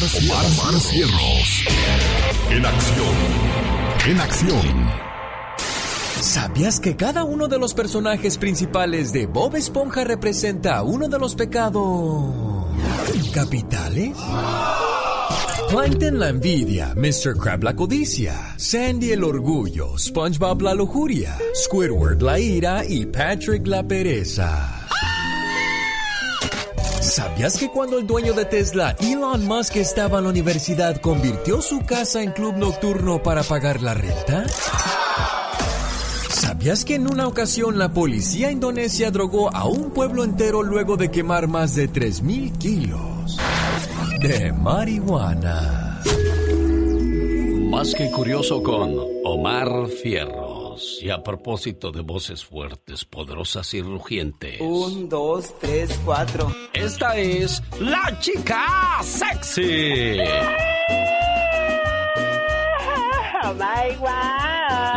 Omar, Omar Cierros. En acción. En acción. ¿Sabías que cada uno de los personajes principales de Bob Esponja representa uno de los pecados capitales? Plankton la envidia, Mr. Crab la codicia, Sandy el orgullo, SpongeBob la lujuria, Squidward la ira y Patrick la pereza. ¿Sabías que cuando el dueño de Tesla, Elon Musk, estaba en la universidad, convirtió su casa en club nocturno para pagar la renta? ¿Sabías que en una ocasión la policía indonesia drogó a un pueblo entero luego de quemar más de 3.000 kilos de marihuana? Más que curioso con Omar Y a propósito de voces fuertes, poderosas y rugientes. Un, dos, tres, cuatro. Esta es la chica sexy. Oh my.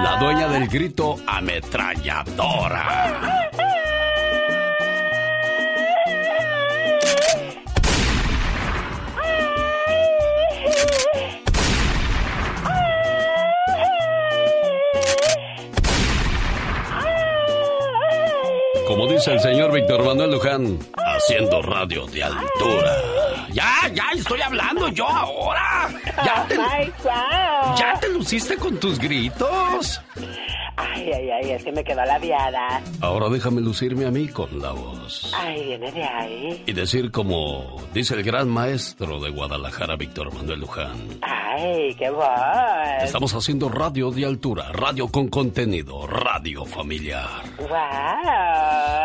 La dueña del grito ametralladora. Como dice el señor Víctor Manuel Luján, haciendo radio de altura. Ya, ya, estoy hablando yo ahora. Ya te, ya te luciste con tus gritos. Ay, ay, ay, es que me quedó labiada. Ahora déjame lucirme a mí con la voz. Ay, viene de ahí. Y decir como dice el gran maestro de Guadalajara, Víctor Manuel Luján. Ay, qué voz. Estamos haciendo radio de altura, radio con contenido, radio familiar. Wow.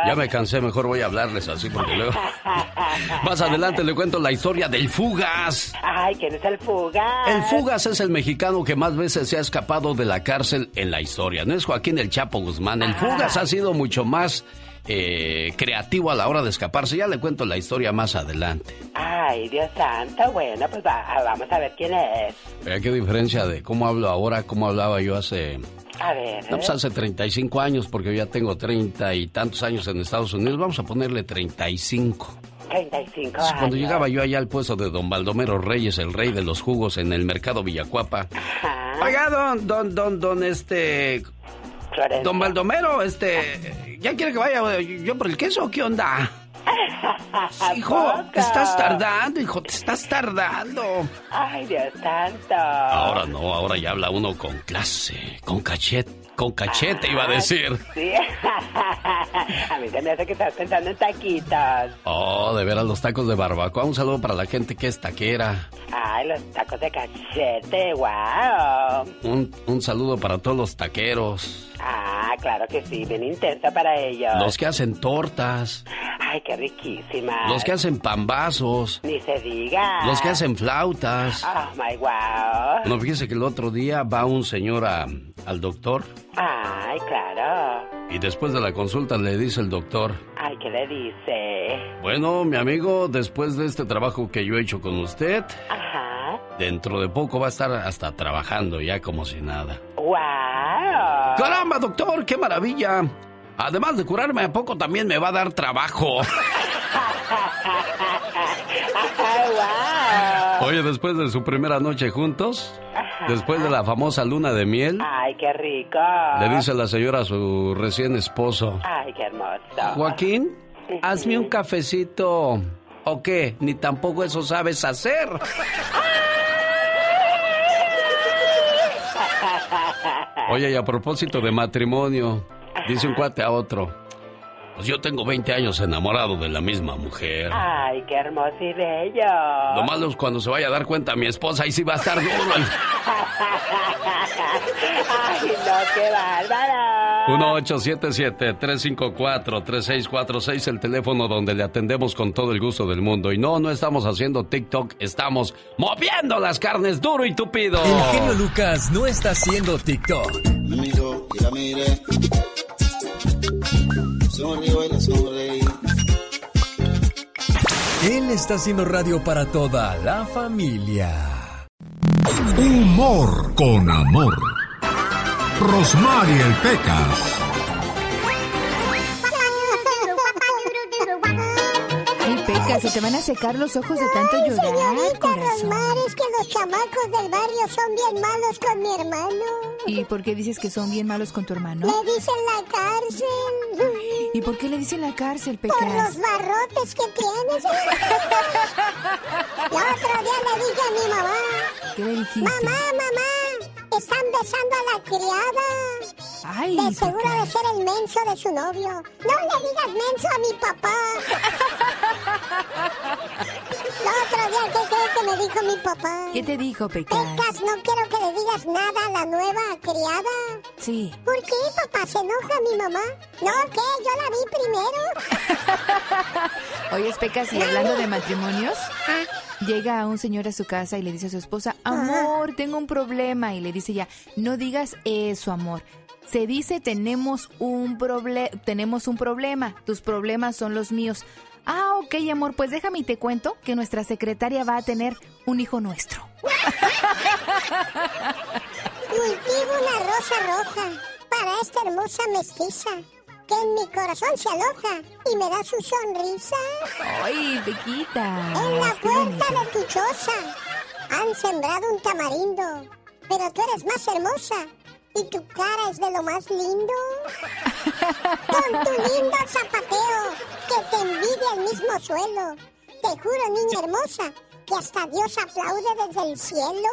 Ya me cansé, mejor voy a hablarles así porque luego... Más adelante le cuento la historia del Fugas. Ay, ¿quién es el Fugas? El Fugas es el mexicano que más veces se ha escapado de la cárcel en la historia. No es Joaquín el Chapo Guzmán. El Fugas ha sido mucho más eh, creativo a la hora de escaparse. Ya le cuento la historia más adelante. Ay, Dios santo. Bueno, pues va- vamos a ver quién es. Vea qué diferencia de cómo hablo ahora, cómo hablaba yo hace... A ver. No, pues hace 35 años, porque yo ya tengo 30 y tantos años en Estados Unidos. Vamos a ponerle 35. 35 Pues años. Cuando llegaba yo allá al puesto de don Baldomero Reyes, el rey de los jugos en el mercado Villacuapa. Oiga, don, don, don, don, este... Don Baldomero, este... ¿Ya quiere que vaya yo por el queso o qué onda? Hijo, te estás tardando, hijo, te estás tardando. Ay, Dios santo. Ahora no, ahora ya habla uno con clase, con cachete, con cachete iba a decir. Sí. a mí se me hace que estás pensando en taquitos. Oh, de veras los tacos de barbacoa. Un saludo para la gente que es taquera. Ay, los tacos de cachete, wow. Un, un saludo para todos los taqueros. Ah, claro que sí, bien intensa para ellos. Los que hacen tortas. Ay, qué riquísima. Los que hacen pambazos. Ni se diga. Los que hacen flautas. Oh, my wow. No, fíjese que el otro día va un señor a- al doctor Ay, claro. y después de la consulta le dice el doctor, Ay, ¿qué le dice? bueno, mi amigo, después de este trabajo que yo he hecho con usted, Ajá. dentro de poco va a estar hasta trabajando ya como si nada. Wow. ¡Caramba, doctor! ¡Qué maravilla! Además de curarme a poco, también me va a dar trabajo. Oye, después de su primera noche juntos, después de la famosa luna de miel, Ay, qué rico. le dice la señora a su recién esposo, Ay, qué hermoso. Joaquín, hazme un cafecito. ¿O qué? Ni tampoco eso sabes hacer. Oye, y a propósito de matrimonio, dice un cuate a otro. Pues yo tengo 20 años enamorado de la misma mujer. Ay, qué hermoso y bello. Lo malo es cuando se vaya a dar cuenta mi esposa y sí va a estar duro. Ay, no, qué bárbaro. 1877-354-3646, el teléfono donde le atendemos con todo el gusto del mundo. Y no, no estamos haciendo TikTok, estamos moviendo las carnes duro y tupido. El genio Lucas no está haciendo TikTok. Me miró y la miré. Sonrió y le sonreí. Él está haciendo radio para toda la familia. Humor con amor. Rosmarie el Pecas. Ay, Peca, se te van a secar los ojos de tanto llorar, corazón. los chamacos del barrio son bien malos con mi hermano. ¿Y por qué dices que son bien malos con tu hermano? Le dicen la cárcel. ¿Y por qué le dicen la cárcel, Pecas? Por los barrotes que tienes. El otro día le dije a mi mamá. ¿Qué le dijiste? Mamá, mamá, están besando a la criada. Ay, De seguro de ser el menso de su novio. No le digas menso a mi papá. Otro día, ¿qué crees que me dijo mi papá? ¿Qué te dijo, Pecas? Pecas, no quiero que le digas nada a la nueva criada. Sí. ¿Por qué, papá? ¿Se enoja mi mamá? No, ¿qué? Yo la vi primero. Oye, Pecas, y hablando de matrimonios, llega un señor a su casa y le dice a su esposa, amor, tengo un problema. Y le dice ya, no digas eso, amor. Se dice tenemos un proble tenemos un problema. Tus problemas son los míos. Ah, ok, amor, pues déjame y te cuento que nuestra secretaria va a tener un hijo nuestro. Cultivo una rosa roja para esta hermosa mestiza que en mi corazón se aloja y me da su sonrisa. Ay, Pequita. En la puerta de tu choza han sembrado un tamarindo, pero tú eres más hermosa y tu cara es de lo más lindo. Con tu lindo zapateo que te envidia el mismo suelo. Te juro, niña hermosa, que hasta Dios aplaude desde el cielo.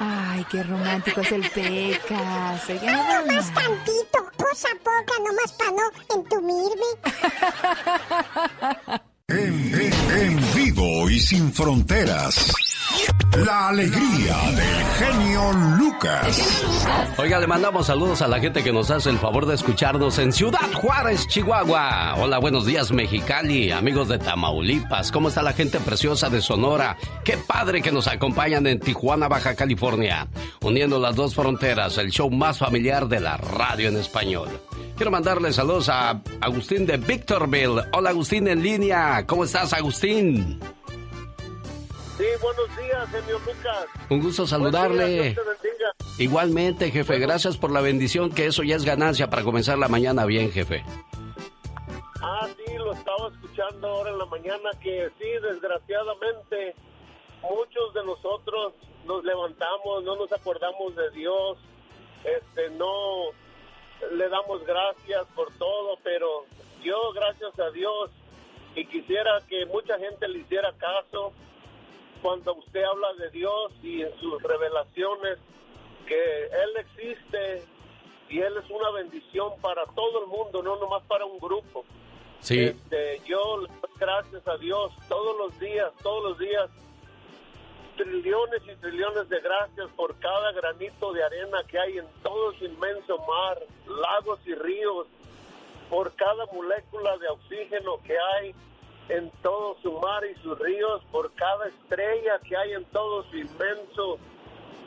Ay, qué romántico es el Pecas. Nada Nomás más. tantito, cosa poca, nomás para no entumirme. En, en- en vivo y sin fronteras. La alegría del genio Lucas. Oiga, le mandamos saludos a la gente que nos hace el favor de escucharnos en Ciudad Juárez, Chihuahua. Hola, buenos días, Mexicali, amigos de Tamaulipas. ¿Cómo está la gente preciosa de Sonora? Qué padre que nos acompañan en Tijuana, Baja California. Uniendo las dos fronteras, el show más familiar de la radio en español. Quiero mandarle saludos a Agustín de Victorville. Hola, Agustín en línea. ¿Cómo estás, Agustín? Sí, buenos días, genio Lucas. Un gusto saludarle. te. Igualmente, jefe, gracias por la bendición, que eso ya es ganancia para comenzar la mañana bien, jefe. Ah, sí, lo estaba escuchando ahora en la mañana que sí, desgraciadamente, muchos de nosotros nos levantamos, no nos acordamos de Dios, este, no le damos gracias por todo, pero yo, gracias a Dios, y quisiera que mucha gente le hiciera caso cuando usted habla de Dios y en sus revelaciones, que Él existe y Él es una bendición para todo el mundo, no nomás para un grupo. Sí, Este, yo le doy gracias a Dios todos los días, todos los días, trillones y trillones de gracias por cada granito de arena que hay en todo su inmenso mar, lagos y ríos, por cada molécula de oxígeno que hay en todo su mar y sus ríos, por cada estrella que hay en todo su inmenso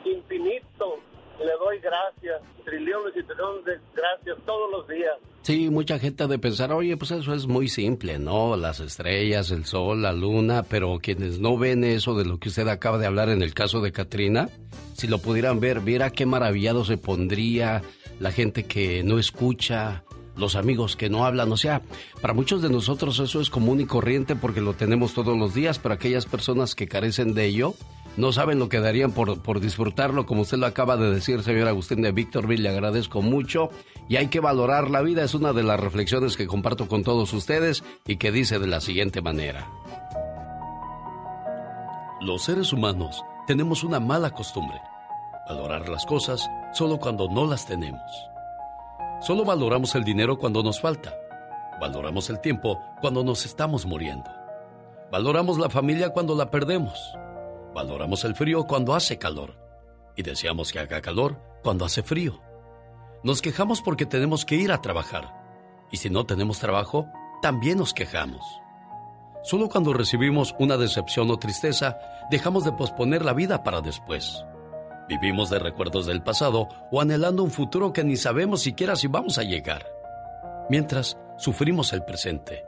infinito. Le doy gracias, trillones y trillones de gracias todos los días. sí, mucha gente de pensar, oye, pues eso es muy simple, ¿no? Las estrellas, el sol, la luna, pero quienes no ven eso de lo que usted acaba de hablar en el caso de Katrina, si lo pudieran ver, viera qué maravillado se pondría la gente que no escucha, los amigos que no hablan, o sea, para muchos de nosotros eso es común y corriente porque lo tenemos todos los días, pero aquellas personas que carecen de ello no saben lo que darían por, disfrutarlo, como usted lo acaba de decir, señor Agustín de Victorville, le agradezco mucho y hay que valorar la vida, es una de las reflexiones que comparto con todos ustedes y que dice de la siguiente manera. Los seres humanos tenemos una mala costumbre, valorar las cosas solo cuando no las tenemos. Solo valoramos el dinero cuando nos falta. Valoramos el tiempo cuando nos estamos muriendo. Valoramos la familia cuando la perdemos. Valoramos el frío cuando hace calor. Y deseamos que haga calor cuando hace frío. Nos quejamos porque tenemos que ir a trabajar. Y si no tenemos trabajo, también nos quejamos. Solo cuando recibimos una decepción o tristeza, dejamos de posponer la vida para después. Vivimos de recuerdos del pasado o anhelando un futuro que ni sabemos siquiera si vamos a llegar. Mientras, sufrimos el presente,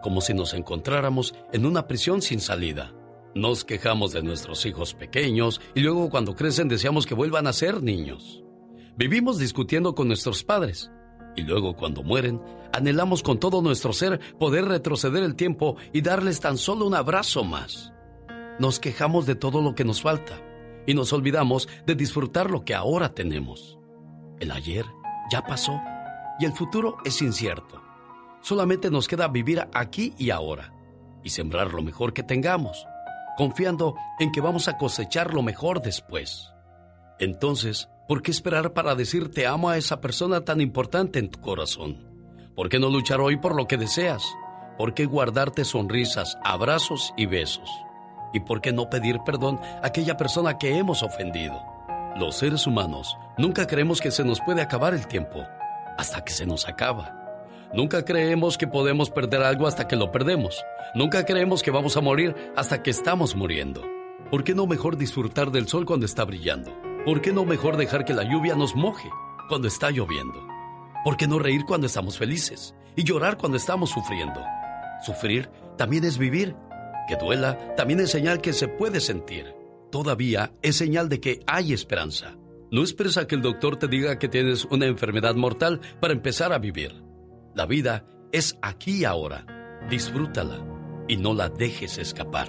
como si nos encontráramos en una prisión sin salida. Nos quejamos de nuestros hijos pequeños y luego cuando crecen deseamos que vuelvan a ser niños. Vivimos discutiendo con nuestros padres y luego cuando mueren anhelamos con todo nuestro ser poder retroceder el tiempo y darles tan solo un abrazo más. nos quejamos de todo lo que nos falta y nos olvidamos de disfrutar lo que ahora tenemos. El ayer ya pasó y el futuro es incierto. Solamente nos queda vivir aquí y ahora y sembrar lo mejor que tengamos, confiando en que vamos a cosechar lo mejor después. Entonces, ¿por qué esperar para decir te amo a esa persona tan importante en tu corazón? ¿Por qué no luchar hoy por lo que deseas? ¿Por qué guardarte sonrisas, abrazos y besos? ¿Y por qué no pedir perdón a aquella persona que hemos ofendido? Los seres humanos nunca creemos que se nos puede acabar el tiempo hasta que se nos acaba. Nunca creemos que podemos perder algo hasta que lo perdemos. Nunca creemos que vamos a morir hasta que estamos muriendo. ¿Por qué no mejor disfrutar del sol cuando está brillando? ¿Por qué no mejor dejar que la lluvia nos moje cuando está lloviendo? ¿Por qué no reír cuando estamos felices y llorar cuando estamos sufriendo? Sufrir también es vivir que duela también es señal que se puede sentir. Todavía es señal de que hay esperanza. No esperes a que el doctor te diga que tienes una enfermedad mortal para empezar a vivir. La vida es aquí y ahora. Disfrútala y no la dejes escapar.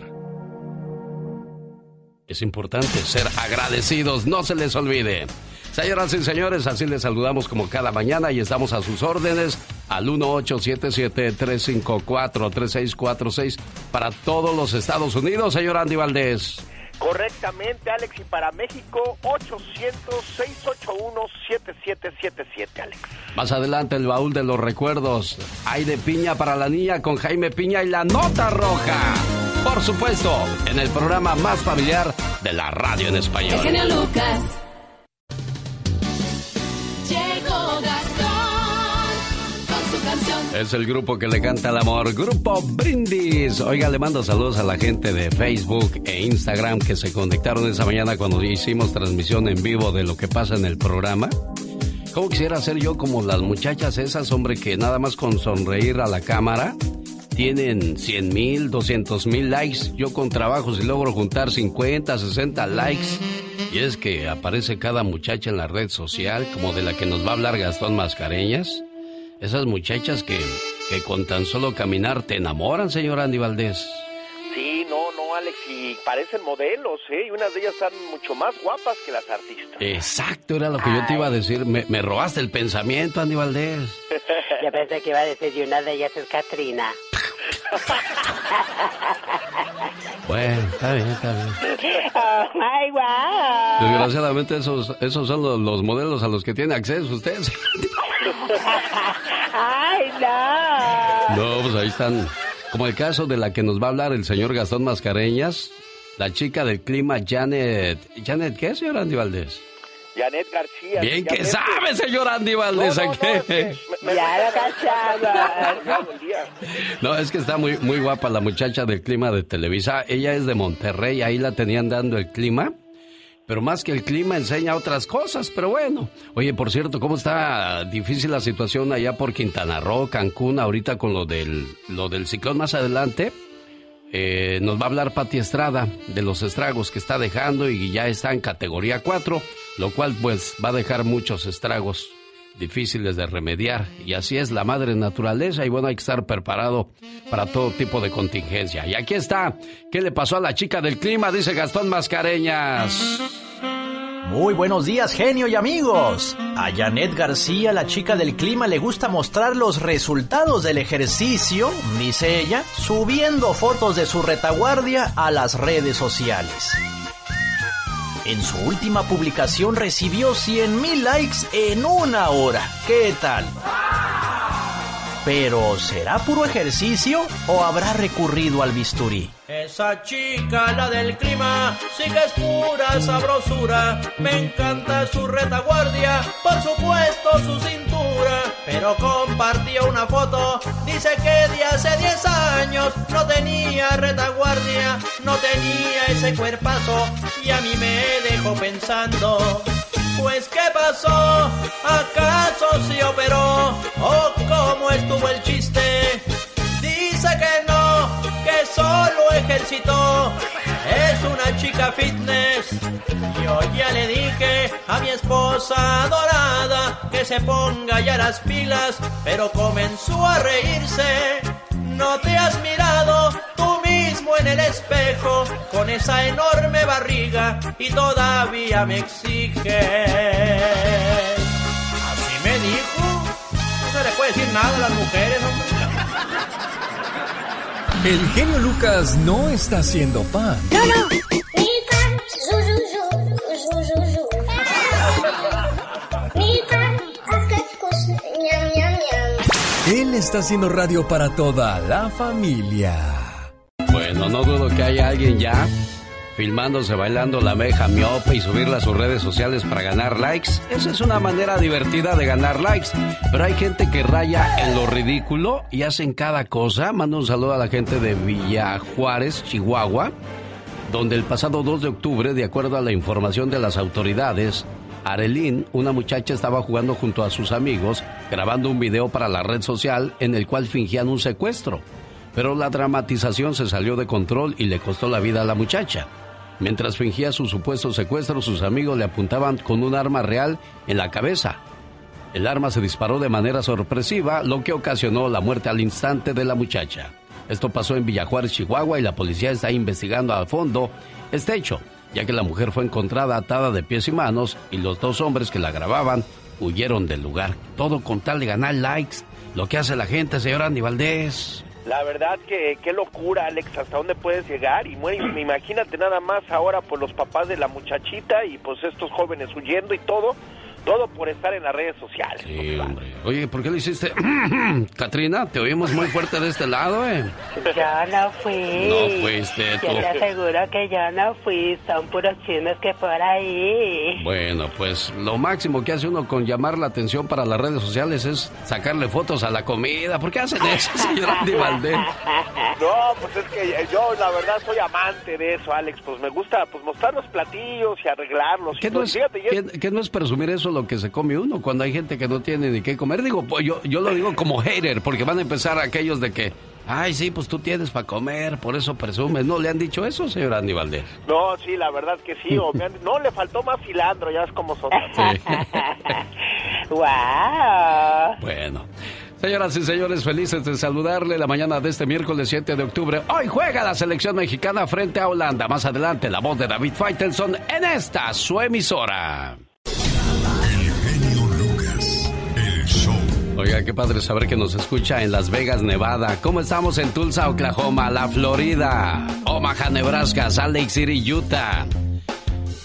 Es importante ser agradecidos, no se les olvide. Señoras y señores, así les saludamos como cada mañana y estamos a sus órdenes al 1877-354-3646 para todos los Estados Unidos, señor Andy Valdés. Correctamente, Alex, y para México, 800-681-7777, Alex. Más adelante, el baúl de los recuerdos. Hay de piña para la niña con Jaime Piña y la nota roja. Por supuesto, en el programa más familiar de la radio en español. genio Lucas. Es el grupo que le canta el amor, Grupo Brindis. Oiga, le mando saludos a la gente de Facebook e Instagram que se conectaron esa mañana cuando hicimos transmisión en vivo de lo que pasa en el programa. ¿Cómo quisiera ser yo como las muchachas esas, hombre, que nada más con sonreír a la cámara tienen 100 mil, 200 mil likes? Yo con trabajo si logro juntar 50, 60 likes. Y es que aparece cada muchacha en la red social, como de la que nos va a hablar Gastón Mascareñas. Esas muchachas que, que con tan solo caminar te enamoran, señor Andy Valdés. Sí, no, no, Alex, y parecen modelos, ¿eh? Y unas de ellas están mucho más guapas que las artistas. Exacto, era lo que yo te iba a decir. Me, me robaste el pensamiento, Andy Valdés. Yo pensé que iba a decir, y una de ellas es Katrina. Bueno, está bien, está bien. Oh, my wow. Desgraciadamente esos, esos son los, los modelos a los que tiene acceso usted. Ay, no. No, pues ahí están. Como el caso de la que nos va a hablar el señor Gastón Mascareñas, la chica del clima Janet. ¿Janet qué, señor Andy Valdés? Janet García. Bien que sabe, señor Andy Valdés. No, no, no, me- Ya lo cachaba. No, es que está muy, muy guapa la muchacha del clima de Televisa. Ella es de Monterrey, ahí la tenían dando el clima. Pero más que el clima enseña otras cosas, pero bueno. Oye, por cierto, ¿cómo está difícil la situación allá por Quintana Roo, Cancún, ahorita con lo del, lo del ciclón más adelante? Eh, nos va a hablar Pati Estrada de los estragos que está dejando y ya está en categoría 4, lo cual pues va a dejar muchos estragos difíciles de remediar. Y así es la madre naturaleza y bueno, hay que estar preparado para todo tipo de contingencia. Y aquí está, ¿qué le pasó a la chica del clima? Dice Gastón Mascareñas. Muy buenos días, genio y amigos. A Janet García, la chica del clima, le gusta mostrar los resultados del ejercicio, dice ella, subiendo fotos de su retaguardia a las redes sociales. En su última publicación recibió 100 mil likes en una hora. ¿Qué tal? Pero, ¿será puro ejercicio o habrá recurrido al bisturí? Esa chica, la del clima, sí que es pura sabrosura. Me encanta su retaguardia, por supuesto su cintura. Pero compartió una foto, dice que de hace 10 años no tenía retaguardia, no tenía ese cuerpazo. Y a mí me dejó pensando. Pues qué pasó, acaso se operó o cómo estuvo el chiste. Es una chica fitness. Yo ya le dije a mi esposa adorada que se ponga ya las pilas, pero comenzó a reírse. No te has mirado tú mismo en el espejo con esa enorme barriga y todavía me exige. Así me dijo. No se le puede decir nada a las mujeres, El genio Lucas no está haciendo pan. No, no. Él está haciendo radio para toda la familia. Bueno, no dudo que haya alguien ya filmándose bailando la meja miope y subirla a sus redes sociales para ganar likes. Esa es una manera divertida de ganar likes. Pero hay gente que raya en lo ridículo y hacen cada cosa. Mando un saludo a la gente de Villa Juárez, Chihuahua, donde el pasado 2 de octubre, de acuerdo a la información de las autoridades, Arelín, una muchacha, estaba jugando junto a sus amigos, grabando un video para la red social en el cual fingían un secuestro. Pero la dramatización se salió de control y le costó la vida a la muchacha. Mientras fingía su supuesto secuestro, sus amigos le apuntaban con un arma real en la cabeza. El arma se disparó de manera sorpresiva, lo que ocasionó la muerte al instante de la muchacha. Esto pasó en Villajuárez, Chihuahua, y la policía está investigando a fondo este hecho ya que la mujer fue encontrada atada de pies y manos y los dos hombres que la grababan huyeron del lugar. Todo con tal de ganar likes. Lo que hace la gente, señor Andy Valdés. La verdad que qué locura, Alex, hasta dónde puedes llegar. Y bueno, imagínate nada más ahora por los papás de la muchachita y pues estos jóvenes huyendo y todo. Todo por estar en las redes sociales. Sí, hombre. Oye, ¿por qué lo hiciste? Katrina, te oímos muy fuerte de este lado, ¿eh? Yo no fui. No fuiste tú. Yo te aseguro que yo no fui. Son puros chismes que por ahí. Bueno, pues lo máximo que hace uno con llamar la atención para las redes sociales es sacarle fotos a la comida. ¿Por qué hacen eso, señor Andy Valdés? No, pues es que yo la verdad soy amante de eso, Alex. Pues me gusta pues mostrar los platillos y arreglarlos. ¿Qué, y no todo. es, Fíjate, yo- qué- qué no es presumir eso lo que se come uno cuando hay gente que no tiene ni qué comer? Digo, pues, yo, yo lo digo como hater, porque van a empezar aquellos de que, ay, sí, pues tú tienes para comer, por eso presumes. ¿No le han dicho eso, señor Andy Valdés? No, sí, la verdad que sí. o me han- No, le faltó más cilantro, ya es como son. ¡Wow! Bueno. Señoras y señores, felices de saludarle la mañana de este miércoles 7 de octubre. Hoy juega la selección mexicana frente a Holanda. Más adelante, la voz de David Faitelson en esta, su emisora. Oiga, qué padre saber que nos escucha en Las Vegas, Nevada. ¿Cómo estamos en Tulsa, Oklahoma, La Florida, Omaha, Nebraska, Salt Lake City, Utah?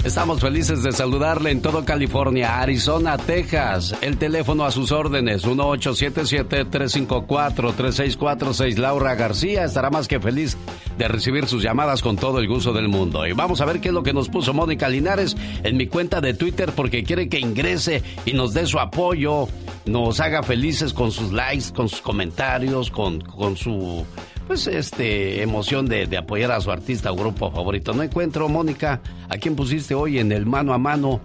Estamos felices de saludarle en todo California, Arizona, Texas. El teléfono a sus órdenes, 1877-354-3646. Laura García estará más que feliz de recibir sus llamadas con todo el gusto del mundo. Y vamos a ver qué es lo que nos puso Mónica Linares en mi cuenta de Twitter porque quiere que ingrese y nos dé su apoyo, nos haga felices con sus likes, con sus comentarios, con, con su pues este emoción de, apoyar a su artista o grupo favorito. No encuentro, Mónica, ¿a quién pusiste hoy en el mano a mano?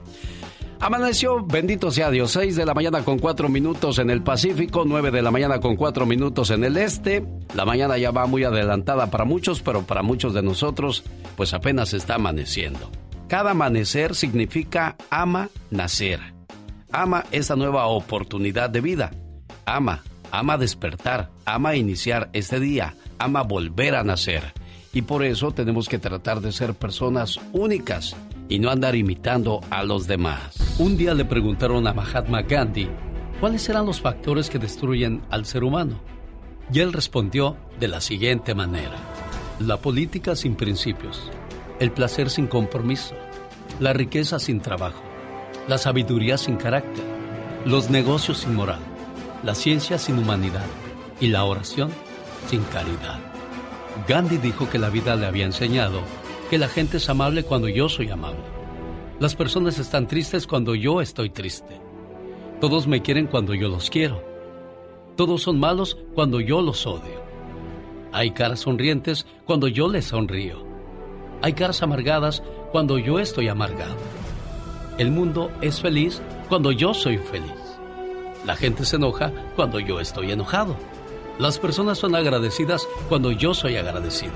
Amaneció, bendito sea Dios, 6 de la mañana con 4 minutos en el Pacífico, 9 de la mañana con 4 minutos en el Este. La mañana ya va muy adelantada para muchos, pero para muchos de nosotros, pues apenas está amaneciendo. Cada amanecer significa ama nacer. Ama esta nueva oportunidad de vida. Ama, ama despertar, ama iniciar este día, ama volver a nacer. Y por eso tenemos que tratar de ser personas únicas y no andar imitando a los demás. Un día le preguntaron a Mahatma Gandhi cuáles eran los factores que destruyen al ser humano. Y él respondió de la siguiente manera. La política sin principios, el placer sin compromiso, la riqueza sin trabajo, la sabiduría sin carácter, los negocios sin moral, la ciencia sin humanidad y la oración sin caridad. Gandhi dijo que la vida le había enseñado que la gente es amable cuando yo soy amable. Las personas están tristes cuando yo estoy triste. Todos me quieren cuando yo los quiero. Todos son malos cuando yo los odio. Hay caras sonrientes cuando yo les sonrío. Hay caras amargadas cuando yo estoy amargado. El mundo es feliz cuando yo soy feliz. La gente se enoja cuando yo estoy enojado. Las personas son agradecidas cuando yo soy agradecido.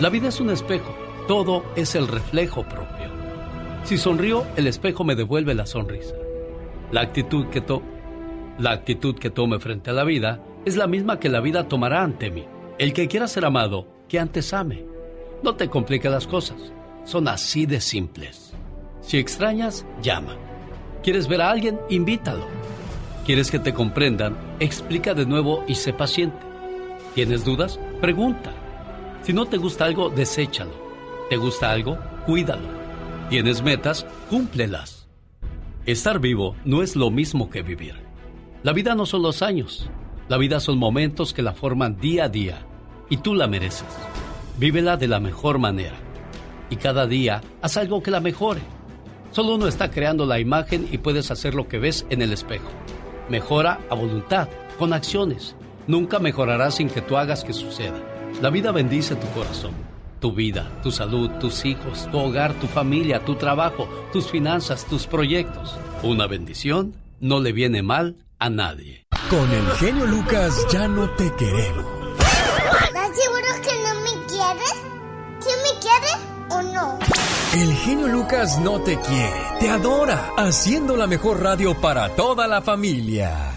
La vida es un espejo, todo es el reflejo propio. Si sonrío, el espejo me devuelve la sonrisa. La actitud que to la actitud que tome frente a la vida es la misma que la vida tomará ante mí. El que quiera ser amado que antes ame. No te compliques las cosas, son así de simples. Si extrañas, llama. ¿Quieres ver a alguien? Invítalo. ¿Quieres que te comprendan? Explica de nuevo y sé paciente. ¿Tienes dudas? Pregunta. Si no te gusta algo, deséchalo. ¿Te gusta algo? Cuídalo. ¿Tienes metas? Cúmplelas. Estar vivo no es lo mismo que vivir. La vida no son los años. La vida son momentos que la forman día a día. Y tú la mereces. Vívela de la mejor manera. Y cada día haz algo que la mejore. Solo uno está creando la imagen y puedes hacer lo que ves en el espejo. Mejora a voluntad, con acciones. Nunca mejorarás sin que tú hagas que suceda. La vida bendice tu corazón, tu vida, tu salud, tus hijos, tu hogar, tu familia, tu trabajo, tus finanzas, tus proyectos. Una bendición no le viene mal a nadie. Con el genio Lucas ya no te queremos. ¿Estás seguro que no me quieres? ¿Sí me quieres El genio Lucas no te quiere, te adora, haciendo la mejor radio para toda la familia.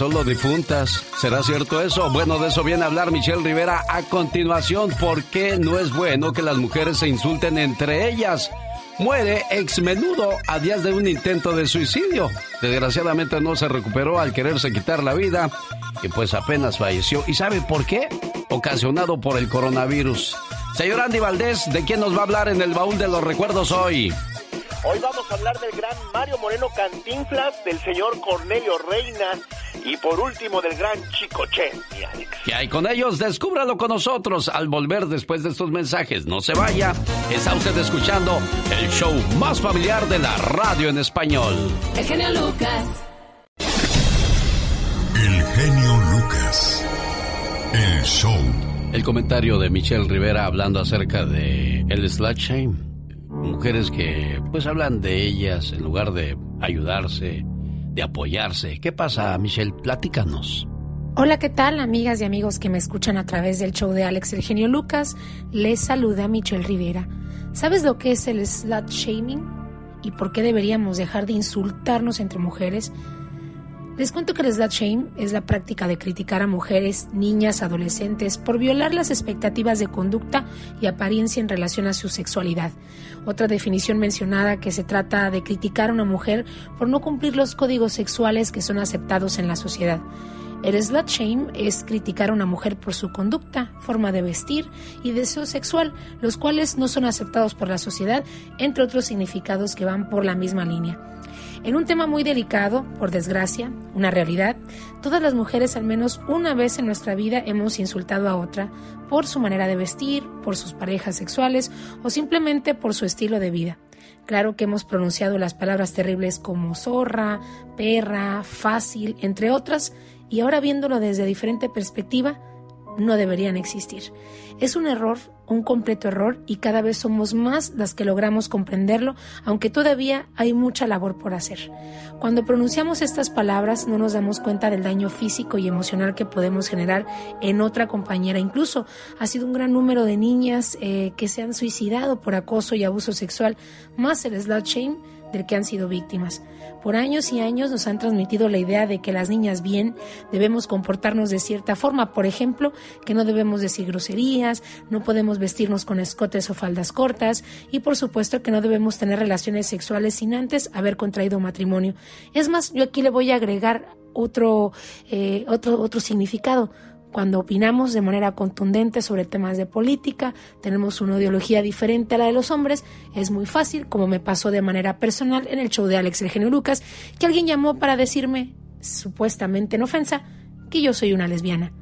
Solo difuntas. ¿Será cierto eso? Bueno, de eso viene a hablar Michelle Rivera a continuación. ¿Por qué no es bueno que las mujeres se insulten entre ellas? Muere ex menudo a días de un intento de suicidio. Desgraciadamente no se recuperó al quererse quitar la vida y pues apenas falleció. ¿Y sabe por qué? Ocasionado por el coronavirus. Señor Andy Valdés, ¿de quién nos va a hablar en el baúl de los recuerdos hoy? Hoy vamos a hablar del gran Mario Moreno Cantinflas, del señor Cornelio Reina y por último del gran Chico Che. ¿Qué hay con ellos? Descúbralo con nosotros al volver después de estos mensajes. No se vaya. Está usted escuchando el show más familiar de la radio en español. El genio Lucas. El genio Lucas. El show. El comentario de Michelle Rivera hablando acerca de el slut shame mujeres que pues hablan de ellas en lugar de ayudarse, de apoyarse. ¿Qué pasa, Michelle? Platícanos. Hola, ¿qué tal, amigas y amigos que me escuchan a través del show de Alex el genio Lucas? Les saluda Michelle Rivera. ¿Sabes lo que es el slut shaming? ¿Y por qué deberíamos dejar de insultarnos entre mujeres? Les cuento que el slut shame es la práctica de criticar a mujeres, niñas, adolescentes por violar las expectativas de conducta y apariencia en relación a su sexualidad. Otra definición mencionada que se trata de criticar a una mujer por no cumplir los códigos sexuales que son aceptados en la sociedad. El slut shame es criticar a una mujer por su conducta, forma de vestir y deseo sexual, los cuales no son aceptados por la sociedad, entre otros significados que van por la misma línea. En un tema muy delicado, por desgracia, una realidad, todas las mujeres al menos una vez en nuestra vida hemos insultado a otra por su manera de vestir, por sus parejas sexuales o simplemente por su estilo de vida. Claro que hemos pronunciado las palabras terribles como zorra, perra, fácil, entre otras, y ahora viéndolo desde diferente perspectiva, no deberían existir. Es un error, un completo error, y cada vez somos más las que logramos comprenderlo, aunque todavía hay mucha labor por hacer. Cuando pronunciamos estas palabras no nos damos cuenta del daño físico y emocional que podemos generar en otra compañera. Incluso ha sido un gran número de niñas eh, que se han suicidado por acoso y abuso sexual, más el slut shame del que han sido víctimas. Por años y años nos han transmitido la idea de que las niñas bien debemos comportarnos de cierta forma, por ejemplo, que no debemos decir groserías, no podemos vestirnos con escotes o faldas cortas y por supuesto que no debemos tener relaciones sexuales sin antes haber contraído matrimonio. Es más, yo aquí le voy a agregar otro, eh, otro, otro significado. Cuando opinamos de manera contundente sobre temas de política, tenemos una ideología diferente a la de los hombres, es muy fácil, como me pasó de manera personal en el show de Alex el genio Lucas, que alguien llamó para decirme, supuestamente en ofensa, que yo soy una lesbiana.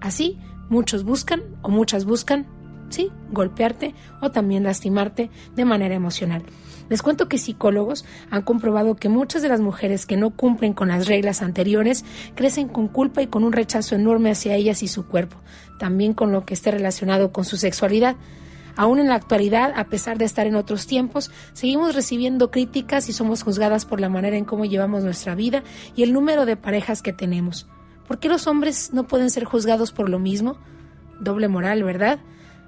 Así, muchos buscan o muchas buscan, sí, golpearte o también lastimarte de manera emocional. Les cuento que psicólogos han comprobado que muchas de las mujeres que no cumplen con las reglas anteriores crecen con culpa y con un rechazo enorme hacia ellas y su cuerpo, también con lo que esté relacionado con su sexualidad. Aún en la actualidad, a pesar de estar en otros tiempos, seguimos recibiendo críticas y somos juzgadas por la manera en cómo llevamos nuestra vida y el número de parejas que tenemos. ¿Por qué los hombres no pueden ser juzgados por lo mismo? Doble moral, ¿verdad?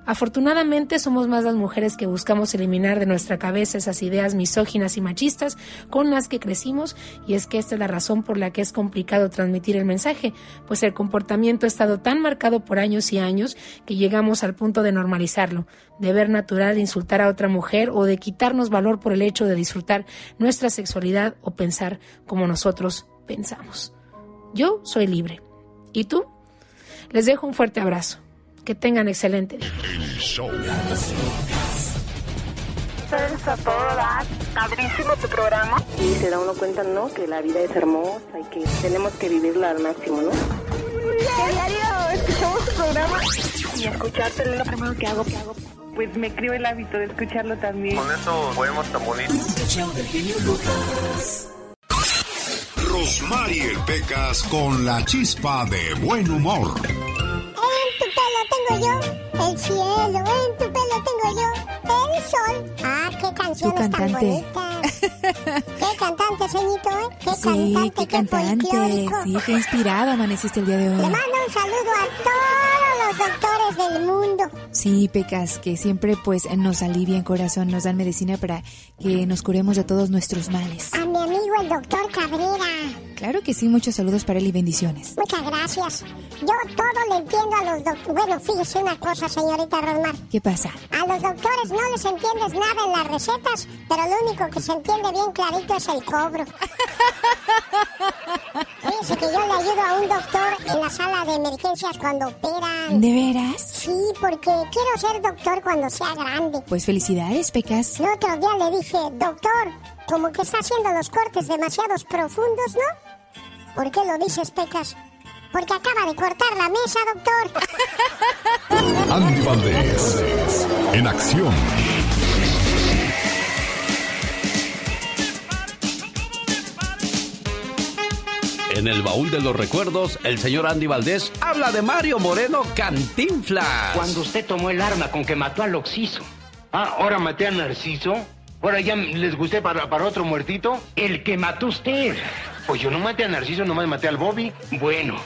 Afortunadamente somos más las mujeres que buscamos eliminar de nuestra cabeza esas ideas misóginas y machistas con las que crecimos y es que esta es la razón por la que es complicado transmitir el mensaje, pues el comportamiento ha estado tan marcado por años y años que llegamos al punto de normalizarlo, de ver natural insultar a otra mujer o de quitarnos valor por el hecho de disfrutar nuestra sexualidad o pensar como nosotros pensamos. Yo soy libre. ¿Y tú? Les dejo un fuerte abrazo. Que tengan excelente día. El show. a todo dar. Padrísimo tu programa. Y se da uno cuenta, ¿no? Que la vida es hermosa y que tenemos que vivirla al máximo, ¿no? Diario escuchamos tu programa y escucharte es lo primero que hago, que hago. Pues me creo el hábito de escucharlo también. Con eso podemos tan bonitos. Rosmarie Pecas con la chispa de buen humor. Pelo tengo yo el cielo, en tu pelo tengo yo el sol. Ah, qué canciones tan cantante. bonitas. Qué cantante, ceñito, ¿eh? Qué Sí, cantante, qué cantante. folclórico. Sí, qué inspirado amaneciste el día de Le hoy. mando un saludo a todos los doctores del mundo. Sí, Pecas, que siempre pues nos alivian corazón, nos dan medicina para que nos curemos de todos nuestros males. A mi amigo el doctor Cabrera. Claro que sí, muchos saludos para él y bendiciones. Muchas gracias. Yo todo le entiendo a los doctores. Bueno, fíjese una cosa, señorita Rosmar. ¿Qué pasa? A los doctores no les entiendes nada en las recetas, pero lo único que se entiende bien clarito es el cobro. Fíjese que yo le ayudo a un doctor en la sala de emergencias cuando operan. ¿De veras? Sí, porque quiero ser doctor cuando sea grande. Pues felicidades, Pecas. El otro día le dije, doctor, como que está haciendo los cortes demasiados profundos, ¿no? ¿Por qué lo dices, Pecas? Porque acaba de cortar la mesa, doctor. Andy Valdés, en acción. En el baúl de los recuerdos, el señor Andy Valdés habla de Mario Moreno Cantinflas. Cuando usted tomó el arma con que mató al Oxiso. Ah, ahora maté a Narciso. Ahora ya les gusté para, para otro muertito. El que mató usted. Pues yo no maté a Narciso, nomás maté al Bobby. Bueno,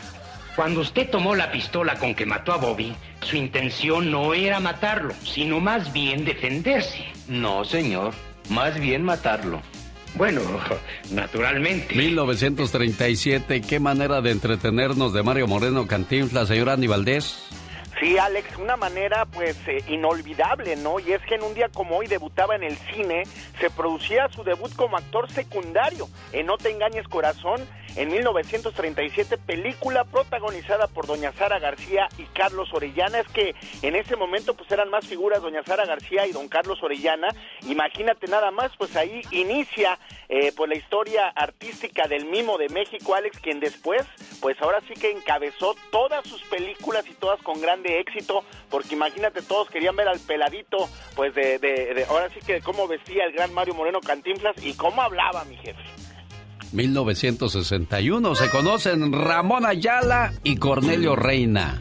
cuando usted tomó la pistola con que mató a Bobby, su intención no era matarlo, sino más bien defenderse. No, señor. Más bien matarlo. Bueno, naturalmente. 1937, qué manera de entretenernos de Mario Moreno Cantinflas, señor Andy Valdés. Sí, Alex, una manera pues eh, inolvidable, ¿no? Y es que en un día como hoy debutaba en el cine, se producía su debut como actor secundario en No te engañes corazón, en 1937, película protagonizada por doña Sara García y Carlos Orellana. Es que en ese momento pues eran más figuras doña Sara García y don Carlos Orellana. Imagínate nada más, pues ahí inicia eh, pues la historia artística del mimo de México, Alex, quien después pues ahora sí que encabezó todas sus películas y todas con grande éxito, porque imagínate, todos querían ver al peladito, pues de, de, de ahora sí que cómo vestía el gran Mario Moreno Cantinflas y cómo hablaba mi jefe. 1961 se conocen Ramón Ayala y Cornelio Reina.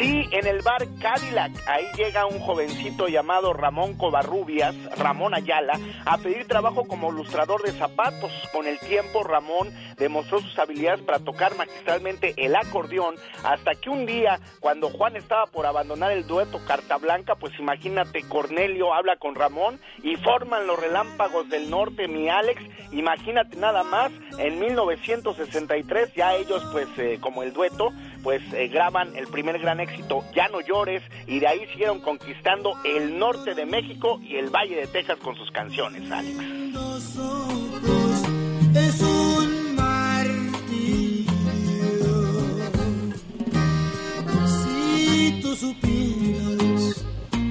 Sí, en el bar Cadillac, ahí llega un jovencito llamado Ramón Covarrubias, Ramón Ayala, a pedir trabajo como ilustrador de zapatos. Con el tiempo, Ramón demostró sus habilidades para tocar magistralmente el acordeón, hasta que un día, cuando Juan estaba por abandonar el dueto Carta Blanca, pues imagínate, Cornelio habla con Ramón y forman los relámpagos del norte, mi Alex, imagínate nada más, en 1963 ya ellos pues eh, como el dueto, pues eh, graban el primer gran éxito, Ya no llores, y de ahí siguieron conquistando el norte de México y el Valle de Texas con sus canciones, Alex. es un supieras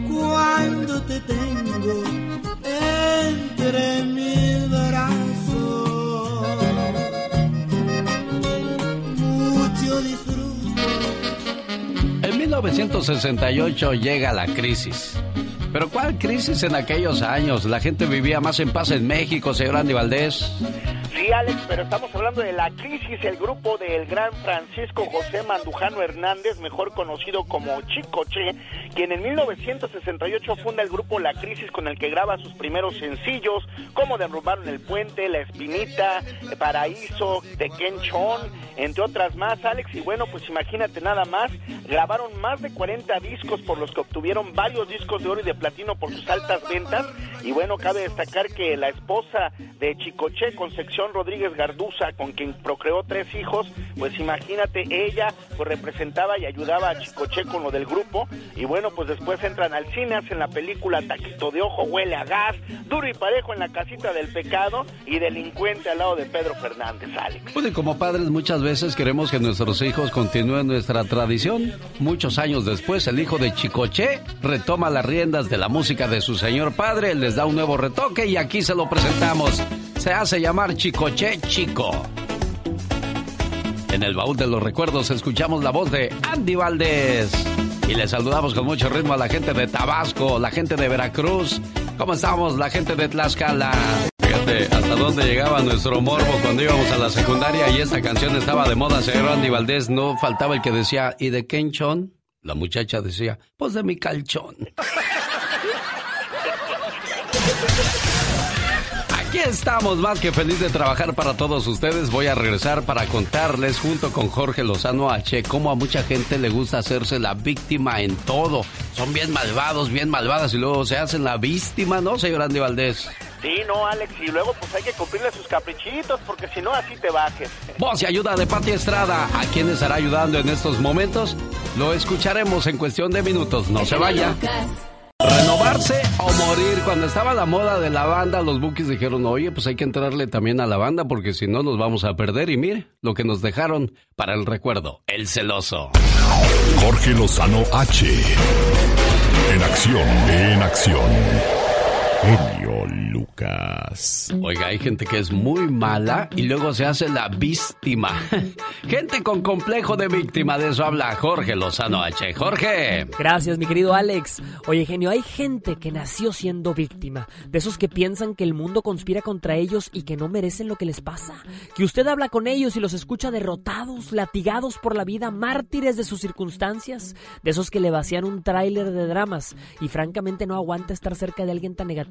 cuando te tengo entre brazos, En 1968 llega la crisis. Pero ¿cuál crisis en aquellos años? La gente vivía más en paz en México, señor Andy Valdés. Sí, Alex, pero estamos hablando de La Crisis, el grupo del gran Francisco José Mandujano Hernández, mejor conocido como Chicoche, quien en 1968 funda el grupo La Crisis con el que graba sus primeros sencillos, como Derrumbaron el Puente, La Espinita, Paraíso, de Ken Chon, entre otras más, Alex. Y bueno, pues imagínate nada más, grabaron más de 40 discos por los que obtuvieron varios discos de oro y de platino por sus altas ventas. Y bueno, cabe destacar que la esposa de Chicoche, Concepción Rodríguez Garduza, con quien procreó tres hijos, pues imagínate, ella pues representaba y ayudaba a Chicoche con lo del grupo. Y bueno, pues después entran al cine, hacen la película Taquito de Ojo, Huele a Gas, Duro y Parejo en la Casita del Pecado y Delincuente al lado de Pedro Fernández, Alex. Pues y como padres muchas veces queremos que nuestros hijos continúen nuestra tradición. Muchos años después, el hijo de Chicoche retoma las riendas de la música de su señor padre, les da un nuevo retoque y aquí se lo presentamos. Se hace llamar Chicoche Chico. En el baúl de los recuerdos escuchamos la voz de Andy Valdés. Y le saludamos con mucho ritmo a la gente de Tabasco, la gente de Veracruz. ¿Cómo estamos, la gente de Tlaxcala? Fíjate hasta dónde llegaba nuestro morbo cuando íbamos a la secundaria y esta canción estaba de moda, señor Andy Valdés. No faltaba el que decía, ¿y de Kenchon? La muchacha decía, pues de mi calchón. Aquí estamos más que feliz de trabajar para todos ustedes. Voy a regresar para contarles junto con Jorge Lozano H cómo a mucha gente le gusta hacerse la víctima en todo. Son bien malvados, bien malvadas y luego se hacen la víctima, ¿no, señor Andy Valdés? Sí, no, Alex, y luego pues hay que cumplirle sus caprichitos porque si no así te bajes. Voz y ayuda de Pati Estrada. ¿A quién estará ayudando en estos momentos? Lo escucharemos en cuestión de minutos. No se vaya. Renovarse o morir. Cuando estaba la moda de la banda, los bookies dijeron, oye, pues hay que entrarle también a la banda porque si no nos vamos a perder. Y mire lo que nos dejaron para el recuerdo, el celoso. Jorge Lozano H. En acción, en acción. Genio Lucas. Oiga, hay gente que es muy mala y luego se hace la víctima. gente con complejo de víctima, de eso habla Jorge Lozano H. Jorge. Gracias, mi querido Alex. Oye, genio, hay gente que nació siendo víctima. De esos que piensan que el mundo conspira contra ellos y que no merecen lo que les pasa. Que usted habla con ellos y los escucha derrotados, latigados por la vida, mártires de sus circunstancias. De esos que le vacían un tráiler de dramas y francamente no aguanta estar cerca de alguien tan negativo.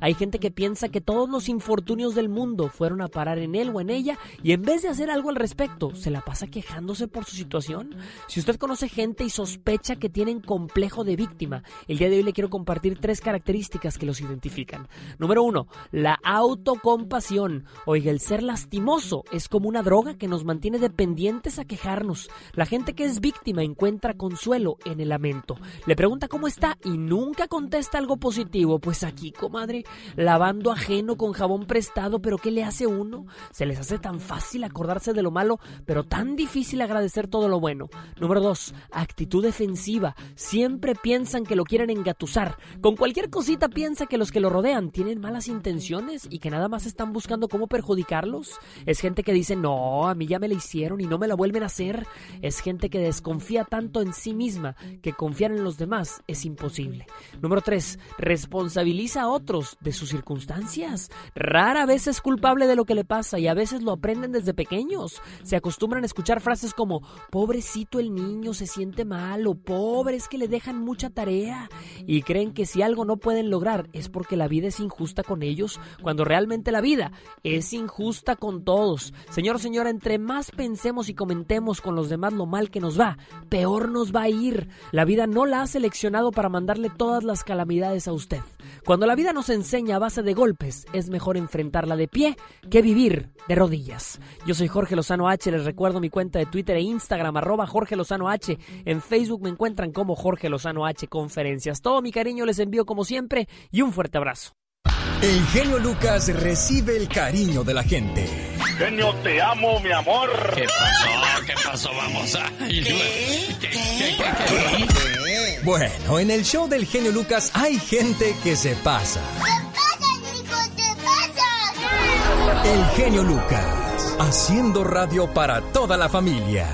Hay gente que piensa que todos los infortunios del mundo fueron a parar en él o en ella y en vez de hacer algo al respecto, se la pasa quejándose por su situación. Si usted conoce gente y sospecha que tienen complejo de víctima, el día de hoy le quiero compartir tres características que los identifican. Número uno, la autocompasión. Oiga, el ser lastimoso es como una droga que nos mantiene dependientes a quejarnos. La gente que es víctima encuentra consuelo en el lamento. Le pregunta cómo está y nunca contesta algo positivo, pues aquí comadre, lavando ajeno con jabón prestado, pero ¿qué le hace uno? Se les hace tan fácil acordarse de lo malo, pero tan difícil agradecer todo lo bueno. Número dos, actitud defensiva. Siempre piensan que lo quieren engatusar. Con cualquier cosita piensa que los que lo rodean tienen malas intenciones y que nada más están buscando cómo perjudicarlos. Es gente que dice, no, a mí ya me la hicieron y no me la vuelven a hacer. Es gente que desconfía tanto en sí misma que confiar en los demás es imposible. Número tres, responsabiliza a otros de sus circunstancias. Rara vez es culpable de lo que le pasa y a veces lo aprenden desde pequeños. Se acostumbran a escuchar frases como pobrecito el niño se siente mal o pobre es que le dejan mucha tarea y creen que si algo no pueden lograr es porque la vida es injusta con ellos cuando realmente la vida es injusta con todos. Señor señora, entre más pensemos y comentemos con los demás lo mal que nos va, peor nos va a ir. La vida no la ha seleccionado para mandarle todas las calamidades a usted. Cuando la vida nos enseña a base de golpes, es mejor enfrentarla de pie que vivir de rodillas. Yo soy Jorge Lozano H, les recuerdo mi cuenta de Twitter e Instagram, arroba Jorge Lozano H. En Facebook me encuentran como Jorge Lozano H Conferencias. Todo mi cariño les envío como siempre y un fuerte abrazo. El genio Lucas recibe el cariño de la gente. Genio, te amo, mi amor. ¿Qué pasó? ¿Qué pasó? Vamos a... Bueno, en el show del genio Lucas hay gente que se pasa. El genio Lucas, haciendo radio para toda la familia.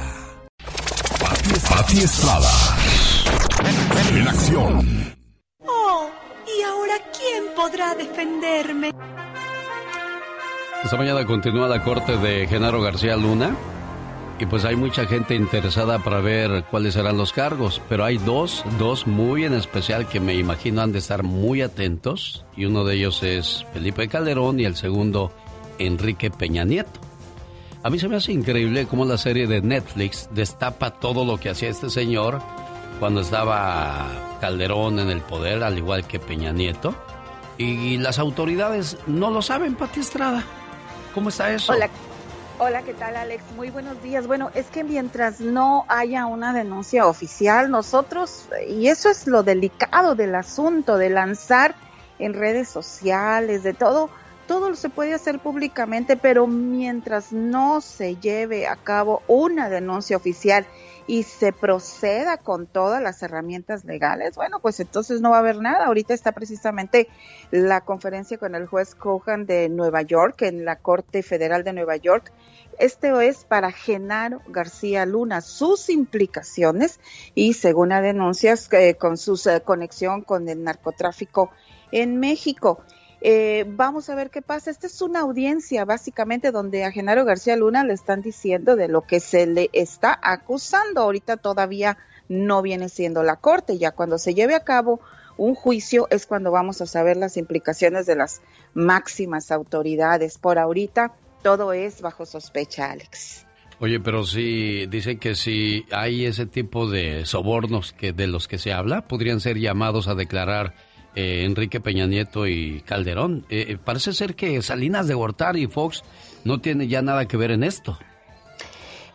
Pati Estrada. En acción. Oh, ¿y ahora quién podrá defenderme? Esta mañana continúa la corte de Genaro García Luna y pues hay mucha gente interesada para ver cuáles serán los cargos, pero hay dos, dos muy en especial que me imagino han de estar muy atentos y uno de ellos es Felipe Calderón y el segundo Enrique Peña Nieto. A mí se me hace increíble cómo la serie de Netflix destapa todo lo que hacía este señor cuando estaba Calderón en el poder, al igual que Peña Nieto. Y las autoridades no lo saben, Pati Estrada. ¿Cómo está eso? Hola. Hola, ¿qué tal Alex? Muy buenos días. Bueno, es que mientras no haya una denuncia oficial, nosotros, y eso es lo delicado del asunto, de lanzar en redes sociales, de todo, todo se puede hacer públicamente, pero mientras no se lleve a cabo una denuncia oficial y se proceda con todas las herramientas legales, bueno, pues entonces no va a haber nada. Ahorita está precisamente la conferencia con el juez Cohan de Nueva York, en la Corte Federal de Nueva York. Este es para Genaro García Luna, sus implicaciones y según las denuncias eh, con su eh, conexión con el narcotráfico en México. Eh, vamos a ver qué pasa. Esta es una audiencia básicamente donde a Genaro García Luna le están diciendo de lo que se le está acusando. Ahorita todavía no viene siendo la corte. Ya cuando se lleve a cabo un juicio es cuando vamos a saber las implicaciones de las máximas autoridades. Por ahorita todo es bajo sospecha, Alex. Oye, pero si dicen que si hay ese tipo de sobornos que de los que se habla, podrían ser llamados a declarar eh, Enrique Peña Nieto y Calderón. Eh, eh, parece ser que Salinas de Gortari y Fox no tienen ya nada que ver en esto.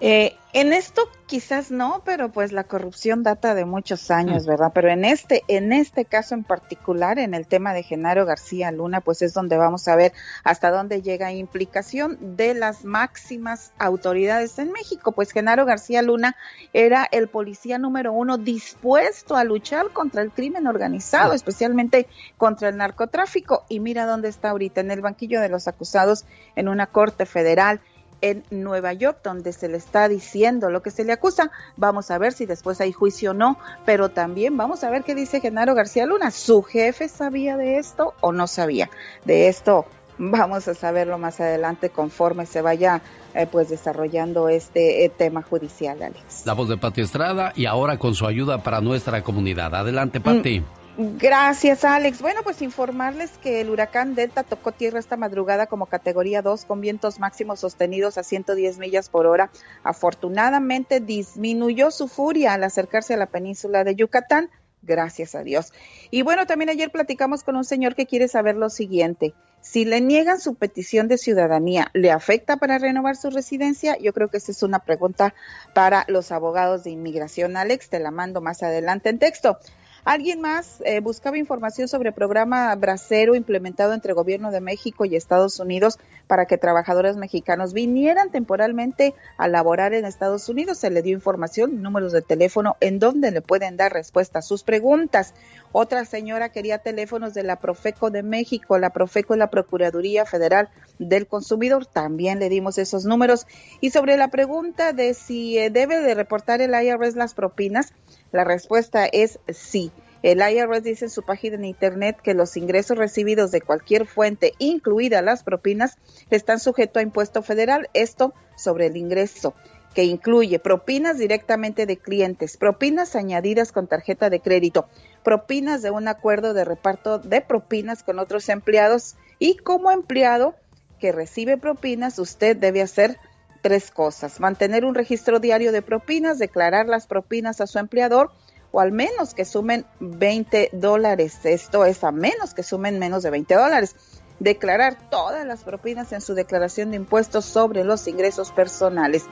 En esto quizás no, pero pues la corrupción data de muchos años, mm. ¿verdad? Pero en este, en este caso en particular, en el tema de Genaro García Luna, pues es donde vamos a ver hasta dónde llega implicación de las máximas autoridades en México. Pues Genaro García Luna era el policía número uno dispuesto a luchar contra el crimen organizado, especialmente contra el narcotráfico. Y mira dónde está ahorita, en el banquillo de los acusados en una corte federal en Nueva York, donde se le está diciendo lo que se le acusa. Vamos a ver si después hay juicio o no, pero también vamos a ver qué dice Genaro García Luna. ¿Su jefe sabía de esto o no sabía? De esto vamos a saberlo más adelante conforme se vaya eh, pues desarrollando este eh, tema judicial, Alex. La voz de Pati Estrada y ahora con su ayuda para nuestra comunidad. Adelante, Pati. Mm. Gracias, Alex. Bueno, pues informarles que el huracán Delta tocó tierra esta madrugada como categoría 2 con vientos máximos sostenidos a 110 millas por hora. Afortunadamente disminuyó su furia al acercarse a la península de Yucatán. Gracias a Dios. Y bueno, también ayer platicamos con un señor que quiere saber lo siguiente. Si le niegan su petición de ciudadanía, ¿le afecta para renovar su residencia? Yo creo que esa es una pregunta para los abogados de inmigración. Alex, te la mando más adelante en texto. Alguien más eh, buscaba información sobre el programa Bracero implementado entre Gobierno de México y Estados Unidos para que trabajadores mexicanos vinieran temporalmente a laborar en Estados Unidos. Se le dio información, números de teléfono en donde le pueden dar respuesta a sus preguntas. Otra señora quería teléfonos de la Profeco de México. La Profeco es la Procuraduría Federal del Consumidor. También le dimos esos números. Y sobre la pregunta de si eh, debe de reportar el IRS las propinas, la respuesta es sí. El IRS dice en su página en Internet que los ingresos recibidos de cualquier fuente, incluidas las propinas, están sujetos a impuesto federal. Esto sobre el ingreso que incluye propinas directamente de clientes, propinas añadidas con tarjeta de crédito, propinas de un acuerdo de reparto de propinas con otros empleados y como empleado que recibe propinas, usted debe hacer tres cosas. Mantener un registro diario de propinas, declarar las propinas a su empleador o al menos que sumen 20 dólares. Esto es a menos que sumen menos de 20 dólares. Declarar todas las propinas en su declaración de impuestos sobre los ingresos personales.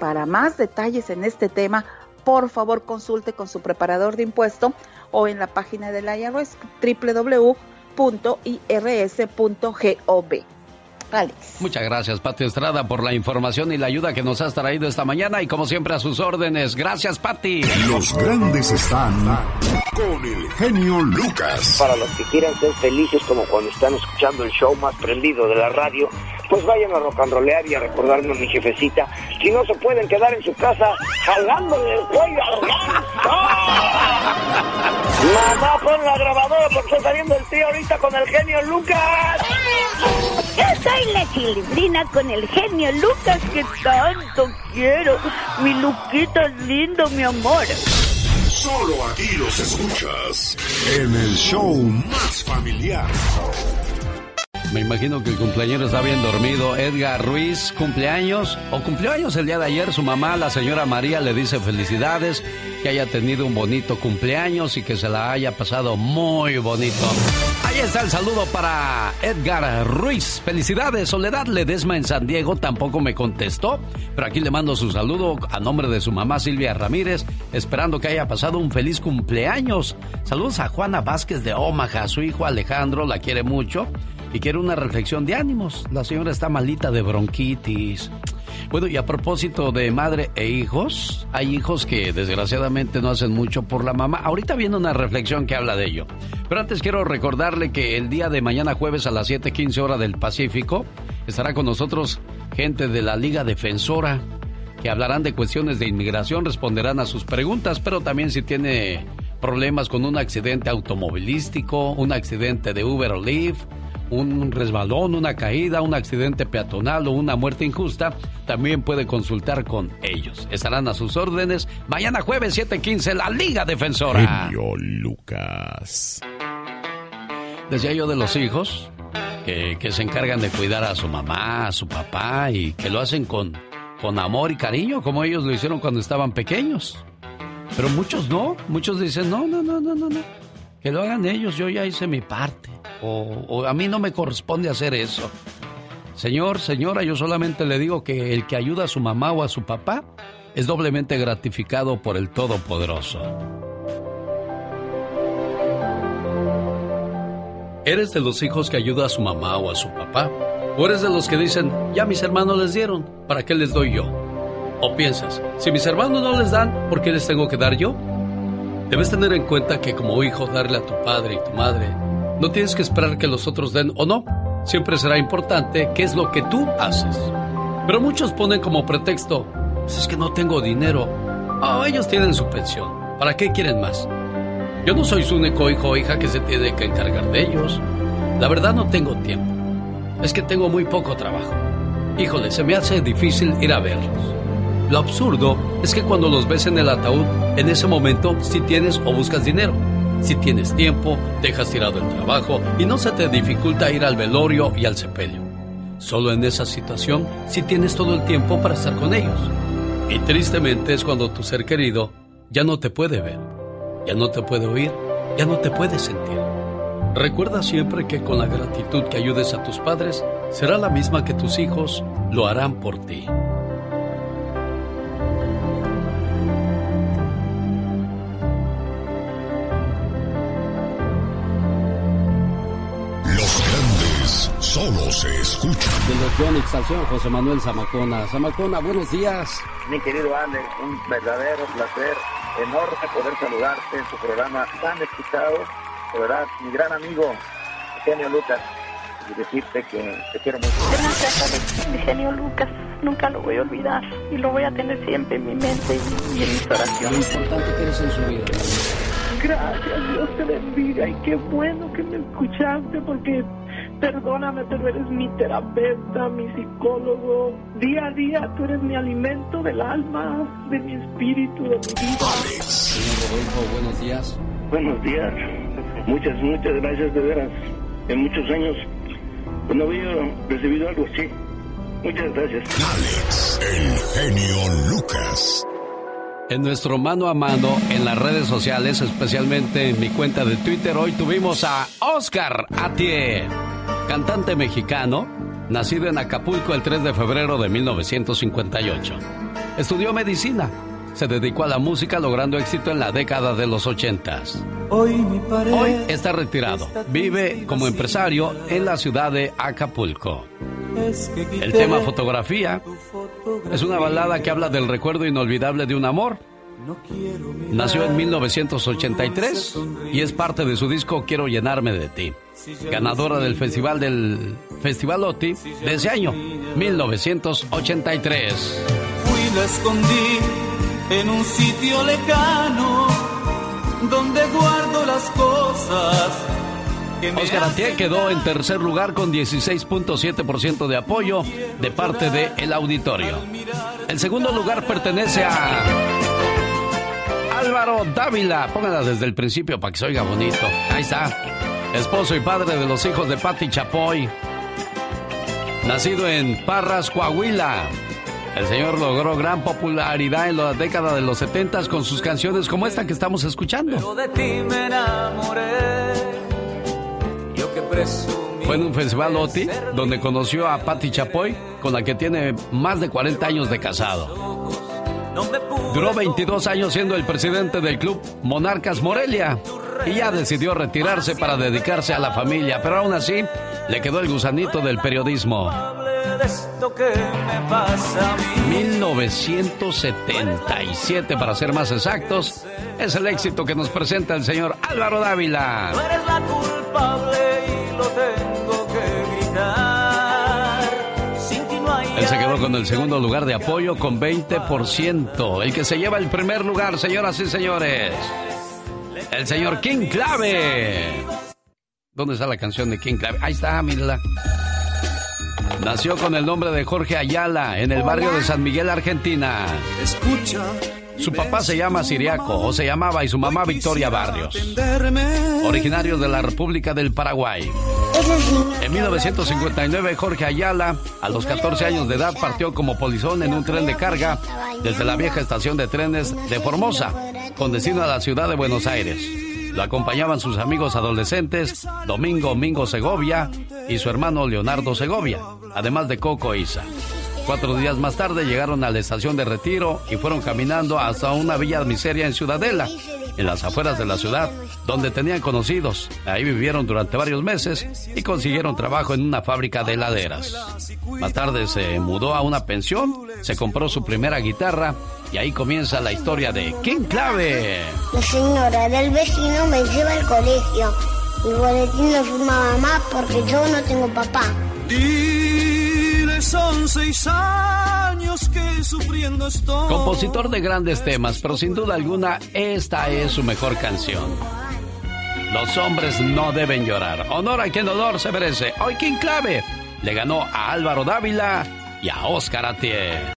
Para más detalles en este tema, por favor consulte con su preparador de impuesto o en la página del IRS www.irs.gov. Alex. Muchas gracias, Pati Estrada, por la información y la ayuda que nos has traído esta mañana y como siempre a sus órdenes. Gracias, Pati. Los grandes están con el genio Lucas. Para los que quieran ser felices como cuando están escuchando el show más prendido de la radio, pues vayan a rock and rollear y a recordarme a mi jefecita. Si no se pueden quedar en su casa jalándole el cuello al Mamá, pon la grabadora porque está saliendo el tío ahorita con el genio Lucas. Yo soy la chilindrina con el genio Lucas que tanto quiero. Mi Luquito es lindo, mi amor. Solo aquí los escuchas en el show más familiar. Me imagino que el cumpleañero está bien dormido. Edgar Ruiz, cumpleaños, o cumplió años el día de ayer. Su mamá, la señora María, le dice felicidades, que haya tenido un bonito cumpleaños y que se la haya pasado muy bonito. Ahí está el saludo para Edgar Ruiz. Felicidades, Soledad Ledesma en San Diego tampoco me contestó, pero aquí le mando su saludo a nombre de su mamá Silvia Ramírez, esperando que haya pasado un feliz cumpleaños. Saludos a Juana Vázquez de Omaha, su hijo Alejandro la quiere mucho y quiere una reflexión de ánimos. La señora está malita de bronquitis. Bueno, y a propósito de madre e hijos, hay hijos que desgraciadamente no hacen mucho por la mamá. Ahorita viene una reflexión que habla de ello. Pero antes quiero recordarle que el día de mañana jueves a las 7:15 hora del Pacífico estará con nosotros gente de la Liga Defensora que hablarán de cuestiones de inmigración, responderán a sus preguntas, pero también si tiene problemas con un accidente automovilístico, un accidente de Uber o Lyft, un resbalón, una caída, un accidente peatonal o una muerte injusta, también puede consultar con ellos. Estarán a sus órdenes mañana jueves 7:15 la Liga Defensora. Genio Lucas. Decía yo de los hijos que, que se encargan de cuidar a su mamá, a su papá y que lo hacen con, con amor y cariño como ellos lo hicieron cuando estaban pequeños. Pero muchos no, muchos dicen, no, no, no, no, no, no. Que lo hagan ellos, yo ya hice mi parte. O, a mí no me corresponde hacer eso. Señor, señora, yo solamente le digo que el que ayuda a su mamá o a su papá es doblemente gratificado por el Todopoderoso. ¿Eres de los hijos que ayuda a su mamá o a su papá? ¿O eres de los que dicen, ya mis hermanos les dieron, ¿para qué les doy yo? ¿O piensas, si mis hermanos no les dan, ¿por qué les tengo que dar yo? Debes tener en cuenta que como hijo darle a tu padre y tu madre, no tienes que esperar que los otros den o no. Siempre será importante qué es lo que tú haces. Pero muchos ponen como pretexto, pues es que no tengo dinero. Ah, ellos tienen su pensión. ¿Para qué quieren más? Yo no soy su único hijo o hija que se tiene que encargar de ellos. La verdad no tengo tiempo. Es que tengo muy poco trabajo. Híjole, se me hace difícil ir a verlos. Lo absurdo es que cuando los ves en el ataúd, en ese momento sí tienes o buscas dinero. Si tienes tiempo, dejas tirado el trabajo y no se te dificulta ir al velorio y al sepelio. Solo en esa situación sí tienes todo el tiempo para estar con ellos. Y tristemente es cuando tu ser querido ya no te puede ver, ya no te puede oír, ya no te puede sentir. Recuerda siempre que con la gratitud que ayudes a tus padres será la misma que tus hijos lo harán por ti. Solo se escuchan. De los Yonix Estación, José Manuel Zamacona. Zamacona, buenos días. Mi querido Ale, un verdadero placer, enorme poder saludarte en tu programa tan escuchado. De verdad, mi gran amigo, Eugenio Lucas, y decirte que te quiero mucho. Gracias, mi genio Lucas. Nunca lo voy a olvidar y lo voy a tener siempre en mi mente y en mis Lo oraciones. importante que eres en su vida. Gracias, Dios te bendiga y qué bueno que me escuchaste porque perdóname, pero eres mi terapeuta, mi psicólogo. Día a día tú eres mi alimento del alma, de mi espíritu, de mi vida. Señor Rodolfo, buenos días. Buenos días. Muchas, muchas gracias de veras. En muchos años pues, no había recibido algo así. Muchas gracias. Alex, el genio Lucas. En nuestro mano a mano en las redes sociales, especialmente en mi cuenta de Twitter, hoy tuvimos a Oscar Atie, cantante mexicano, nacido en Acapulco el 3 de febrero de 1958. Estudió medicina, se dedicó a la música logrando éxito en la década de los 80. Hoy Hoy está retirado, vive como empresario en la ciudad de Acapulco. El tema fotografía es una balada que habla del recuerdo inolvidable de un amor. Nació en 1983 y es parte de su disco Quiero llenarme de ti. Ganadora del festival del Festival OTI de ese año, 1983. Fui la escondí en un sitio lejano donde guardo las cosas. que me Oscar Atié quedó en tercer lugar con 16.7% de apoyo de parte del el auditorio. El segundo lugar pertenece a Álvaro Dávila. Póngala desde el principio para que se oiga bonito. Ahí está. Esposo y padre de los hijos de Patti Chapoy. Nacido en Parras, Coahuila. El señor logró gran popularidad en la década de los 70 con sus canciones como esta que estamos escuchando. Pero de ti me enamoré. Yo que presumí. Fue en un festival OTI donde conoció a Patti Chapoy, con la que tiene más de 40 años de casado. Duró 22 años siendo el presidente del club Monarcas Morelia y ya decidió retirarse para dedicarse a la familia, pero aún así le quedó el gusanito del periodismo. de esto que me pasa a mí. 1977 para ser más exactos, es el éxito que nos presenta el señor Álvaro Dávila. Se quedó con el segundo lugar de apoyo con 20%. El que se lleva el primer lugar, señoras y señores. El señor King Clave. ¿Dónde está la canción de King Clave? Ahí está, mírala. Nació con el nombre de Jorge Ayala en el barrio de San Miguel, Argentina. Escucha. Su papá se llama Siriaco o se llamaba y su mamá Victoria Barrios. Originarios de la República del Paraguay. En 1959 Jorge Ayala, a los 14 años de edad, partió como polizón en un tren de carga desde la vieja estación de trenes de Formosa, con destino a la ciudad de Buenos Aires. Lo acompañaban sus amigos adolescentes Domingo Mingo Segovia y su hermano Leonardo Segovia, además de Coco e Isa. Cuatro días más tarde llegaron a la estación de retiro y fueron caminando hasta una villa miseria en Ciudadela, en las afueras de la ciudad, donde tenían conocidos. Ahí vivieron durante varios meses y consiguieron trabajo en una fábrica de heladeras. Más tarde se mudó a una pensión, se compró su primera guitarra y ahí comienza la historia de King Clave. La señora del vecino me lleva al colegio. Mi boletín lo firma mamá porque yo no tengo papá. Son seis años que sufriendo estoy. Compositor de grandes temas, pero sin duda alguna esta es su mejor canción. Los hombres no deben llorar. Honor a quien honor se merece. Hoy King Clave le ganó a Álvaro Dávila y a Oscar Atié.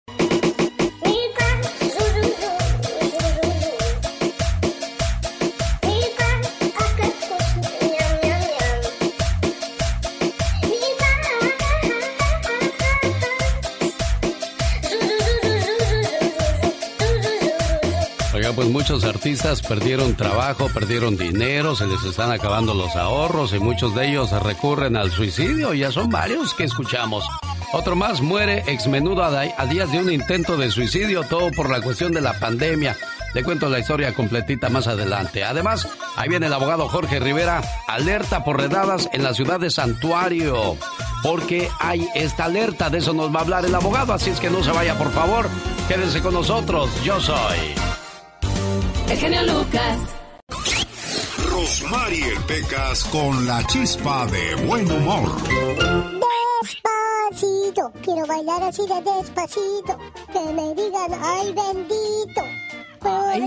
Muchos artistas perdieron trabajo, perdieron dinero, se les están acabando los ahorros y muchos de ellos recurren al suicidio. Ya son varios que escuchamos. Otro más muere ex menudo a, a días de un intento de suicidio, todo por la cuestión de la pandemia. Le cuento la historia completita más adelante. Además, ahí viene el abogado Jorge Rivera, alerta por redadas en la ciudad de Santuario. Porque hay esta alerta, de eso nos va a hablar el abogado, así es que no se vaya, por favor. Quédense con nosotros, yo soy. El genio Lucas. Rosmarie Pecas con la chispa de buen humor. Despacito, quiero bailar así de despacito. Que me digan, ay bendito. Ay.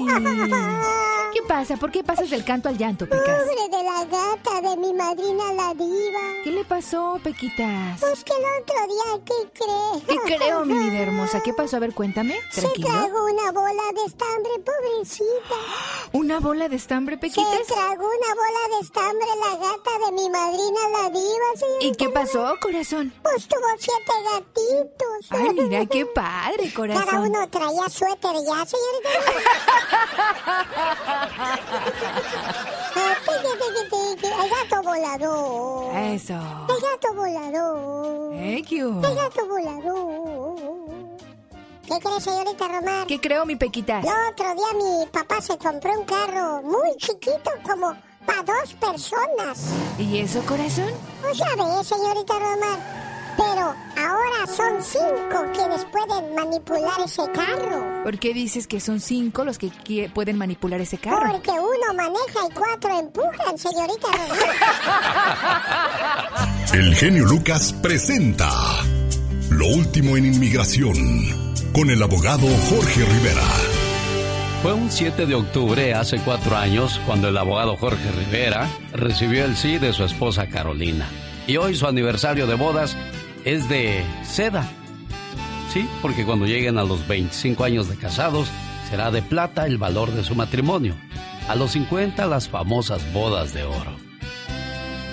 ¿Qué pasa? ¿Por qué pasas del canto al llanto, Pecas? Pobre de la gata de mi madrina la diva. ¿Qué le pasó, Pequitas? Pues que el otro día, ¿qué crees? ¿Qué creo, mi vida hermosa? ¿Qué pasó? A ver, cuéntame. Se Tranquilo. tragó una bola de estambre, pobrecita. ¿Una bola de estambre, Pequitas? Se tragó una bola de estambre la gata de mi madrina la diva, señorita. ¿Y qué pasó, corazón? Pues tuvo siete gatitos. Ay, mira, qué padre, corazón. Cada uno traía suéter ya, señorita. El gato volador. Eso. El gato volador. ¿qué hubo? El gato volador. ¿Qué crees, señorita Román? ¿Qué creo, mi Pequitas? El otro día mi papá se compró un carro muy chiquito, como para dos personas. ¿Y eso, corazón? Pues ya ves, señorita Román. Pero ahora son cinco quienes pueden manipular ese carro. ¿Por qué dices que son cinco los que pueden manipular ese carro? Porque uno maneja y cuatro empujan, señorita. El genio Lucas presenta Lo último en inmigración con el abogado Jorge Rivera. Fue un 7 de octubre hace cuatro años cuando el abogado Jorge Rivera recibió el sí de su esposa Carolina. Y hoy su aniversario de bodas es de seda. Sí, porque cuando lleguen a los 25 años de casados será de plata el valor de su matrimonio. A los 50 las famosas bodas de oro.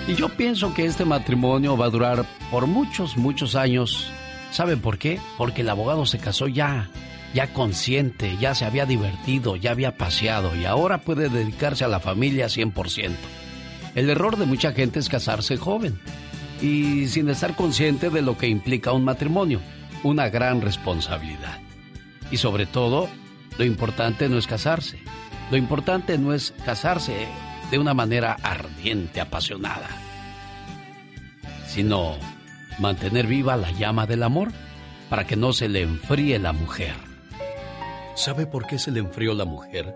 Y yo pienso que este matrimonio va a durar por muchos, muchos años. ¿Saben por qué? Porque el abogado se casó ya ya consciente, ya se había divertido, ya había paseado y ahora puede dedicarse a la familia 100%. El error de mucha gente es casarse joven y sin estar consciente de lo que implica un matrimonio, una gran responsabilidad. Y sobre todo, lo importante no es casarse, lo importante no es casarse de una manera ardiente, apasionada, sino mantener viva la llama del amor para que no se le enfríe la mujer. ¿Sabe por qué se le enfrió la mujer?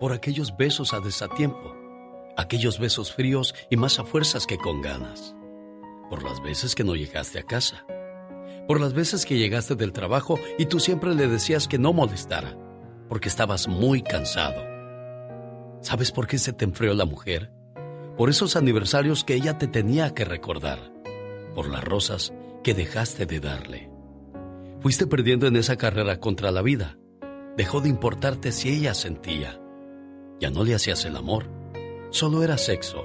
Por aquellos besos a desatiempo, aquellos besos fríos y más a fuerzas que con ganas. Por las veces que no llegaste a casa. Por las veces que llegaste del trabajo y tú siempre le decías que no molestara, porque estabas muy cansado. ¿Sabes por qué se te enfrió la mujer? Por esos aniversarios que ella te tenía que recordar. Por las rosas que dejaste de darle. Fuiste perdiendo en esa carrera contra la vida dejó de importarte si ella sentía. Ya no le hacías el amor, solo era sexo,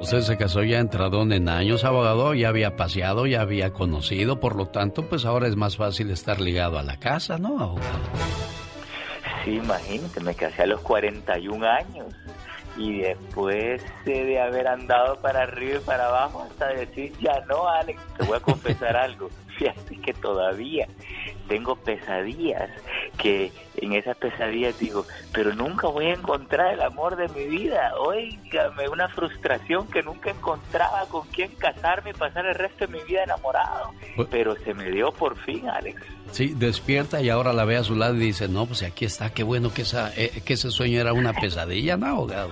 Usted se casó ya entrado en años, abogado, ya había paseado, ya había conocido, por lo tanto, pues ahora es más fácil estar ligado a la casa, ¿no, abogado? Sí, imagínate, me casé a los 41 años y después de haber andado para arriba y para abajo hasta decir, ya no, Alex, te voy a confesar algo. Fíjate que todavía tengo pesadillas, que en esas pesadillas digo, pero nunca voy a encontrar el amor de mi vida. Óigame, una frustración que nunca encontraba con quién casarme y pasar el resto de mi vida enamorado. Pero se me dio por fin, Alex. Sí, despierta y ahora la ve a su lado y dice, no, pues aquí está, qué bueno que, esa, eh, que ese sueño era una pesadilla, ¿no, abogado?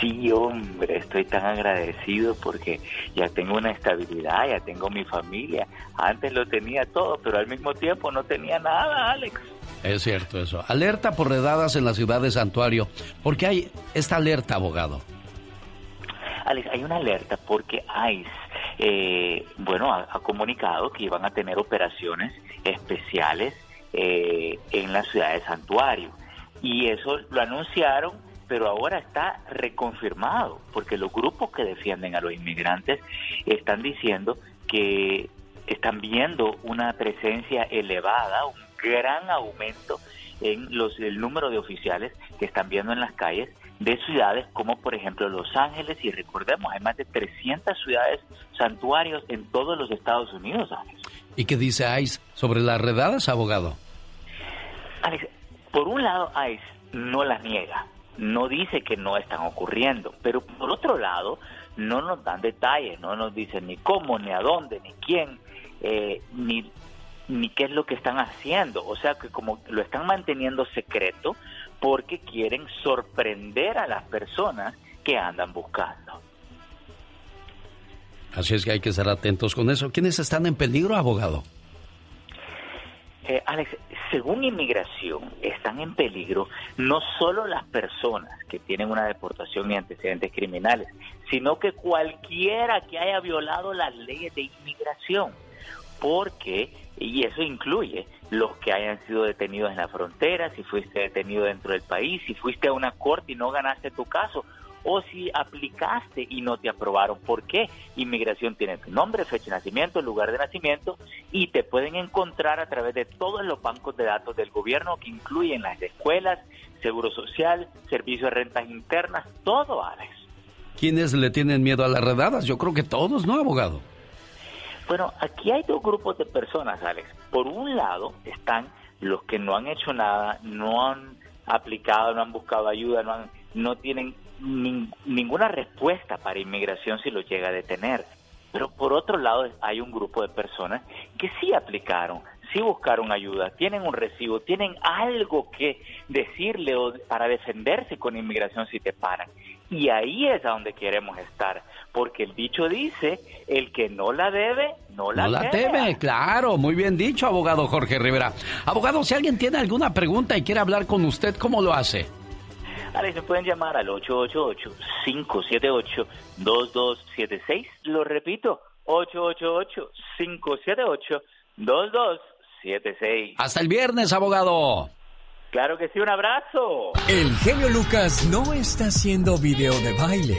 Sí, hombre, estoy tan agradecido porque ya tengo una estabilidad, ya tengo mi familia. Antes lo tenía todo, pero al mismo tiempo no tenía nada, Alex. Es cierto eso. Alerta por redadas en la ciudad de Santuario. ¿Por qué hay esta alerta, abogado? Alex, hay una alerta porque ICE, eh, bueno, ha, ha, comunicado que iban a tener operaciones especiales eh, en la ciudad de Santuario. Y eso lo anunciaron pero ahora está reconfirmado, porque los grupos que defienden a los inmigrantes están diciendo que están viendo una presencia elevada, un gran aumento en los, el número de oficiales que están viendo en las calles de ciudades como por ejemplo Los Ángeles y recordemos hay más de 300 ciudades santuarios en todos los Estados Unidos. Alex. ¿Y qué dice ICE sobre las redadas, abogado? Alex, por un lado ICE no las niega, no dice que no están ocurriendo, pero por otro lado no nos dan detalles, no nos dicen ni cómo, ni a dónde, ni quién, eh, ni, ni qué es lo que están haciendo. O sea que como lo están manteniendo secreto porque quieren sorprender a las personas que andan buscando. Así es que hay que estar atentos con eso. ¿Quiénes están en peligro, abogado? Eh, Alex, según inmigración, están en peligro no solo las personas que tienen una deportación y antecedentes criminales, sino que cualquiera que haya violado las leyes de inmigración. Porque, y eso incluye los que hayan sido detenidos en la frontera, si fuiste detenido dentro del país, si fuiste a una corte y no ganaste tu caso, o si aplicaste y no te aprobaron. ¿Por qué? Inmigración tiene tu nombre, fecha de nacimiento, lugar de nacimiento y te pueden encontrar a través de todos los bancos de datos del gobierno que incluyen las escuelas, seguro social, servicio de rentas internas, todo, Alex. ¿Quiénes le tienen miedo a las redadas? Yo creo que todos, ¿no, abogado? Bueno, aquí hay dos grupos de personas, Alex. Por un lado están los que no han hecho nada, no han aplicado, no han buscado ayuda, no, han, no tienen nin- ninguna respuesta para inmigración si los llega a detener. Pero por otro lado hay un grupo de personas que sí aplicaron, sí buscaron ayuda, tienen un recibo, tienen algo que decirle o para defenderse con inmigración si te paran. Y ahí es a donde queremos estar, porque el dicho dice, el que no la debe, no la, No la teme, claro, muy bien dicho, abogado Jorge Rivera. Abogado, si alguien tiene alguna pregunta y quiere hablar con usted, ¿cómo lo hace? Alex, me pueden llamar al 888-578-2276. Lo repito, 888-578-2276. Hasta el viernes, abogado. Claro que sí, un abrazo. El genio Lucas no está haciendo video de baile.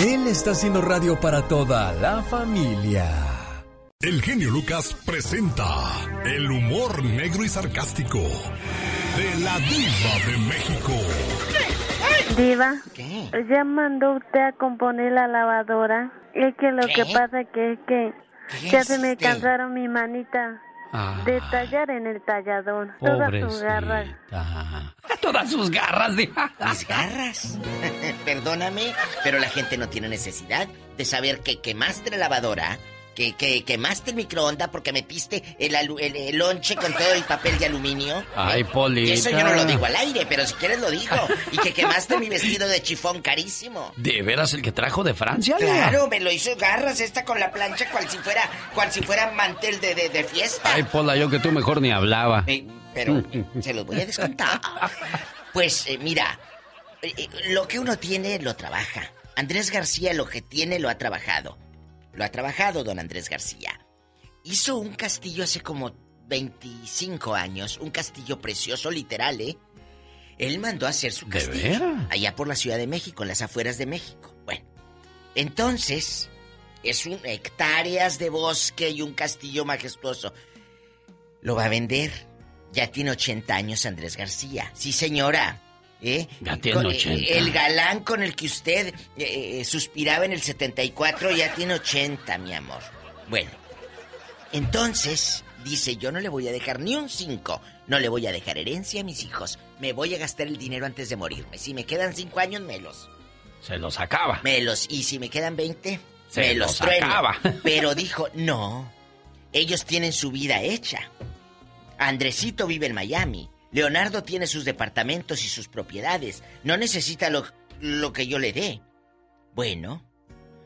Él está haciendo radio para toda la familia. El genio Lucas presenta el humor negro y sarcástico de la diva de México. Diva, ya mandó usted a componer la lavadora. Es que lo que pasa que es que ya se me cansaron mi manita de tallar en el tallador. Todas sus garras. Todas sus garras, diva. ¿Mis garras? Perdóname, pero la gente no tiene necesidad de saber que quemaste la lavadora, que, que quemaste el microondas porque metiste el, alu- el, el lonche con todo el papel de aluminio. Ay, Polita. Y eso yo no lo digo al aire, pero si quieres lo digo. Y que quemaste mi vestido de chifón carísimo. ¿De veras el que trajo de Francia? Claro, me lo hizo garras esta con la plancha cual si fuera, cual si fuera mantel de, de, de fiesta. Ay, Pola, yo que tú mejor ni hablaba. Eh, pero se los voy a descontar. Pues eh, mira, eh, lo que uno tiene lo trabaja. Andrés García lo que tiene lo ha trabajado. Lo ha trabajado don Andrés García. Hizo un castillo hace como 25 años, un castillo precioso, literal, ¿eh? Él mandó a hacer su ¿De castillo. Allá por la Ciudad de México, en las afueras de México. Bueno, entonces, es un hectáreas de bosque y un castillo majestuoso. Lo va a vender. Ya tiene 80 años Andrés García. Sí, señora. ¿Eh? Ya tiene Con- 80. El galán con el que usted eh, eh, suspiraba en el 74 ya tiene 80, mi amor. Bueno, entonces dice, yo no le voy a dejar ni un 5. No le voy a dejar herencia a mis hijos. Me voy a gastar el dinero antes de morirme. Si me quedan 5 años, melos. Se los acaba. Melos. Y si me quedan 20, Se me los los trueno. acaba. Pero dijo, no. Ellos tienen su vida hecha. Andresito vive en Miami. Leonardo tiene sus departamentos y sus propiedades. No necesita lo, lo que yo le dé. Bueno,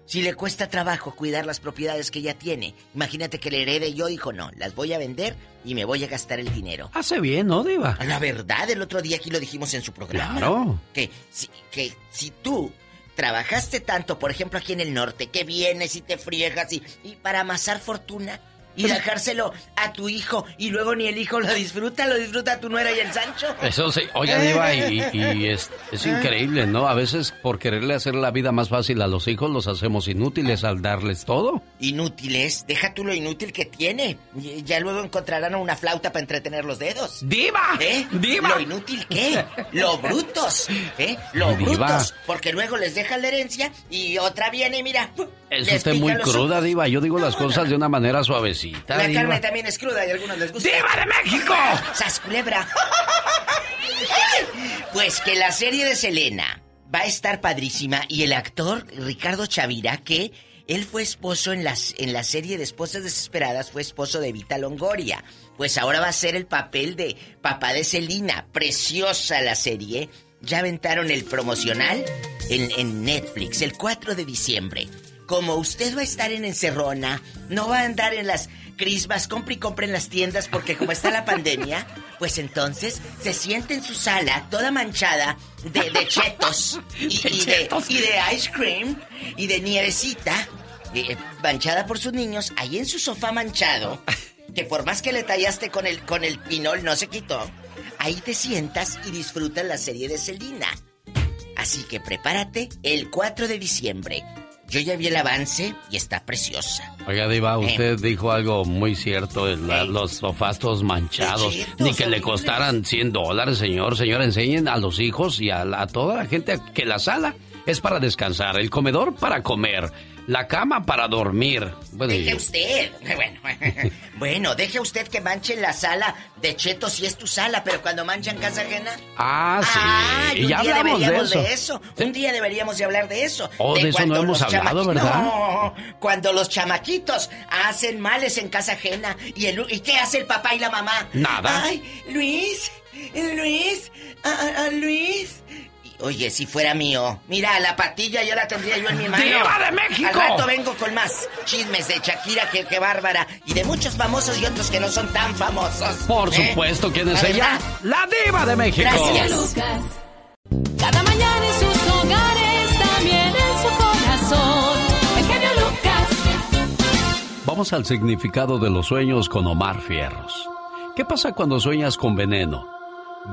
si le cuesta trabajo cuidar las propiedades que ya tiene, imagínate que le herede yo, dijo, no, las voy a vender y me voy a gastar el dinero. Hace bien, ¿no, diva? La verdad, el otro día aquí lo dijimos en su programa. Claro. Que si, que si tú trabajaste tanto, por ejemplo, aquí en el norte, que vienes y te friegas y, y para amasar fortuna y dejárselo a tu hijo y luego ni el hijo lo disfruta, lo disfruta tu nuera y el Sancho. Eso sí, oiga, Diva, y, y es, es increíble, ¿no? A veces por quererle hacer la vida más fácil a los hijos los hacemos inútiles al darles todo. Inútiles, deja tú lo inútil que tiene. Y- Ya luego encontrarán una flauta para entretener los dedos. ¡Diva! ¿Eh? ¡Diva! ¿Lo inútil qué? Lo brutos, ¿eh? Lo Diva. brutos. Porque luego les dejan la herencia y otra viene, mira. Es usted muy cruda. Diva. Yo digo las cosas de una manera suavecita, La Diva. carne también es cruda y a algunos les gusta. ¡Diva de México! ¡Sas culebra! Pues que la serie de Selena va a estar padrísima y el actor Ricardo Chavira, que él fue esposo en, las, en la serie de Esposas Desesperadas, fue esposo de Vita Longoria. Pues ahora va a ser el papel de papá de Selena. Preciosa la serie. Ya aventaron el promocional en, en Netflix el 4 de diciembre. Como usted va a estar en Encerrona, no va a andar en las crismas, compre y compre en las tiendas porque como está la pandemia, pues entonces se siente en su sala toda manchada de, de chetos y, De y de, chetos. y de ice cream y de nievecita eh, manchada por sus niños, ahí en su sofá manchado, que por más que le tallaste con el, con el pinol no se quitó, ahí te sientas y disfrutas la serie de Selina. Así que prepárate el 4 de diciembre. Yo ya vi el avance y está preciosa. Oiga, Diva, usted dijo algo muy cierto, la- los sofás todos manchados, ni que le costaran 100 dólares, señor. Señor, enseñen a los hijos y a, a toda la gente que la sala es para descansar, el comedor para comer, la cama para dormir. Bueno, deje usted. Bueno, bueno, deje usted que manchen la sala de Cheto si es tu sala, pero cuando manchan casa ajena. Ah, sí. un ya día deberíamos de eso. Un día deberíamos de hablar de eso. Oh, de, eso no hemos hablado, ¿verdad? No, cuando los chamaquitos hacen males en casa ajena y el y qué hace el papá y la mamá. Nada. Ay, Luis, Luis, a, Luis. Oye, si fuera mío. Mira, la patilla ya la tendría yo en mi mano. ¡Diva de México! Al rato vengo con más chismes de Shakira, que, que bárbara. Y de muchos famosos y otros que no son tan famosos. Por ¿eh? supuesto, ¿quién es ella? ¡La Diva de México! Gracias. Lucas. Cada mañana en sus hogares, también en su corazón. El genio Lucas. Vamos al significado de los sueños con Omar Fierros. ¿Qué pasa cuando sueñas con veneno?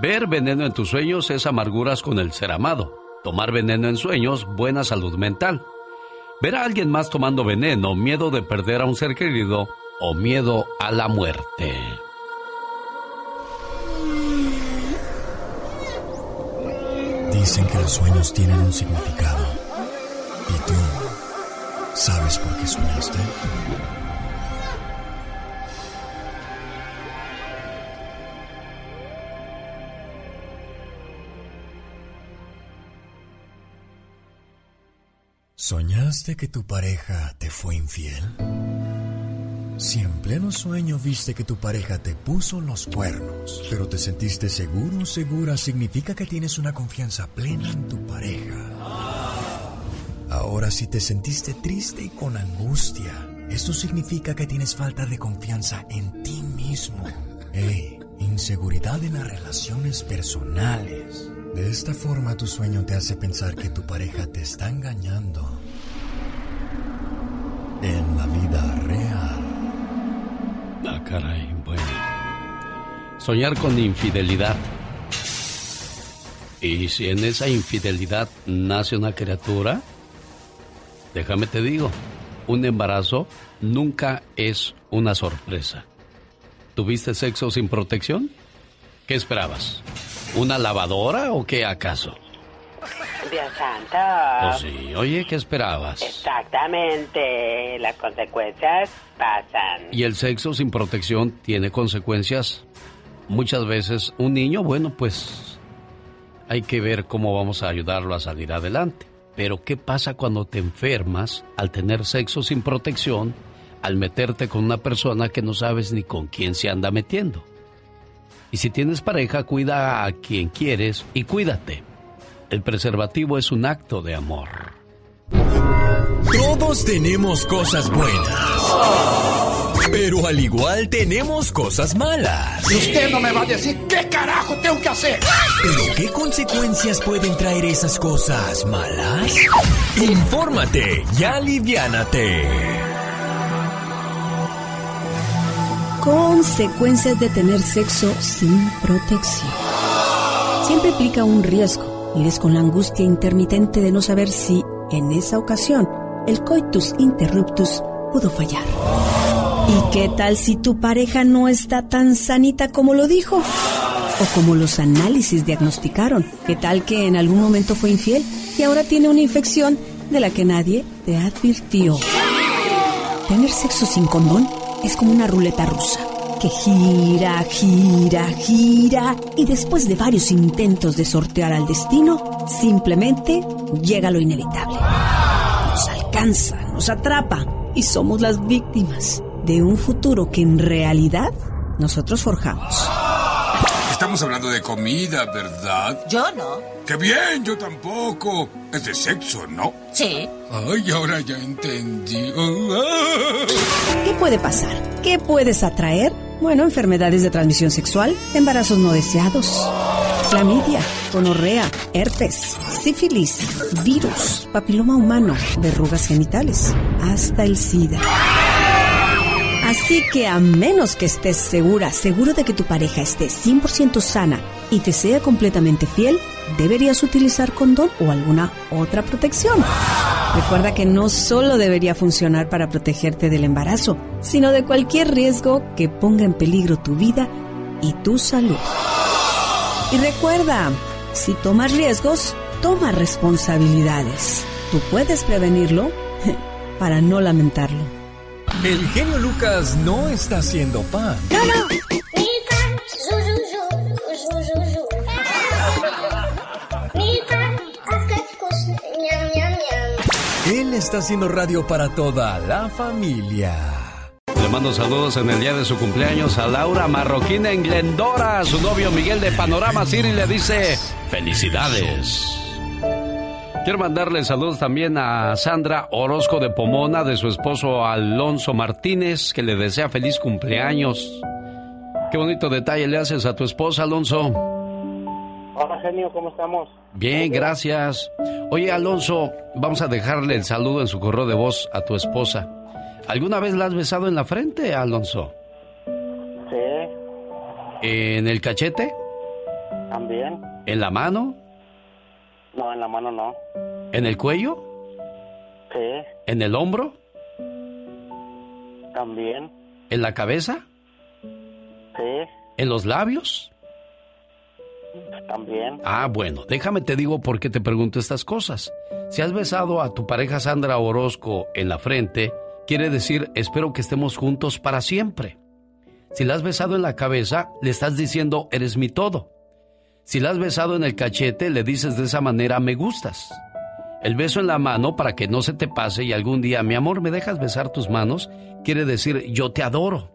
Ver veneno en tus sueños es amarguras con el ser amado. Tomar veneno en sueños, buena salud mental. Ver a alguien más tomando veneno, miedo de perder a un ser querido o miedo a la muerte. Dicen que los sueños tienen un significado. ¿Y tú sabes por qué soñaste? ¿Soñaste que tu pareja te fue infiel? Si en pleno sueño viste que tu pareja te puso los cuernos, pero te sentiste seguro o segura, significa que tienes una confianza plena en tu pareja. Ahora si te sentiste triste y con angustia, esto significa que tienes falta de confianza en ti mismo. Hey, inseguridad en las relaciones personales. De esta forma tu sueño te hace pensar que tu pareja te está engañando. En la vida real. Ah, caray, bueno. Soñar con infidelidad. Y si en esa infidelidad nace una criatura, déjame te digo, un embarazo nunca es una sorpresa. ¿Tuviste sexo sin protección? ¿Qué esperabas? ¿Una lavadora o qué acaso? Dios santo. Pues sí, oye, ¿qué esperabas? Exactamente, las consecuencias pasan. Y el sexo sin protección tiene consecuencias. Muchas veces un niño, bueno, pues hay que ver cómo vamos a ayudarlo a salir adelante. Pero ¿qué pasa cuando te enfermas al tener sexo sin protección, al meterte con una persona que no sabes ni con quién se anda metiendo? Y si tienes pareja, cuida a quien quieres y cuídate. El preservativo es un acto de amor. Todos tenemos cosas buenas. Pero al igual tenemos cosas malas. Y usted no me va a decir qué carajo tengo que hacer. ¿Pero qué consecuencias pueden traer esas cosas malas? Infórmate y aliviánate. Consecuencias de tener sexo sin protección. Siempre implica un riesgo. Vives con la angustia intermitente de no saber si, en esa ocasión, el coitus interruptus pudo fallar. ¿Y qué tal si tu pareja no está tan sanita como lo dijo? O como los análisis diagnosticaron. ¿Qué tal que en algún momento fue infiel y ahora tiene una infección de la que nadie te advirtió? Tener sexo sin condón es como una ruleta rusa que gira, gira, gira y después de varios intentos de sortear al destino, simplemente llega lo inevitable. Nos alcanza, nos atrapa y somos las víctimas de un futuro que en realidad nosotros forjamos. Estamos hablando de comida, ¿verdad? Yo no. ¡Qué bien! Yo tampoco. Es de sexo, ¿no? Sí. Ay, ahora ya entendí. ¿Qué puede pasar? ¿Qué puedes atraer? Bueno, enfermedades de transmisión sexual, embarazos no deseados, clamidia, gonorrea, herpes, sífilis, virus, papiloma humano, verrugas genitales, hasta el SIDA. Así que a menos que estés segura, seguro de que tu pareja esté 100% sana y te sea completamente fiel, deberías utilizar condón o alguna otra protección. Recuerda que no solo debería funcionar para protegerte del embarazo, sino de cualquier riesgo que ponga en peligro tu vida y tu salud. Y recuerda, si tomas riesgos, Toma responsabilidades. Tú puedes prevenirlo para no lamentarlo. El genio Lucas no está haciendo pan. Él está haciendo radio para toda la familia. Le mando saludos en el día de su cumpleaños a Laura Marroquín en Glendora. Su novio Miguel de Panorama City le dice felicidades. Quiero mandarle saludos también a Sandra Orozco de Pomona, de su esposo Alonso Martínez, que le desea feliz cumpleaños. Qué bonito detalle le haces a tu esposa, Alonso. Hola, genio, ¿cómo estamos? Bien, gracias. Oye, Alonso, vamos a dejarle el saludo en su correo de voz a tu esposa. ¿Alguna vez la has besado en la frente, Alonso? Sí. ¿En el cachete? También. ¿En la mano? No, en la mano no. ¿En el cuello? Sí. ¿En el hombro? También. ¿En la cabeza? Sí. ¿En los labios? También. Ah, bueno, déjame te digo por qué te pregunto estas cosas. Si has besado a tu pareja Sandra Orozco en la frente, quiere decir espero que estemos juntos para siempre. Si la has besado en la cabeza, le estás diciendo eres mi todo. Si la has besado en el cachete, le dices de esa manera me gustas. El beso en la mano para que no se te pase y algún día, mi amor, me dejas besar tus manos, quiere decir yo te adoro.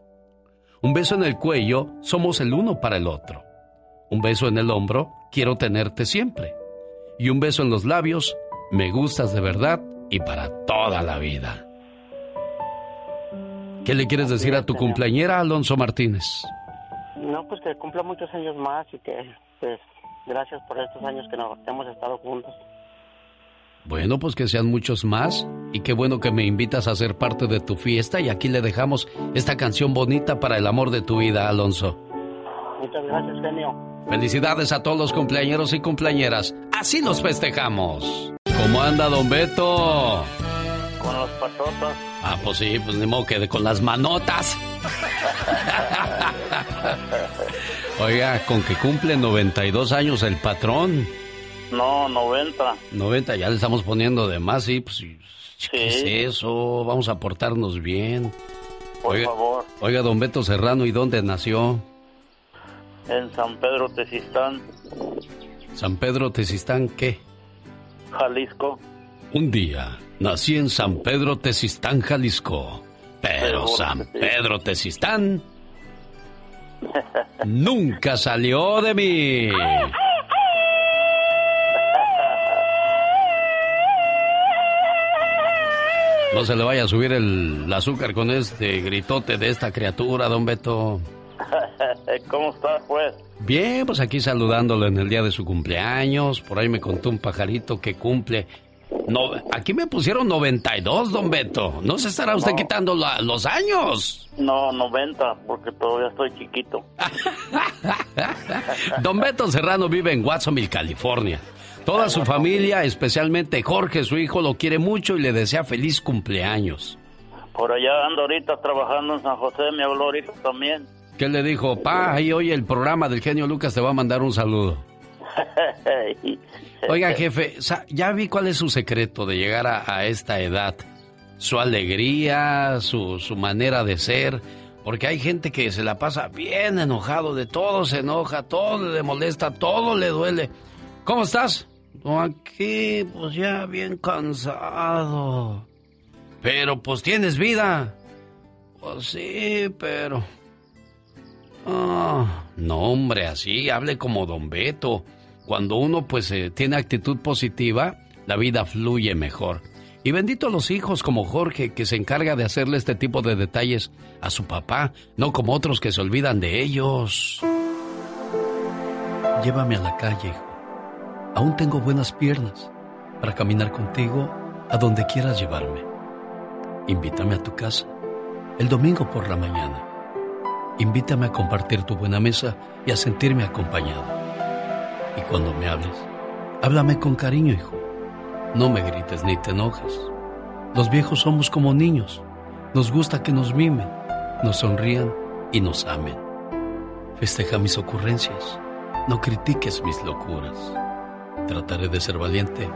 Un beso en el cuello, somos el uno para el otro. Un beso en el hombro, quiero tenerte siempre. Y un beso en los labios, me gustas de verdad y para toda la vida. ¿Qué le quieres decir a tu cumpleañera, Alonso Martínez? No, pues que cumpla muchos años más y que, pues, gracias por estos años que, nos, que hemos estado juntos. Bueno, pues que sean muchos más y qué bueno que me invitas a ser parte de tu fiesta y aquí le dejamos esta canción bonita para el amor de tu vida, Alonso. Muchas gracias, genio. Felicidades a todos los cumpleañeros y cumpleañeras. Así los festejamos. ¿Cómo anda, don Beto? Con los patotas. Ah, pues sí, pues ni modo que con las manotas. Oiga, con que cumple 92 años el patrón. No, 90. 90, ya le estamos poniendo de más, sí, pues, ¿qué es Sí. eso? Vamos a portarnos bien. Por oiga, favor. Oiga, don Beto Serrano, ¿y dónde nació? En San Pedro Tezistán, San Pedro Tezistán, ¿qué? Jalisco. Un día nací en San Pedro Tezistán, Jalisco. Pero San. Pedro Tezistán nunca salió de mí. No se le vaya a subir el, el azúcar con este gritote de esta criatura, don Beto. ¿Cómo estás, pues? Bien, pues aquí saludándolo en el día de su cumpleaños. Por ahí me contó un pajarito que cumple. No, aquí me pusieron 92, don Beto. ¿No se estará usted No. quitando la- los años? No, 90, porque todavía estoy chiquito. Don Beto Serrano vive en Watsonville, California. Toda su familia, especialmente Jorge, su hijo, lo quiere mucho y le desea feliz cumpleaños. Por allá ando ahorita trabajando en San José, me habló ahorita también. ¿Qué le dijo? Pa, ahí oye el programa del genio Lucas, te va a mandar un saludo. Oiga, jefe, ya vi cuál es su secreto de llegar a, esta edad. Su alegría, su, manera de ser. Porque hay gente que se la pasa bien enojado, de todo se enoja, todo le molesta, todo le duele. ¿Cómo estás? "No, aquí, pues ya bien cansado. Pero pues tienes vida. Pues sí, pero... Ah, no, hombre, así, hable como don Beto. Cuando uno pues eh, tiene actitud positiva, la vida fluye mejor. Y bendito los hijos como Jorge, que se encarga de hacerle este tipo de detalles a su papá, no como otros que se olvidan de ellos. Llévame a la calle, hijo. Aún tengo buenas piernas para caminar contigo a donde quieras llevarme. Invítame a tu casa el domingo por la mañana. Invítame a compartir tu buena mesa y a sentirme acompañado. Y cuando me hables, háblame con cariño, hijo. No me grites ni te enojes. Los viejos somos como niños. Nos gusta que nos mimen, nos sonrían y nos amen. Festeja mis ocurrencias. No critiques mis locuras. trataré de ser valiente,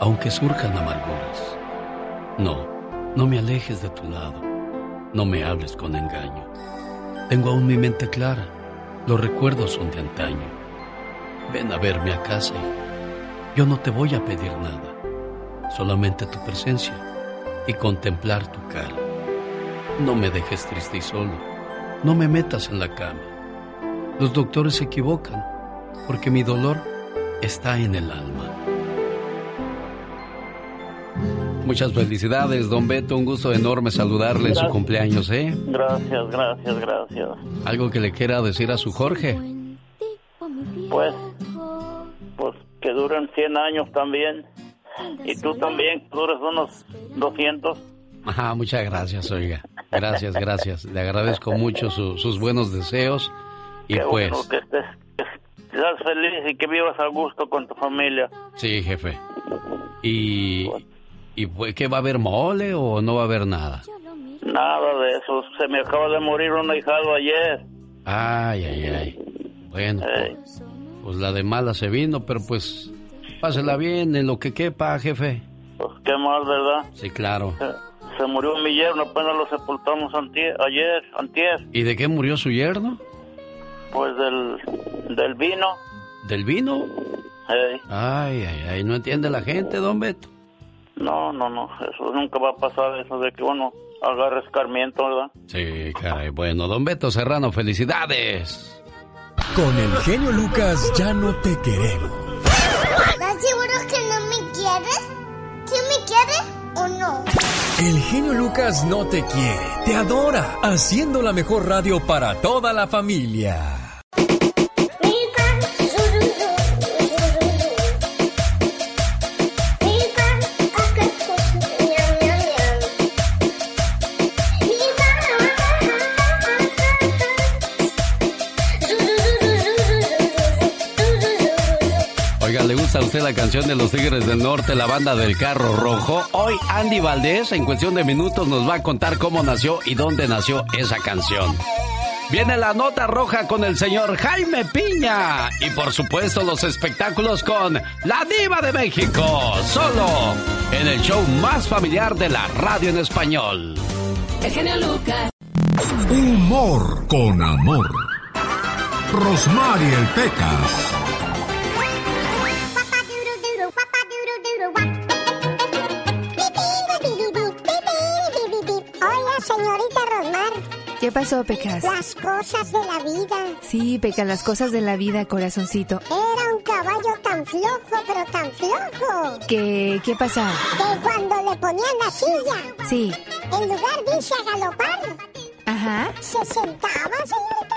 aunque surjan amarguras. No, no me alejes de tu lado. No me hables con engaño. Tengo aún mi mente clara. Los recuerdos son de antaño. Ven a verme a casa. Yo no te voy a pedir nada. Solamente tu presencia y contemplar tu cara. No me dejes triste y solo. No me metas en la cama. Los doctores se equivocan porque mi dolor está en el alma. Muchas felicidades, don Beto. Un gusto enorme saludarle en su cumpleaños, ¿eh? Gracias, gracias, gracias. ¿Algo que le quiera decir a su Jorge? Pues, pues que duren 100 años también. Y tú también, que dures unos 200. Ajá, muchas gracias, oiga. Gracias, gracias. Le agradezco mucho su- sus buenos deseos. Y Qué pues, bueno que estés, que seas feliz y que vivas a gusto con tu familia. sí, jefe. Y, y pues, ¿qué va a haber mole o no va a haber nada? Nada de eso. Se me acaba de morir un ahijado ayer. Ay, ay, ay. Bueno, pues, pues la de mala se vino, pero pues pásela bien en lo que quepa, jefe. Pues qué mal, ¿verdad? Sí, claro. Se, se murió mi yerno, apenas lo sepultamos antier, ayer, antier. ¿Y de qué murió su yerno? Pues del, del vino. ¿Del vino? Ey. Ay, ay, ay, no entiende la gente, don Beto. No, no, no, eso nunca va a pasar, eso de que uno agarre escarmiento, ¿verdad? Sí, caray. Bueno, don Beto Serrano, felicidades. Con el genio Lucas ya no te queremos. ¿Estás seguro que no me quieres? ¿Sí me quieres o no? El genio Lucas no te quiere, te adora, haciendo la mejor radio para toda la familia. Gusta a usted la canción de los Tigres del Norte, la banda del carro rojo? Hoy Andy Valdés, en cuestión de minutos, nos va a contar cómo nació y dónde nació esa canción. Viene la nota roja con el señor Jaime Piña. Y por supuesto los espectáculos con la diva de México. Solo en el show más familiar de la radio en español. El genio Lucas. Humor con amor. Rosmarie el Pecas. ¿Qué pasó, Pecas? Las cosas de la vida. Sí, Pecas, las cosas de la vida, corazoncito. Era un caballo tan flojo, pero tan flojo. ¿Qué, qué pasa? Que cuando le ponían la silla, Sí. en lugar de irse a galopar, Ajá. se sentaba, señorita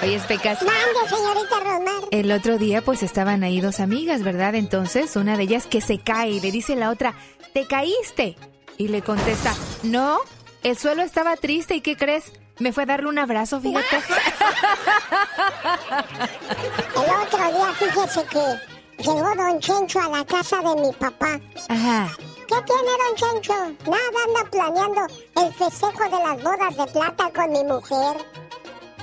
Oye, Pecas. Mande, señorita Rosmar. El otro día pues estaban ahí dos amigas, ¿verdad? Entonces una de ellas que se cae y le dice la otra, ¿te caíste? Y le contesta, no, el suelo estaba triste y ¿qué crees? Me fue a darle un abrazo, fíjate. El otro día, fíjese que llegó Don Chencho a la casa de mi papá. Ajá. ¿Qué tiene Don Chencho? Nada, anda planeando el festejo de las bodas de plata con mi mujer.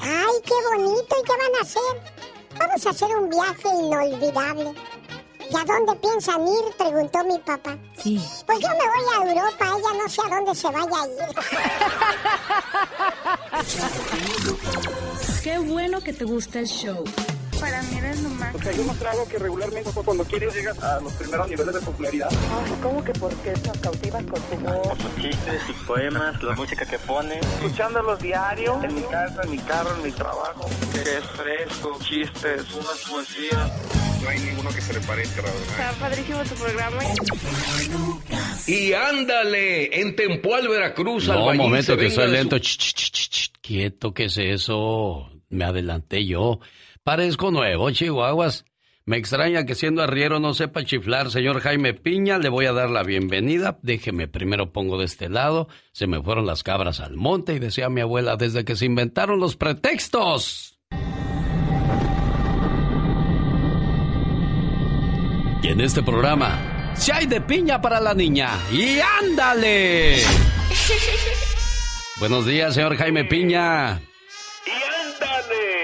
¡Ay, qué bonito! ¿Y qué van a hacer? Vamos a hacer un viaje inolvidable. ¿Y a dónde piensan ir? Preguntó mi papá. Sí. Pues yo me voy a Europa, ella no sé a dónde se vaya a ir. Qué bueno que te gusta el show. Para mí eres lo más. O sea, yo no trago que regularmente cuando quieres llegas a los primeros niveles de popularidad. ¿Cómo que por qué nos cautivas con tu voz? Sus chistes, sus poemas, la música que pones. Escuchándolos diario, en mi casa, en mi carro, en mi trabajo. Que es fresco, chistes, unas poesías. No hay ninguno que se le parezca, la verdad. Está padrísimo tu programa. Y ándale, en Tempual, Veracruz, No, un albañil momento que soy su- lento. Ch, ch, ch, ch. Quieto, ¿qué es eso? Me adelanté yo. Parezco nuevo, Chihuahuas. Me extraña que siendo arriero no sepa chiflar, señor Jaime Piña. Le voy a dar la bienvenida. Déjeme primero pongo de este lado. Se me fueron las cabras al monte y decía mi abuela desde que se inventaron los pretextos. Y en este programa, si hay de piña para la niña. ¡Y ándale! Buenos días, señor Jaime Piña. Y ándale,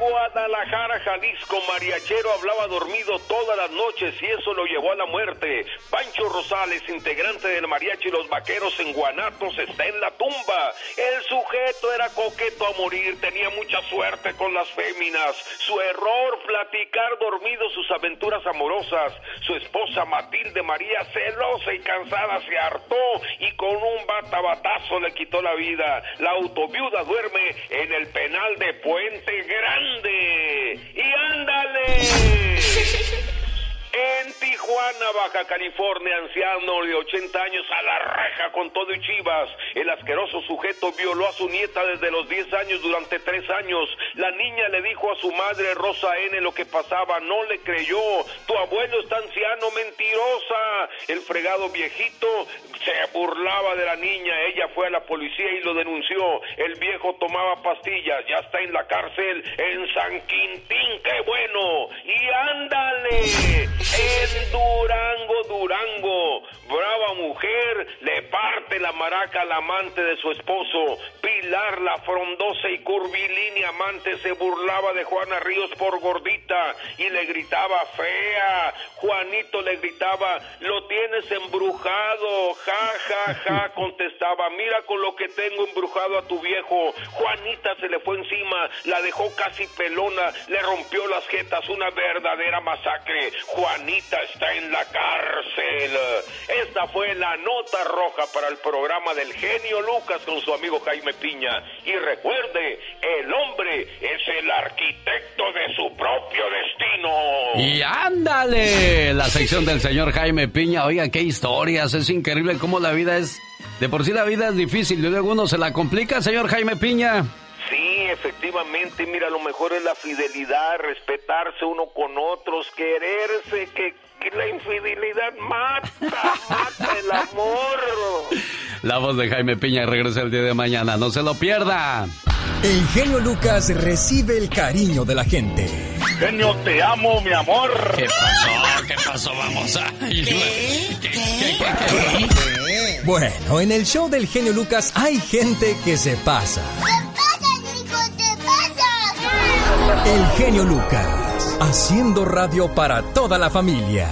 Guadalajara. Jalisco, mariachero hablaba dormido todas las noches y eso lo llevó a la muerte. Pancho Rosales, integrante del mariachi Los Vaqueros en Guanatos, está en la tumba. El sujeto era coqueto a morir, tenía mucha suerte con las féminas. Su error, platicar dormido sus aventuras amorosas. Su esposa Matilde María, celosa y cansada, se hartó y con un batabatazo le quitó la vida. La autoviuda duerme en el penal de Puente Grande. ¡Y ándale! En Tijuana, Baja California, anciano de 80 años a la reja con todo y chivas. El asqueroso sujeto violó a su nieta desde los 10 años durante 3 años. La niña le dijo a su madre Rosa N lo que pasaba, no le creyó. Tu abuelo está anciano, mentirosa. El fregado viejito se burlaba de la niña. Ella fue a la policía y lo denunció. El viejo tomaba pastillas, ya está en la cárcel en San Quintín. ¡Qué bueno! Y ándale en Durango, Durango. Brava mujer le parte la maraca al amante de su esposo. Pilar, la frondosa y curvilínea amante, se burlaba de Juana Ríos por gordita y le gritaba fea. Juanito le gritaba, lo tienes embrujado. Ja, ja, ja, contestaba, mira con lo que tengo embrujado a tu viejo. Juanita se le fue encima, la dejó casi pelona, le rompió las jetas, una verdadera masacre. Juanita está en la cárcel. Esta fue la nota roja para el programa del genio Lucas con su amigo Jaime Piña. Y recuerde, el hombre es el arquitecto de su propio destino. Y ándale, la sección del señor Jaime Piña. Oiga, qué historias. Es increíble cómo la vida es... De por sí la vida es difícil y luego uno se la complica, señor Jaime Piña. Sí, efectivamente, mira, lo mejor es la fidelidad, respetarse uno con otros, quererse, que, que la infidelidad mata, mata el amor. La voz de Jaime Piña regresa el día de mañana, no se lo pierda. El genio Lucas recibe el cariño de la gente. Genio, te amo, mi amor. ¿Qué pasó? ¿Qué pasó? Vamos a... Bueno, en el show del genio Lucas hay gente que se pasa. El genio Lucas, haciendo radio para toda la familia.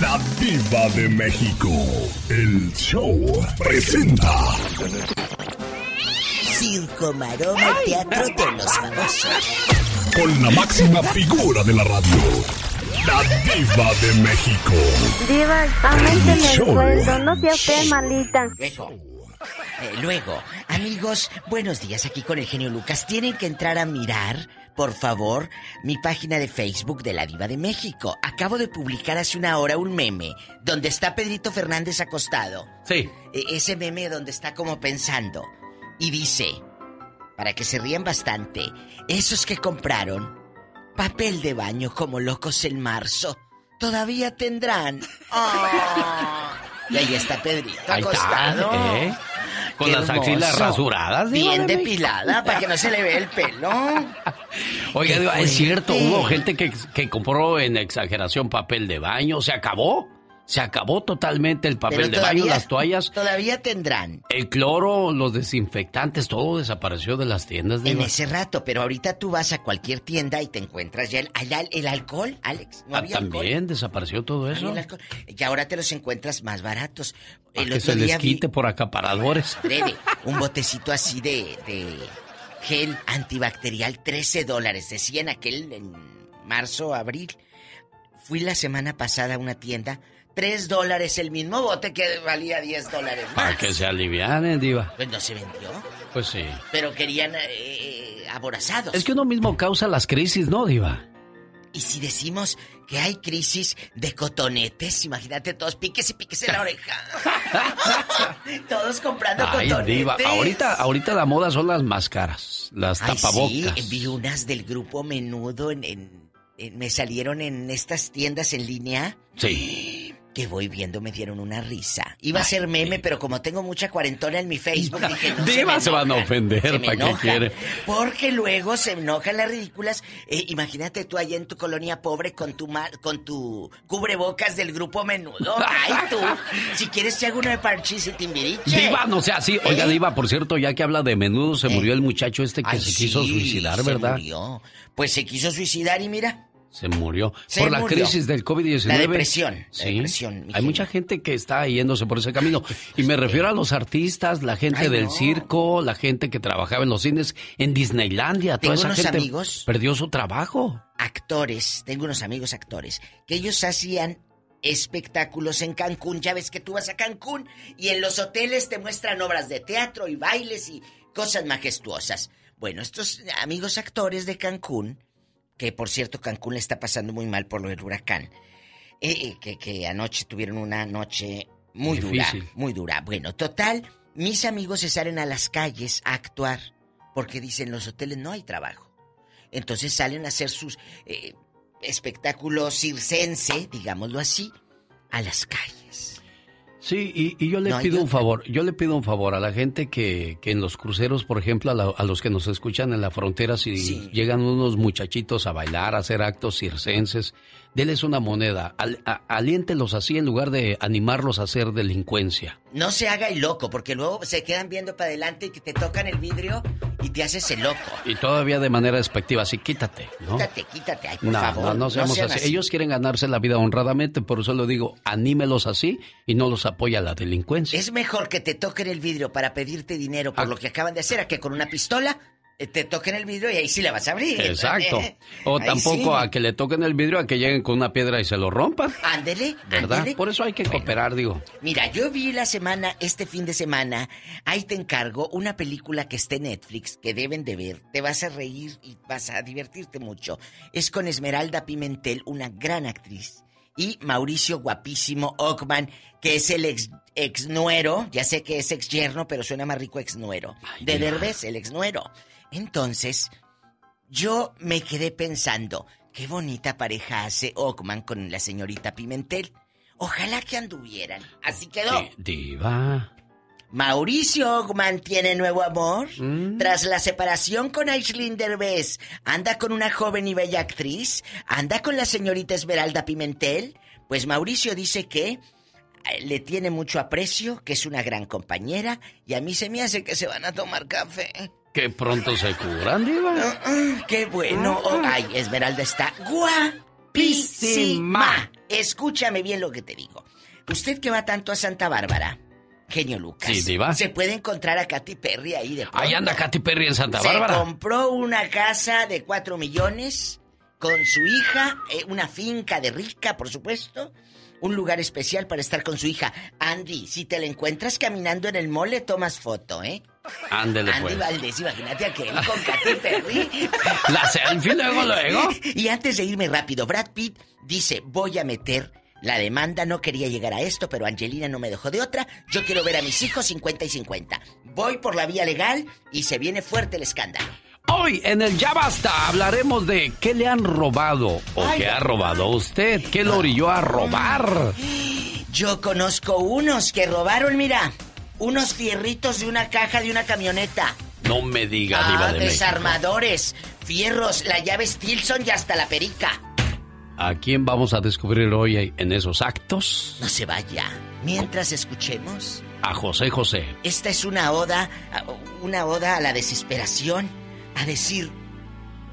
La diva de México, el show presenta. Circo, maroma y teatro de los famosos. Con la máxima figura de la radio, la diva de México. Diva, aumenteme el sueldo, no sea usted malita. Eh, luego, amigos, buenos días aquí con el genio Lucas. Tienen que entrar a mirar, por favor, mi página de Facebook de la Diva de México. Acabo de publicar hace una hora un meme donde está Pedrito Fernández acostado. Sí. E- ese meme donde está como pensando. Y dice, para que se rían bastante, esos que compraron papel de baño como locos en marzo, todavía tendrán. Ah. Y ahí está Pedrito Ahí está, acostado. ¿eh? Con las axilas rasuradas. Bien depilada para que no se le vea el pelo. Oiga, es cierto, hubo gente que, que compró en exageración papel de baño. ¿Se acabó? Se acabó totalmente el papel Pero de baño, las toallas. Todavía tendrán. El cloro, los desinfectantes, todo desapareció de las tiendas. En Diva. ese rato, pero ahorita tú vas a cualquier tienda y te encuentras ya el, el- el alcohol, Alex. ¿No Ah, había alcohol? También desapareció todo No eso. Y ahora te los encuentras más baratos. El que se les vi- quite por acaparadores. Breve, un botecito así de, de gel antibacterial, 13 dólares. Decían aquel en marzo, abril. Fui la semana pasada a una tienda, 3 dólares el mismo bote que valía 10 dólares Para más. que se alivianen, Diva. Pues no se vendió, Pues sí. pero querían eh, aborazados. Es que uno mismo causa las crisis, ¿no, Diva? Y si decimos que hay crisis de cotonetes, imagínate todos piques y piques en la oreja. todos comprando Ay, cotonetes. Diva. Ahorita, ahorita la moda son las máscaras, las Ay, tapabocas. sí, vi unas del grupo Menudo en, en- en- me salieron en estas tiendas en línea Sí. Que voy viendo me dieron una risa. Iba a ser meme, pero como tengo mucha cuarentona en mi Facebook, dije, no, Diva me se van a ofender, se ¿para qué quiere? Porque luego se enojan las ridículas. Eh, imagínate tú allá en tu colonia pobre con tu ma- con tu cubrebocas del grupo menudo. Ay, tú. Si quieres te hago uno de parchís y timbiriche. Diva, no sea así. Oiga, ¿Eh? Diva, por cierto, ya que habla de menudo, se murió el muchacho este que Ay, se quiso sí, suicidar, se ¿verdad? murió. Pues se quiso suicidar y mira. Se murió. Se por la crisis del COVID-19. La depresión, la Sí. depresión, mi Hay mucha gente que está yéndose por ese camino. Y me refiero a los artistas, la gente Ay, del no. circo, la gente que trabajaba en los cines, en Disneylandia. Tengo Toda esa unos gente amigos. perdió su trabajo. actores, tengo unos amigos actores, que ellos hacían espectáculos en Cancún. Ya ves que tú vas a Cancún y en los hoteles te muestran obras de teatro y bailes y cosas majestuosas. Bueno, estos amigos actores de Cancún, que por cierto Cancún le está pasando muy mal por lo del huracán, eh, eh, que, que anoche tuvieron una noche muy Difícil. dura, muy dura. Bueno, total, mis amigos se salen a las calles a actuar porque dicen los hoteles no hay trabajo. Entonces salen a hacer sus eh, espectáculos circense, digámoslo así, a las calles. Sí, y, y yo le No pido un favor, yo le pido un favor a la gente que, que en los cruceros, por ejemplo, a, la- a los que nos escuchan en la frontera, si llegan unos muchachitos a bailar, a hacer actos circenses, denles una moneda, al- a- aliéntelos así en lugar de animarlos a hacer delincuencia. No se haga el loco, porque luego se quedan viendo para adelante y que te tocan el vidrio y te haces el loco. Y todavía de manera despectiva, así quítate, ¿no? Quítate, quítate, ay, por No, favor. no, no seamos sean así. Ellos quieren ganarse la vida honradamente, por eso lo digo, anímelos así y no los apoya la delincuencia. Es mejor que te toquen el vidrio para pedirte dinero por Ah. lo que acaban de hacer a que con una pistola te toquen el vidrio y ahí sí la vas a abrir. Exacto. O Ahí tampoco sí. a que le toquen el vidrio, a que lleguen con una piedra y se lo rompan. Ándele, ¿Verdad? ándele. Por eso hay que cooperar, digo. Mira, yo vi la semana, este fin de semana, ahí te encargo una película que está en Netflix, que deben de ver. Te vas a reír y vas a divertirte mucho. Es con Esmeralda Pimentel, una gran actriz, y Mauricio Guapísimo Ockman, que es el ex, ex nuero, ya sé que es ex yerno, pero suena más rico ex nuero. De Derbez, el ex nuero. Entonces, yo me quedé pensando, qué bonita pareja hace Ockman con la señorita Pimentel. Ojalá que anduvieran. Así quedó. Di- Diva. Mauricio Ockman tiene nuevo amor. Mm. Tras la separación con Aislinn Derbez, anda con una joven y bella actriz. Anda con la señorita Esmeralda Pimentel. Pues Mauricio dice que eh, le tiene mucho aprecio, que es una gran compañera y a mí se me hace que se van a tomar café. Que pronto se curan, Diva. Ah, ¡Qué bueno! Oh, ay, Esmeralda está guapísima. Escúchame bien lo que te digo. Usted que va tanto a Santa Bárbara, genio Lucas. Sí, diva. Se puede encontrar a Katy Perry ahí de pronto. Ahí anda Katy Perry en Santa Se Bárbara. compró una casa de cuatro millones con su hija, eh, una finca de rica, por supuesto. Un lugar especial para estar con su hija. Andy, si te la encuentras caminando en el mole, tomas foto, ¿eh? Ándele Andy pues. Valdés, imagínate a aquel con Katy Perry. La selfie luego, luego. Y antes de irme rápido, Brad Pitt dice, voy a meter la demanda, no quería llegar a esto, pero Angelina no me dejó de otra. Yo quiero ver a mis hijos 50 y 50. Voy por la vía legal y se viene fuerte el escándalo. Hoy en el Ya Basta hablaremos de qué le han robado o Ay, qué ha robado usted, qué lo orilló a robar. Yo conozco unos que robaron, mira, unos fierritos de una caja de una camioneta. No me diga, Ah, Diva de México. desarmadores, fierros, la llave Stilson y hasta la perica. ¿A quién vamos a descubrir hoy en esos actos? No se vaya. Mientras escuchemos, A José José. esta es una oda, una oda a la desesperación, a decir,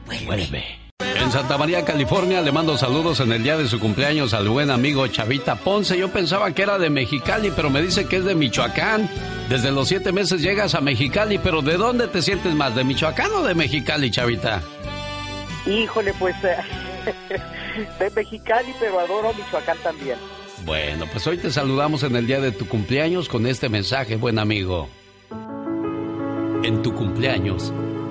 Vuelve. En Santa María, California, le mando saludos en el día de su cumpleaños al buen amigo Chavita Ponce. Yo pensaba que era de Mexicali, pero me dice que es de Michoacán. Desde los siete meses llegas a Mexicali, pero ¿de dónde te sientes más? ¿De Michoacán o de Mexicali, Chavita? Híjole, pues de Mexicali, pero adoro Michoacán también. Bueno, pues hoy te saludamos en el día de tu cumpleaños con este mensaje, buen amigo. En tu cumpleaños,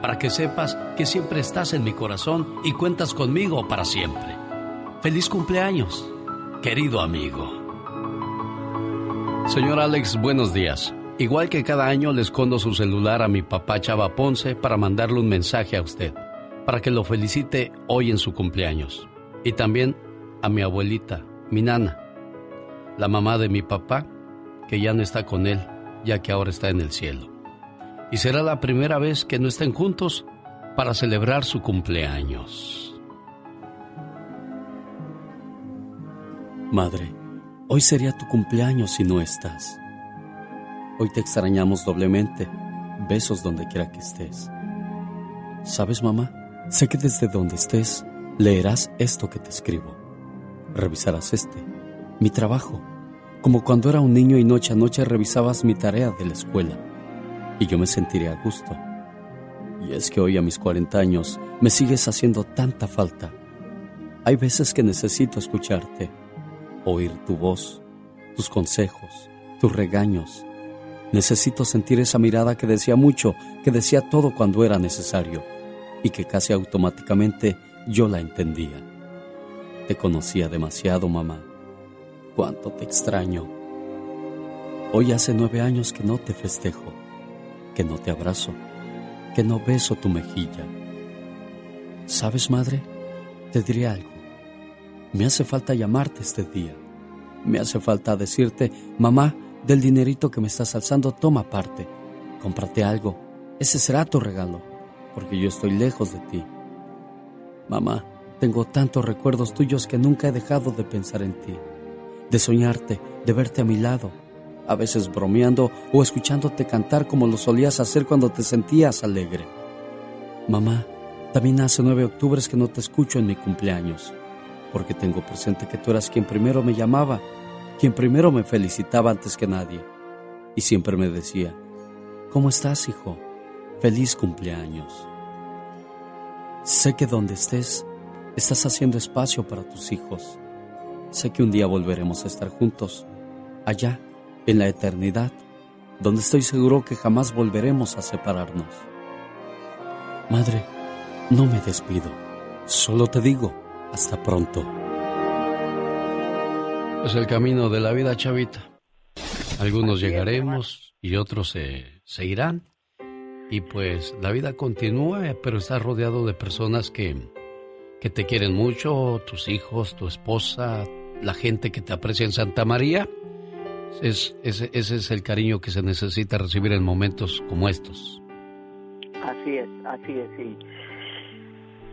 para que sepas que siempre estás en mi corazón y cuentas conmigo para siempre. Feliz cumpleaños, querido amigo. Señor Alex, buenos días. Igual que cada año le escondo su celular a mi papá Chava Ponce para mandarle un mensaje a usted, para que lo felicite hoy en su cumpleaños. Y también a mi abuelita, mi nana, la mamá de mi papá, que ya no está con él, ya que ahora está en el cielo. Y será la primera vez que no estén juntos para celebrar su cumpleaños. Madre, hoy sería tu cumpleaños si no estás. Hoy te extrañamos doblemente. Besos donde quiera que estés. ¿Sabes, mamá? Sé que desde donde estés leerás esto que te escribo. Revisarás este, mi trabajo, como cuando era un niño y noche a noche revisabas mi tarea de la escuela. Y yo me sentiré a gusto. Y es que hoy a mis 40 años me sigues haciendo tanta falta. Hay veces que necesito escucharte, oír tu voz, tus consejos, tus regaños. Necesito sentir esa mirada que decía mucho, que decía todo cuando era necesario y que casi automáticamente yo la entendía. Te conocía demasiado, mamá cuánto te extraño. Hoy hace nueve años que no te festejo, que no te abrazo, que no beso tu mejilla. ¿Sabes, madre? Te diré algo. Me hace falta llamarte este día. Me hace falta decirte, mamá, del dinerito que me estás alzando, toma parte. Cómprate algo. Ese será tu regalo, porque yo estoy lejos de ti. Mamá, tengo tantos recuerdos tuyos que nunca he dejado de pensar en ti de soñarte, de verte a mi lado, a veces bromeando o escuchándote cantar como lo solías hacer cuando te sentías alegre. Mamá, también hace nueve octubres que no te escucho en mi cumpleaños, porque tengo presente que tú eras quien primero me llamaba, quien primero me felicitaba antes que nadie, y siempre me decía, ¿cómo estás, hijo? Feliz cumpleaños. Sé que donde estés, estás haciendo espacio para tus hijos Sé que un día volveremos a estar juntos, allá, en la eternidad, donde estoy seguro que jamás volveremos a separarnos. Madre, no me despido, solo te digo, hasta pronto. Es el camino de la vida, chavita. Algunos llegaremos y otros se, se irán. Y pues la vida continúa, pero estás rodeado de personas que, que te quieren mucho, tus hijos, tu esposa, la gente que te aprecia en Santa María. Es, ese, ese es el cariño que se necesita recibir en momentos como estos. Así es, así es, sí.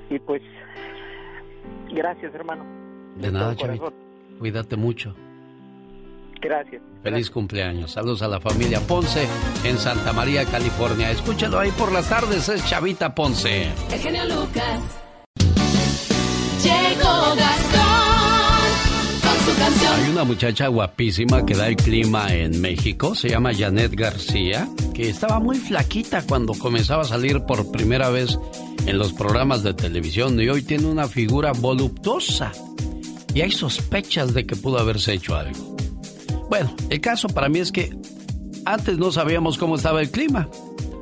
Y pues, gracias, hermano. De nada, Chavito. Cuídate mucho. Gracias. Feliz cumpleaños. Saludos a la familia Ponce en Santa María, California. Escúchalo ahí por las tardes, es Chavita Ponce. El genio Lucas. Llegó Gastón. Hay una muchacha guapísima que da el clima en México, se llama Janet García, que estaba muy flaquita cuando comenzaba a salir por primera vez en los programas de televisión y hoy tiene una figura voluptuosa. Y hay sospechas de que pudo haberse hecho algo. Bueno, el caso para mí es que antes no sabíamos cómo estaba el clima.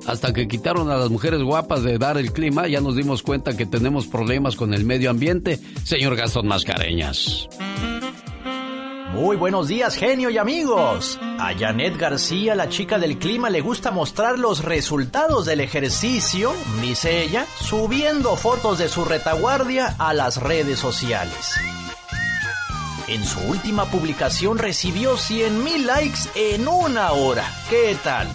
Hasta que quitaron a las mujeres guapas de dar el clima, ya nos dimos cuenta que tenemos problemas con el medio ambiente, señor Gastón Mascareñas. Muy buenos días, genio y amigos. A Janet García, la chica del clima, le gusta mostrar los resultados del ejercicio, dice ella, subiendo fotos de su retaguardia a las redes sociales. En su última publicación recibió 100 mil likes en una hora. ¿Qué tal?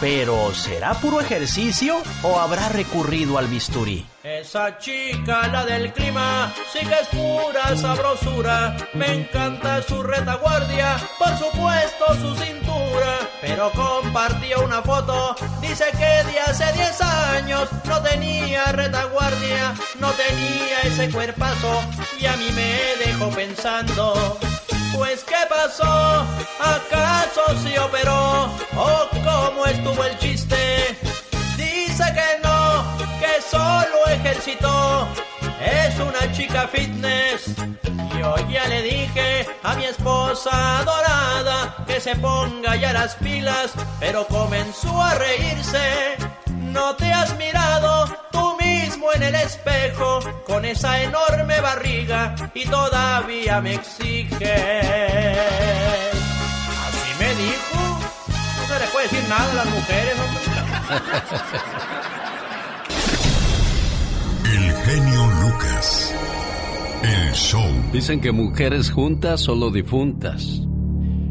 Pero, ¿será puro ejercicio o habrá recurrido al bisturí? Esa chica, la del clima, sí que es pura sabrosura. Me encanta su retaguardia, por supuesto su cintura. Pero compartió una foto, dice que de hace 10 años no tenía retaguardia, no tenía ese cuerpazo. Y a mí me dejó pensando. Pues ¿qué pasó? ¿Acaso se operó? ¿O cómo estuvo el chiste? Dice que no, que solo ejercitó. Es una chica fitness. Yo ya le dije a mi esposa adorada que se ponga ya las pilas, pero comenzó a reírse. No te has mirado tú mismo en el espejo con esa enorme barriga y todavía me exige. Así me dijo. No se le puede decir nada a las mujeres, hombre. El genio Lucas. El show. Dicen que mujeres juntas solo difuntas.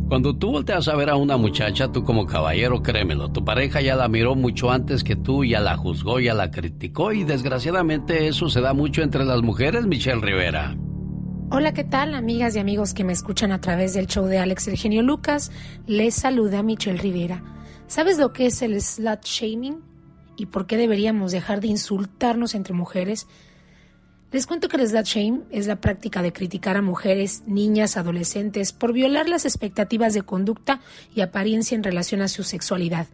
Cuando tú volteas a ver a una muchacha, tú como caballero, créemelo, tu pareja ya la miró mucho antes que tú, ya la juzgó, ya la criticó y desgraciadamente eso se da mucho entre las mujeres, Michelle Rivera. Hola, ¿qué tal, amigas y amigos que me escuchan a través del show de Alex el genio Lucas? Les saluda Michelle Rivera. ¿Sabes lo que es el slut shaming? ¿Y por qué deberíamos dejar de insultarnos entre mujeres? Les cuento que el slut shame es la práctica de criticar a mujeres, niñas, adolescentes por violar las expectativas de conducta y apariencia en relación a su sexualidad.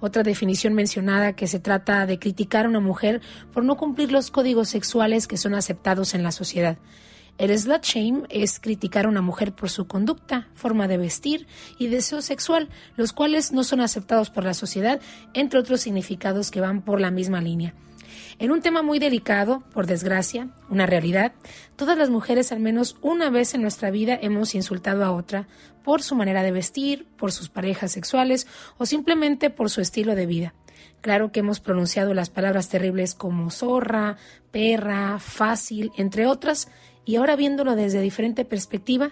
Otra definición mencionada que se trata de criticar a una mujer por no cumplir los códigos sexuales que son aceptados en la sociedad. El slut shame es criticar a una mujer por su conducta, forma de vestir y deseo sexual, los cuales no son aceptados por la sociedad, entre otros significados que van por la misma línea. En un tema muy delicado, por desgracia, una realidad, todas las mujeres al menos una vez en nuestra vida hemos insultado a otra por su manera de vestir, por sus parejas sexuales o simplemente por su estilo de vida. Claro que hemos pronunciado las palabras terribles como zorra, perra, fácil, entre otras, y ahora viéndolo desde diferente perspectiva,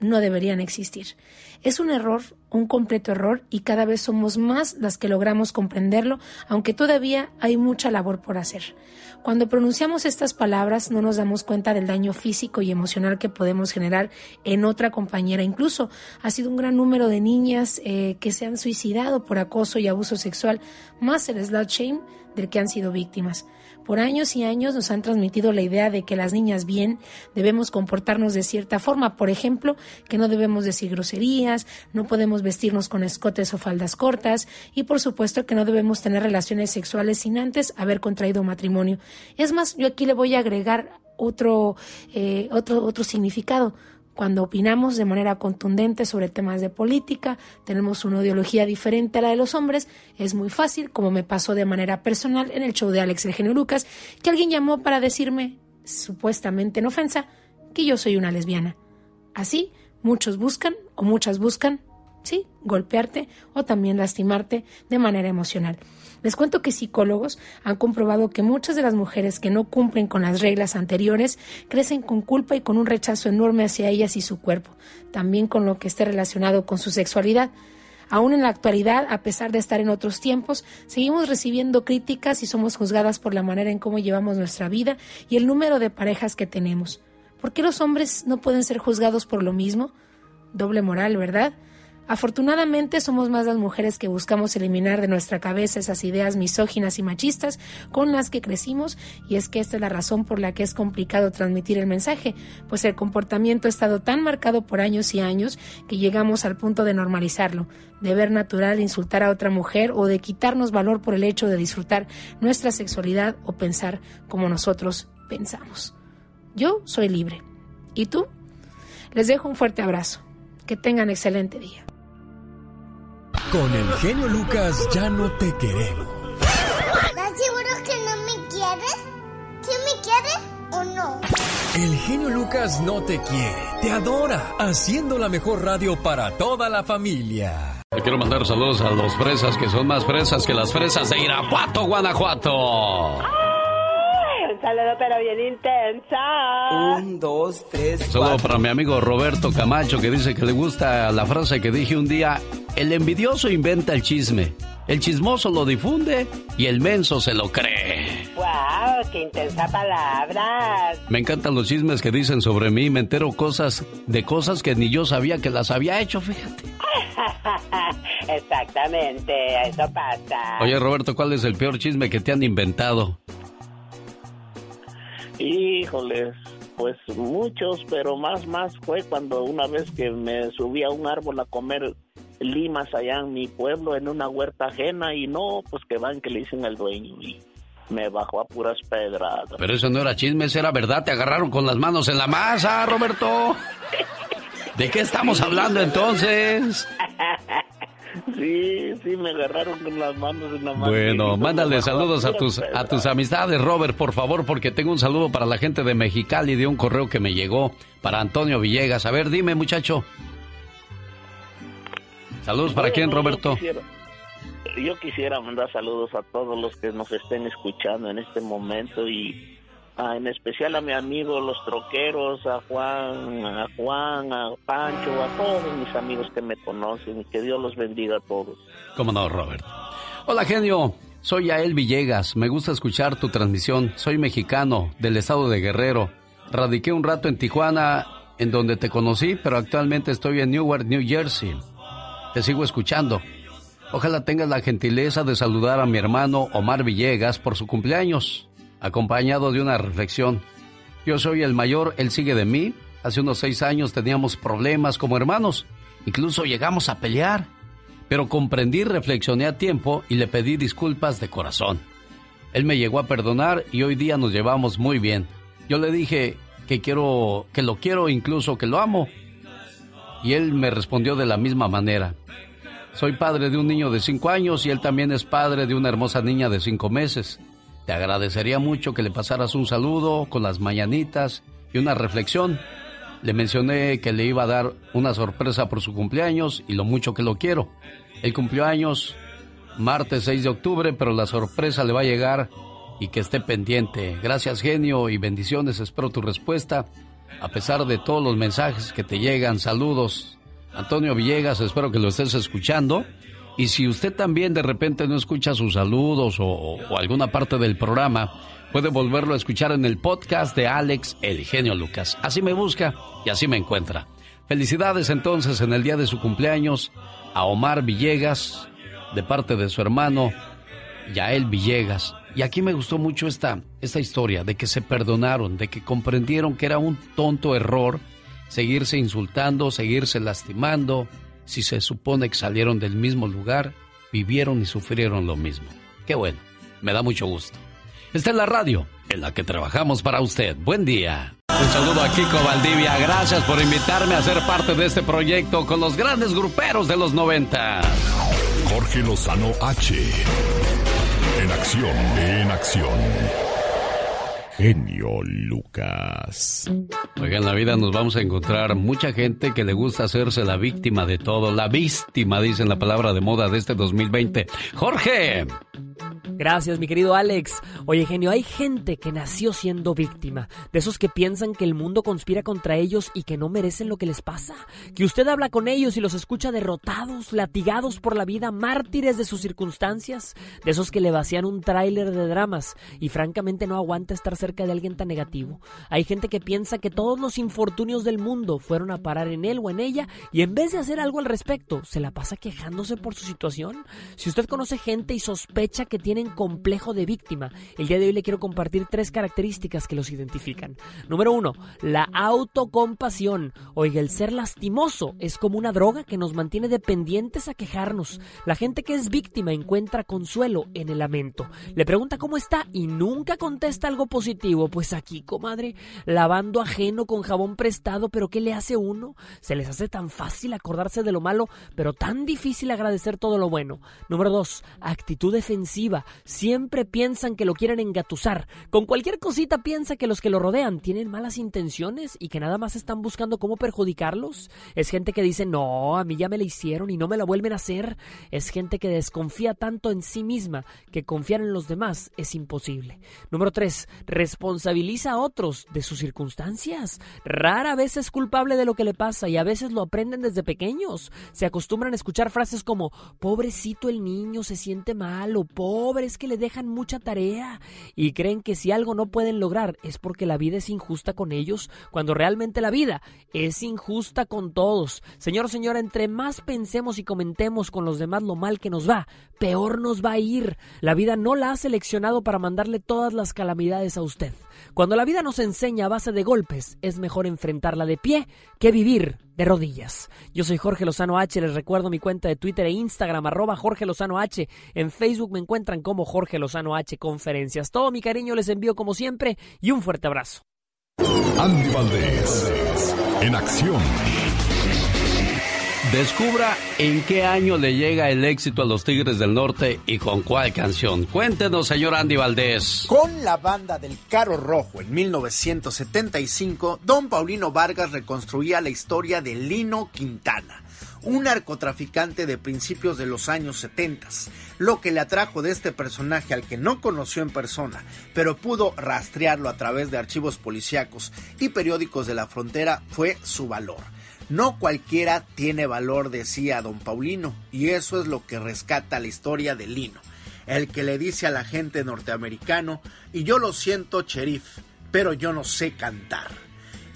no deberían existir. Es un error, un completo error, y cada vez somos más las que logramos comprenderlo, aunque todavía hay mucha labor por hacer. Cuando pronunciamos estas palabras no nos damos cuenta del daño físico y emocional que podemos generar en otra compañera. Incluso ha sido un gran número de niñas eh, que se han suicidado por acoso y abuso sexual, más el slut shame del que han sido víctimas. Por años y años nos han transmitido la idea de que las niñas bien debemos comportarnos de cierta forma, por ejemplo, que no debemos decir groserías, no podemos vestirnos con escotes o faldas cortas y por supuesto que no debemos tener relaciones sexuales sin antes haber contraído matrimonio. Es más, yo aquí le voy a agregar otro, eh, otro, otro significado. Cuando opinamos de manera contundente sobre temas de política, tenemos una ideología diferente a la de los hombres, es muy fácil, como me pasó de manera personal en el show de Alex el genio Lucas, que alguien llamó para decirme, supuestamente en ofensa, que yo soy una lesbiana. Así, muchos buscan o muchas buscan, sí, golpearte o también lastimarte de manera emocional. Les cuento que psicólogos han comprobado que muchas de las mujeres que no cumplen con las reglas anteriores crecen con culpa y con un rechazo enorme hacia ellas y su cuerpo, también con lo que esté relacionado con su sexualidad. Aún en la actualidad, a pesar de estar en otros tiempos, seguimos recibiendo críticas y somos juzgadas por la manera en cómo llevamos nuestra vida y el número de parejas que tenemos. ¿Por qué los hombres no pueden ser juzgados por lo mismo? Doble moral, ¿verdad? Afortunadamente somos más las mujeres que buscamos eliminar de nuestra cabeza esas ideas misóginas y machistas con las que crecimos y es que esta es la razón por la que es complicado transmitir el mensaje, pues el comportamiento ha estado tan marcado por años y años que llegamos al punto de normalizarlo, de ver natural insultar a otra mujer o de quitarnos valor por el hecho de disfrutar nuestra sexualidad o pensar como nosotros pensamos. Yo soy libre. ¿Y tú? Les dejo un fuerte abrazo. Que tengan excelente día. Con el genio Lucas ya no te queremos. ¿Estás seguro que no me quieres? ¿Sí me quieres o no? El genio Lucas no te quiere, te adora, haciendo la mejor radio para toda la familia. Le quiero mandar saludos a los fresas que son más fresas que las fresas de Irapuato, Guanajuato. Saludo pero bien intensa. Un, dos, tres, Saludo cuatro. para mi amigo Roberto Camacho que dice que le gusta la frase que dije un día, el envidioso inventa el chisme, el chismoso lo difunde y el menso se lo cree. Wow, qué intensa palabra. Me encantan los chismes que dicen sobre mí, me entero cosas de cosas que ni yo sabía que las había hecho, fíjate. Exactamente, eso pasa. Oye Roberto, ¿cuál es el peor chisme que te han inventado? Híjoles, pues muchos, pero más, más fue cuando una vez que me subí a un árbol a comer limas allá en mi pueblo, en una huerta ajena, y no, pues que van que le dicen al dueño. Y me bajó a puras pedradas. Pero eso no era chisme, eso era verdad. Te agarraron con las manos en la masa, Roberto. ¿De qué estamos hablando entonces? Sí, sí, me agarraron con las manos en la mano. Bueno, mándale saludos a tus, a tus amistades, Robert, por favor, porque tengo un saludo para la gente de Mexicali de un correo que me llegó para Antonio Villegas. A ver, dime, muchacho. Saludos para quién, Roberto. yo quisiera mandar saludos a todos los que nos estén escuchando en este momento y En especial a mi amigo los troqueros, a Juan, a Juan, a Pancho, a todos mis amigos que me conocen. Que Dios los bendiga a todos. ¿Cómo no, Robert? Hola, genio. Soy Ael Villegas. Me gusta escuchar tu transmisión. Soy mexicano del estado de Guerrero. Radiqué un rato en Tijuana, en donde te conocí, pero actualmente estoy en Newark, New Jersey. Te sigo escuchando. Ojalá tengas la gentileza de saludar a mi hermano Omar Villegas por su cumpleaños acompañado de una reflexión. Yo soy el mayor, él sigue de mí. Hace unos seis años teníamos problemas como hermanos. Incluso llegamos a pelear. Pero comprendí, reflexioné a tiempo y le pedí disculpas de corazón. Él me llegó a perdonar y hoy día nos llevamos muy bien. Yo le dije que quiero, que lo quiero, incluso que lo amo. Y él me respondió de la misma manera. Soy padre de un niño de cinco años y él también es padre de una hermosa niña de cinco meses. Te agradecería mucho que le pasaras un saludo con las mañanitas y una reflexión. Le mencioné que le iba a dar una sorpresa por su cumpleaños y lo mucho que lo quiero. El cumpleaños martes 6 de octubre, pero la sorpresa le va a llegar y que esté pendiente. Gracias genio y bendiciones, espero tu respuesta. A pesar de todos los mensajes que te llegan, saludos. Antonio Villegas, espero que lo estés escuchando. Y si usted también de repente no escucha sus saludos o, alguna parte del programa, puede volverlo a escuchar en el podcast de Alex El Genio Lucas. Así me busca y así me encuentra. Felicidades entonces en el día de su cumpleaños a Omar Villegas, de parte de su hermano Yael Villegas. Y aquí me gustó mucho esta, esta historia de que se perdonaron, de que comprendieron que era un tonto error seguirse insultando, seguirse lastimando, si se supone que salieron del mismo lugar, vivieron y sufrieron lo mismo. Qué bueno, me da mucho gusto. Esta es la radio en la que trabajamos para usted. Buen día. Un saludo a Kiko Valdivia. Gracias por invitarme a ser parte de este proyecto con los grandes gruperos de los 90. Jorge Lozano H. En acción, en acción genio Lucas. Oiga, en la vida nos vamos a encontrar mucha gente que le gusta hacerse la víctima de todo. La víctima, dicen la palabra de moda de este 2020. Jorge. Gracias, mi querido Alex. Oye, genio, hay gente que nació siendo víctima, de esos que piensan que el mundo conspira contra ellos y que no merecen lo que les pasa, que usted habla con ellos y los escucha derrotados, latigados por la vida, mártires de sus circunstancias, de esos que le vacían un tráiler de dramas y francamente no aguanta estar cerca de alguien tan negativo. Hay gente que piensa que todos los infortunios del mundo fueron a parar en él o en ella y en vez de hacer algo al respecto, se la pasa quejándose por su situación. Si usted conoce gente y sospecha que tienen complejo de víctima. El día de hoy le quiero compartir tres características que los identifican. Número uno, la autocompasión. Oiga, el ser lastimoso es como una droga que nos mantiene dependientes a quejarnos. La gente que es víctima encuentra consuelo en el lamento. Le pregunta cómo está y nunca contesta algo positivo. Pues aquí, comadre, lavando ajeno con jabón prestado, pero ¿qué le hace uno? Se les hace tan fácil acordarse de lo malo, pero tan difícil agradecer todo lo bueno. Número dos, actitud defensiva siempre piensan que lo quieren engatusar. Con cualquier cosita piensa que los que lo rodean tienen malas intenciones y que nada más están buscando cómo perjudicarlos. Es gente que dice, no, a mí ya me la hicieron y no me la vuelven a hacer. Es gente que desconfía tanto en sí misma que confiar en los demás es imposible. Número 3. Responsabiliza a otros de sus circunstancias. Rara vez es culpable de lo que le pasa y a veces lo aprenden desde pequeños. Se acostumbran a escuchar frases como, pobrecito el niño se siente mal o pobre es que le dejan mucha tarea y creen que si algo no pueden lograr es porque la vida es injusta con ellos, cuando realmente la vida es injusta con todos. Señor, señora, entre más pensemos y comentemos con los demás lo mal que nos va, peor nos va a ir. La vida no la ha seleccionado para mandarle todas las calamidades a usted. Cuando la vida nos enseña a base de golpes, es mejor enfrentarla de pie que vivir de rodillas. Yo soy Jorge Lozano H, les recuerdo mi cuenta de Twitter e Instagram, arroba Jorge Lozano H. En Facebook me encuentran como Jorge Lozano H Conferencias. Todo mi cariño les envío como siempre y un fuerte abrazo. Andy Valdés, en acción. Descubra en qué año le llega el éxito a los Tigres del Norte y con cuál canción. Cuéntenos, señor Andy Valdés. Con la banda del Carro Rojo en 1975, don Paulino Vargas reconstruía la historia de Lino Quintana, un narcotraficante de principios de los años 70. Lo que le atrajo de este personaje al que no conoció en persona, pero pudo rastrearlo a través de archivos policíacos y periódicos de la frontera fue su valor no cualquiera tiene valor, decía don Paulino, y eso es lo que rescata la historia de Lino, el que le dice a la gente norteamericano, y yo lo siento, sheriff, pero yo no sé cantar.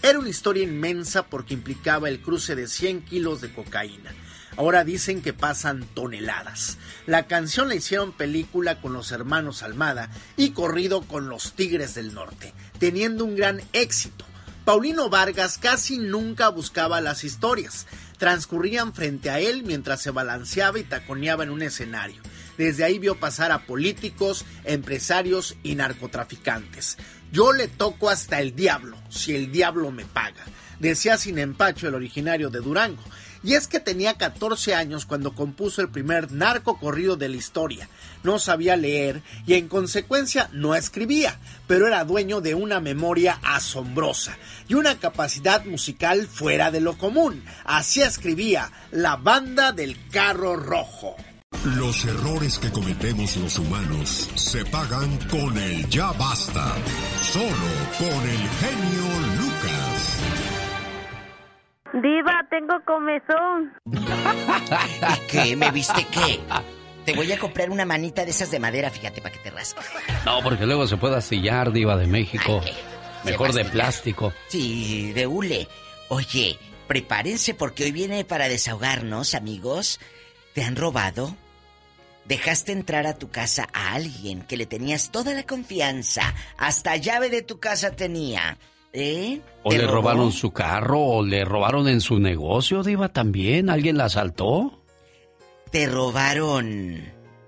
Era una historia inmensa porque implicaba el cruce de 100 kilos de cocaína. Ahora dicen que pasan toneladas. La canción la hicieron película con los hermanos Almada y corrido con los Tigres del Norte, teniendo un gran éxito. Paulino Vargas casi nunca buscaba las historias. Transcurrían frente a él mientras se balanceaba y taconeaba en un escenario. Desde ahí vio pasar a políticos, empresarios y narcotraficantes. Yo le toco hasta el diablo, si el diablo me paga, decía sin empacho el originario de Durango. Y es que tenía 14 años cuando compuso el primer narco corrido de la historia. No sabía leer y en consecuencia no escribía, pero era dueño de una memoria asombrosa y una capacidad musical fuera de lo común. Así escribía La banda del carro rojo. Los errores que cometemos los humanos se pagan con el ya basta. Solo con el genio Lucas. Diva, tengo comezón. ¿Y qué? ¿Me viste qué? Te voy a comprar una manita de esas de madera, fíjate, para que te rasques. No, porque luego se puede astillar, diva de México. Mejor de plástico. Sí, de hule. Oye, prepárense porque hoy viene para desahogarnos, amigos. ¿Te han robado? Dejaste entrar a tu casa a alguien que le tenías toda la confianza. Hasta llave de tu casa tenía. ¿Eh? O le robaron su carro, o le robaron en su negocio, Diva, también. ¿Alguien la asaltó? Te robaron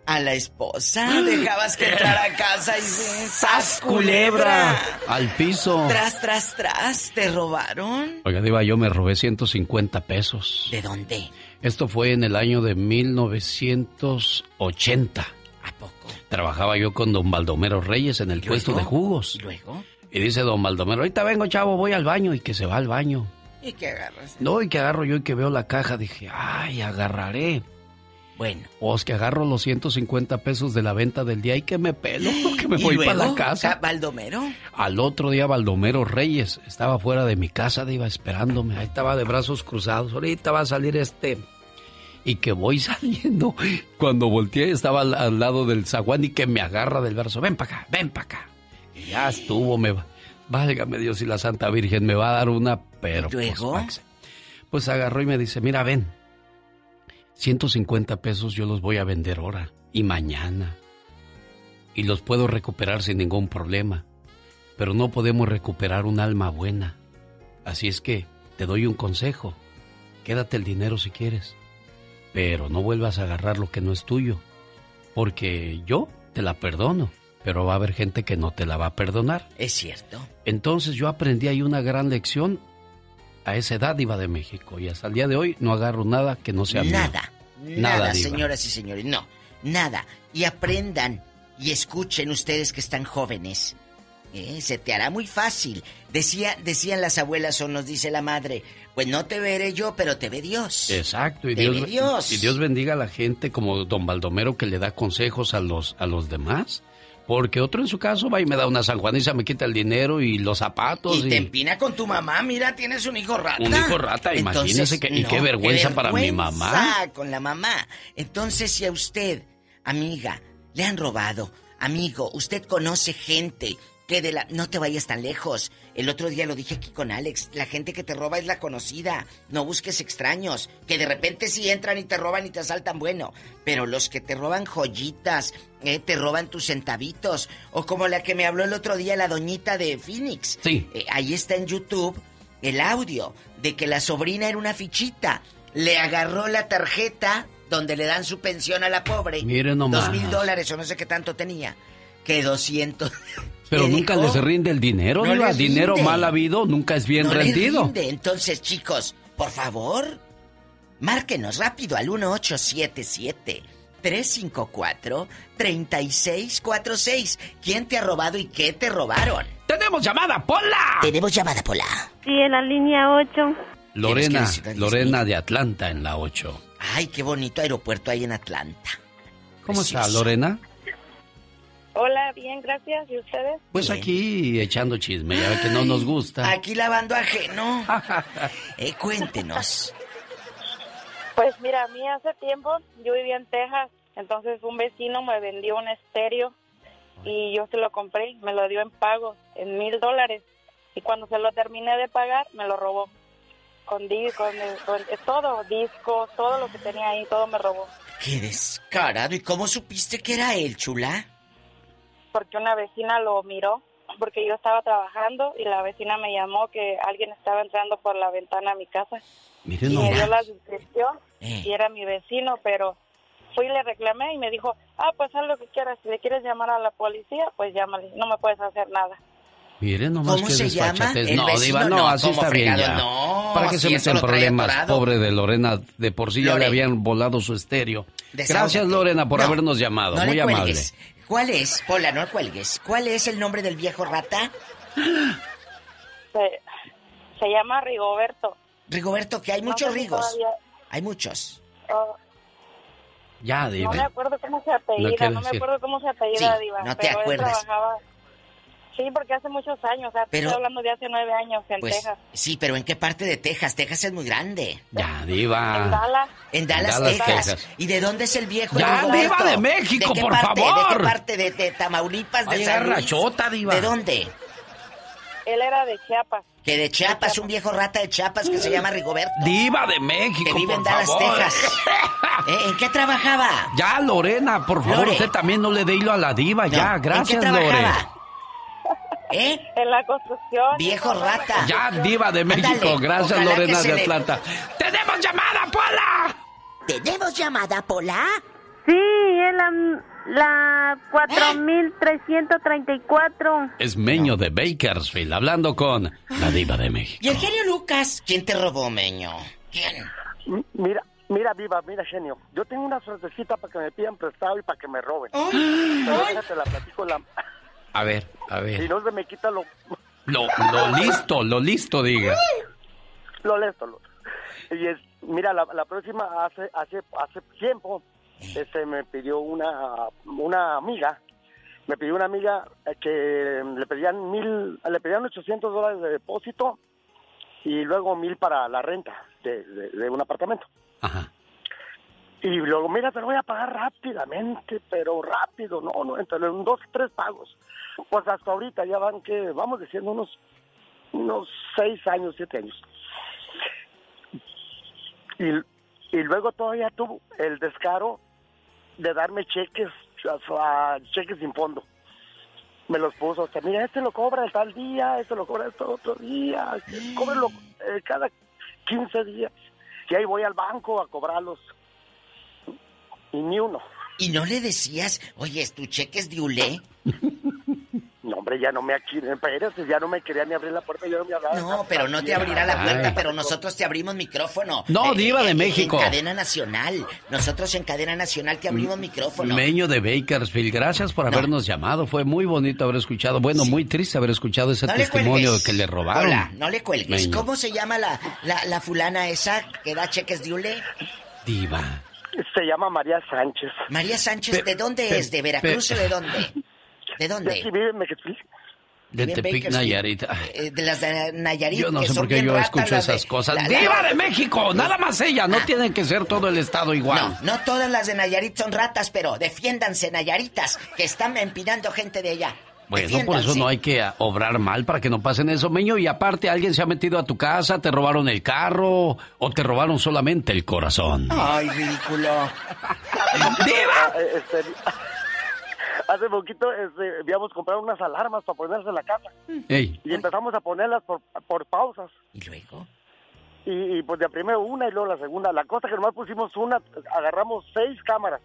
a la esposa. Dejabas que entrara a casa y ¡Sas, culebra! Al piso. Tras, tras, tras. ¿Te robaron? Oiga, Diva, yo me robé 150 pesos. ¿De dónde? Esto fue en el año de 1980. ¿A poco? Trabajaba yo con don Baldomero Reyes en el puesto de jugos. ¿Y luego? Y dice don Baldomero, ahorita vengo, chavo, voy al baño. Y que se va al baño. ¿Y qué agarras? No, y que agarro yo y que veo la caja. Dije, ay, agarraré. Bueno. Pues que agarro los 150 pesos de la venta del día y que me pelo, que me voy para la casa. ¿Baldomero? Al otro día, Baldomero Reyes estaba fuera de mi casa, iba esperándome. Ahí estaba de brazos cruzados. Ahorita va a salir este. Y que voy saliendo. Cuando volteé, estaba al, al lado del zaguán y que me agarra del brazo. Ven para acá, ven para acá. Ya estuvo, me va. Válgame Dios y la Santa Virgen me va a dar una, pero. ¿Luego? Pues, pues agarró y me dice: Mira, ven. 150 pesos yo los voy a vender ahora y mañana. Y los puedo recuperar sin ningún problema. Pero no podemos recuperar un alma buena. Así es que te doy un consejo. Quédate el dinero si quieres. Pero no vuelvas a agarrar lo que no es tuyo. Porque yo te la perdono. Pero va a haber gente que no te la va a perdonar. Es cierto. Entonces yo aprendí ahí una gran lección a esa edad iba de México y hasta el día de hoy no agarro nada que no sea mío. Nada. Nada, señoras y señores. No, nada. Y aprendan y escuchen ustedes que están jóvenes. ¿eh? Se te hará muy fácil. Decía, decían las abuelas o nos dice la madre, pues no te veré yo, pero te ve Dios. Exacto, y Te Dios, ve Dios. y Dios bendiga a la gente como don Baldomero que le da consejos a los, a los demás. Porque otro en su caso va y me da una sanjuaniza, me quita el dinero y los zapatos. Y te empina con tu mamá, mira, tienes un hijo rata. Un hijo rata, imagínese que- y qué vergüenza para mi mamá. vergüenza Con la mamá. Entonces, si a usted, amiga, le han robado, amigo, usted conoce gente Que de la... No te vayas tan lejos. El otro día lo dije aquí con Alex. La gente que te roba es la conocida. No busques extraños. Que de repente sí entran y te roban y te asaltan, bueno. Pero los que te roban joyitas, eh, te roban tus centavitos. O como la que me habló el otro día, la doñita de Phoenix. Sí. Eh, ahí está en YouTube el audio de que la sobrina era una fichita. Le agarró la tarjeta donde le dan su pensión a la pobre. Mire nomás. Dos mil dólares o no sé qué tanto tenía. Que 200. Pero Le nunca dijo, les rinde el dinero, No Diva. les Dinero rinde. mal habido nunca es bien no les rendido. rinde. Entonces, chicos, por favor, márquenos rápido al 1877 354 3646. ¿Quién te ha robado y qué te robaron? ¡Tenemos llamada, Pola! Tenemos llamada, Pola. Sí, en la línea 8. Lorena, ¿Tienes que decir, Lorena de Atlanta en la 8. Ay, qué bonito aeropuerto hay en Atlanta. ¿Cómo está, Precioso. Lorena? Hola, bien, gracias. ¿Y ustedes? Pues aquí echando chisme, ya que no nos gusta. Aquí lavando ajeno. eh, cuéntenos. Pues mira, a mí hace tiempo yo vivía en Texas, entonces un vecino me vendió un estéreo y yo se lo compré, me lo dio en pago en mil dólares y cuando se lo terminé de pagar me lo robó con, con, con todo, discos, todo lo que tenía ahí, todo me robó. Qué descarado. ¿Y cómo supiste que era él, chula? Porque una vecina lo miró, porque yo estaba trabajando y la vecina me llamó que alguien estaba entrando por la ventana a mi casa. Mire y me dio la descripción Eh. y era mi vecino, pero fui y le reclamé y me dijo, ah, pues haz lo que quieras, si le quieres llamar a la policía, pues llámale, no me puedes hacer nada. Mire nomás ¿Cómo que se llama? desfachatez. ¿El No, vecino? Diva, no, No, así ¿cómo está bien ya. No, ¿Para si se meten problemas? atorado. Pobre de Lorena, de por sí ya le habían volado su estéreo. Desahógate. Gracias, Lorena, por No, habernos llamado. no Muy le amable. cuelgues. ¿Cuál es? Pola, no cuelgues. ¿Cuál es el nombre del viejo rata? Se, se llama Rigoberto. Rigoberto, que hay No muchos rigos. todavía- Hay muchos. oh, Ya, no me Diva. acuerdo cómo se No apellida, quiere no, me acuerdo cómo se apellida, Sí, Diva. no te pero él acuerdas. trabajaba- Sí, porque hace muchos años, o sea, Pero- estoy hablando de hace nueve años en Pues Texas. sí, pero ¿en qué parte de Texas? Texas es muy grande. Ya, Diva. En Dallas. En Dallas, Dallas, Texas. Texas. ¿Y de dónde es el viejo Ya? Diva de México, ¿De qué por parte? ¿De favor. qué parte? ¿De, de Tamaulipas? ¿De San Luis? Rachota, Diva. ¿De dónde? Él era de Chiapas. Que de Chiapas, un viejo rata de Chiapas que se llama Rigoberto. Diva de México, Que vive en Dallas, favor. Texas. ¿Eh? ¿En qué trabajaba? Ya, Lorena, por favor, Lore. usted también no le dé hilo a la diva. ya, ¿En gracias, qué Lore. ¿Eh? En la construcción. Viejo rata. Ya, diva de México. Ándale, Gracias, Lorena de le- Atlanta. ¡Tenemos llamada, Pola! ¿Tenemos llamada, Pola? Sí, es la, la 4334. Es Meño de Bakersfield, hablando con la diva de México. ¿Y el genio Lucas? ¿Quién te robó, Meño? ¿Quién? Mira, mira, viva, mira, genio. Yo tengo una suertecita para que me pidan prestado y para que me roben. Ay, Pero ay. déjate la platico la... A ver, a Si ver. no se me quita lo... Lo, lo listo, lo listo, diga. Lo lesto, lo... Y es, mira, la, la próxima, hace, hace, hace tiempo, este, me pidió una, una amiga, me pidió una amiga eh, que le pedían mil, le pedían 800 dólares de depósito y luego mil para la renta de, de- de un apartamento. Ajá. Y luego, mira, te lo voy a pagar rápidamente, pero rápido, no, no, entre dos, tres pagos. Pues hasta ahorita ya van que, vamos diciendo, unos, unos seis años, siete años. Y, y luego todavía tuvo el descaro de darme cheques, a- cheques sin fondo. Me los puso, sea, mira, este lo cobra el tal día, este lo cobra el otro día, cóbrelo eh, cada 15 días. Y ahí voy al banco a cobrarlos. Y ni uno. ¿Y no le decías, oye, tu cheque es de Ulé? No, hombre, ya no me aquí, espérate, ya no me quería ni abrir la puerta, ya no me hablaba. No, pero no te abrirá la puerta, Ay. pero nosotros te abrimos micrófono. No, Eh, diva de eh, México. En cadena nacional. Nosotros en cadena nacional te abrimos micrófono. Meño de Bakersfield, gracias por habernos llamado. Fue muy bonito haber escuchado, bueno, muy triste haber escuchado ese No le testimonio cuelgues. que le robaron. Hola, no le cuelgues. Meño. ¿Cómo se llama la, la, la fulana esa que da cheques de Ulé? Diva. Se llama María Sánchez. María Sánchez, ¿de dónde pe- es? ¿De Veracruz pe- o de dónde? ¿De De aquí dónde? vive en Mexicali. De Tepic. Nayarit. Ay, Eh, de las de Nayarit. Yo no que sé por qué yo escucho de- esas cosas. la- la- ¡Diva de México! Nada más ella, no Ah. tienen que ser todo el estado igual. No, no todas las de Nayarit son ratas, pero defiéndanse, Nayaritas, que están empinando gente de allá. Bueno, por eso no hay que obrar mal para que no pasen eso, Meño. Y aparte, alguien se ha metido a tu casa, te robaron el carro o te robaron solamente el corazón. Ay, ridículo. ¡Diva! Este, hace poquito este, habíamos comprado unas alarmas para ponerse en la casa. Ey. Y empezamos a ponerlas por, por pausas. ¿Y luego? Y, y, pues de primero una y luego la segunda. La cosa que nomás pusimos una, agarramos seis cámaras.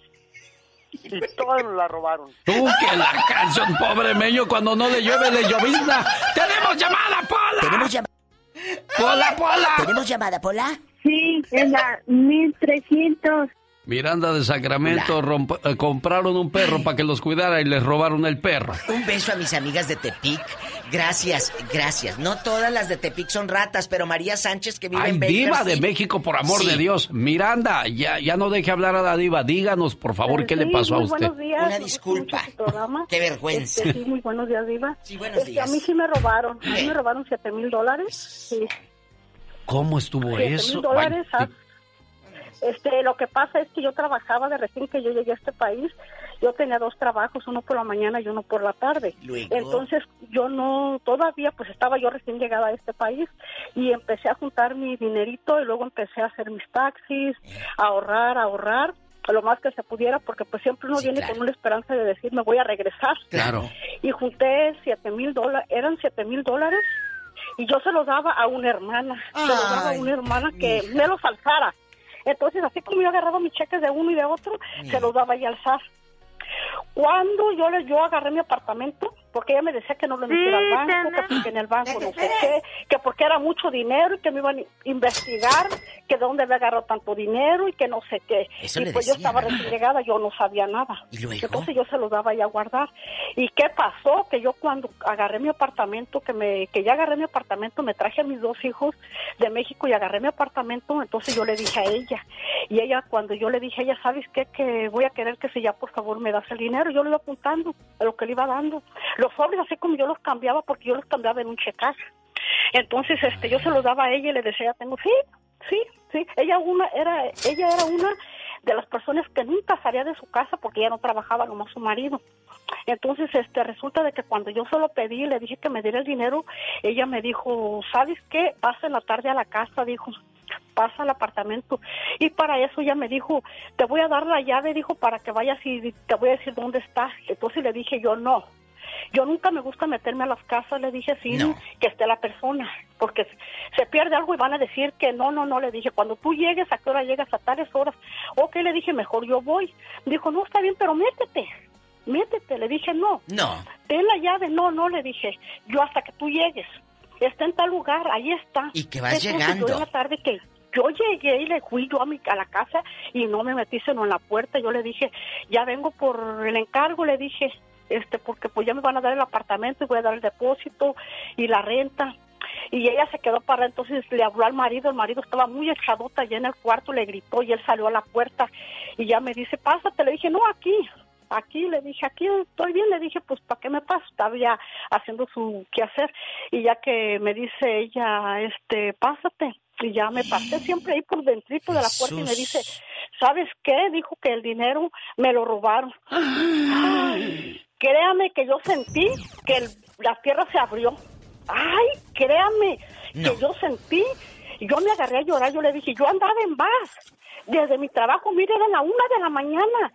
Y todas nos la robaron. Tú que la canción, pobre Meño, cuando no le llueve, le llovizna. ¡Tenemos llamada, Pola! ¿Tenemos llamada? ¡Pola, Pola! ¿Tenemos llamada, Pola? Sí, es la 1300. Miranda de Sacramento romp- eh, compraron un perro para que los cuidara y les robaron el perro. Un beso a mis amigas de Tepic. Gracias, gracias. No todas las de Tepic son ratas, pero María Sánchez que vive Ay, en diva de México, por amor Sí. de Dios. Miranda, ya, ya no deje hablar a la diva. Díganos, por favor, qué le pasó a muy usted. Buenos días. Una disculpa. Qué vergüenza. Este, sí, muy buenos días, Diva. Sí, buenos Este, días. A mí sí me robaron. A mí me robaron 7 mil dólares. Sí, ¿Cómo estuvo 7 eso? mil dólares. Ay, ah. Este, lo que pasa es que yo trabajaba de recién que yo llegué a este país. Yo tenía dos trabajos, uno por la mañana y uno por la tarde. Luego. Entonces yo no, todavía pues estaba yo recién llegada a este país y empecé a juntar mi dinerito y luego empecé a hacer mis taxis, a ahorrar, a ahorrar lo más que se pudiera porque pues siempre uno Sí, viene claro. con una esperanza de decir me voy a regresar Claro. y junté siete mil dólares, eran siete mil dólares y yo se los daba a una hermana, se los daba a una hermana que me los alzara. Entonces, así como yo agarraba mis cheques de uno y de otro, se los daba ella alzar. Cuando yo yo agarré mi apartamento, porque ella me decía que no lo metiera al banco, que porque en el banco no sé qué, que porque era mucho dinero y que me iban a investigar, que de dónde había agarrado tanto dinero y que no sé qué. Eso y pues yo estaba ¿verdad? recién yo no sabía nada. ¿Y luego? Entonces yo se los daba ahí a guardar. ¿Y qué pasó? Que yo cuando agarré mi apartamento, que me que ya agarré mi apartamento, me traje a mis dos hijos de México y agarré mi apartamento, entonces yo le dije a ella. Y ella, cuando yo le dije a ella, ¿sabes qué? Que voy a querer que si ya por favor me das el dinero, yo le iba apuntando a lo que le iba dando. Los sobres así como yo los cambiaba, porque yo los cambiaba en un checaje. Entonces, este, yo se los daba a ella y le decía, tengo, sí, sí, sí. Ella una era, ella era una de las personas que nunca salía de su casa porque ella no trabajaba nomás su marido. Entonces, este, resulta de que cuando yo se lo pedí, le dije que me diera el dinero, ella me dijo, ¿sabes qué? Pasa en la tarde a la casa, dijo, pasa al apartamento. Y para eso ella me dijo, te voy a dar la llave, dijo, para que vayas y te voy a decir dónde está. Entonces le dije yo, no. Yo nunca me gusta meterme a las casas, le dije sin No. que esté la persona, porque se pierde algo y van a decir que no, no, no, le dije, cuando tú llegues, ¿a qué hora llegas? A tales horas. Ok, le dije, mejor yo voy. Dijo, no, está bien, pero métete, métete. Le dije, no, No. ten la llave, no, no, le dije, yo hasta que tú llegues. Está en tal lugar, ahí está. Y que vas llegando. Yo en la tarde que yo llegué y le fui yo a, mi, a la casa y no me metí sino en la puerta. Yo le dije, ya vengo por el encargo, le dije, este, porque pues ya me van a dar el apartamento y voy a dar el depósito y la renta. Y ella se quedó para entonces le habló al marido, el marido estaba muy echadota allá en el cuarto, le gritó y él salió a la puerta y ya me dice, pásate, le dije, no, aquí, aquí, le dije, aquí estoy bien, le dije, pues, ¿para qué me paso? Estaba ya haciendo su quehacer y ya que me dice ella, este, pásate, y ya me pasé siempre ahí por dentro de la puerta y me dice, ¿sabes qué? Dijo que el dinero me lo robaron. Ay, créame que yo sentí que el- la tierra se abrió. Ay, créame No. que yo sentí, yo me agarré a llorar, yo le dije, yo andaba en paz, desde mi trabajo, mire, era la una de la mañana,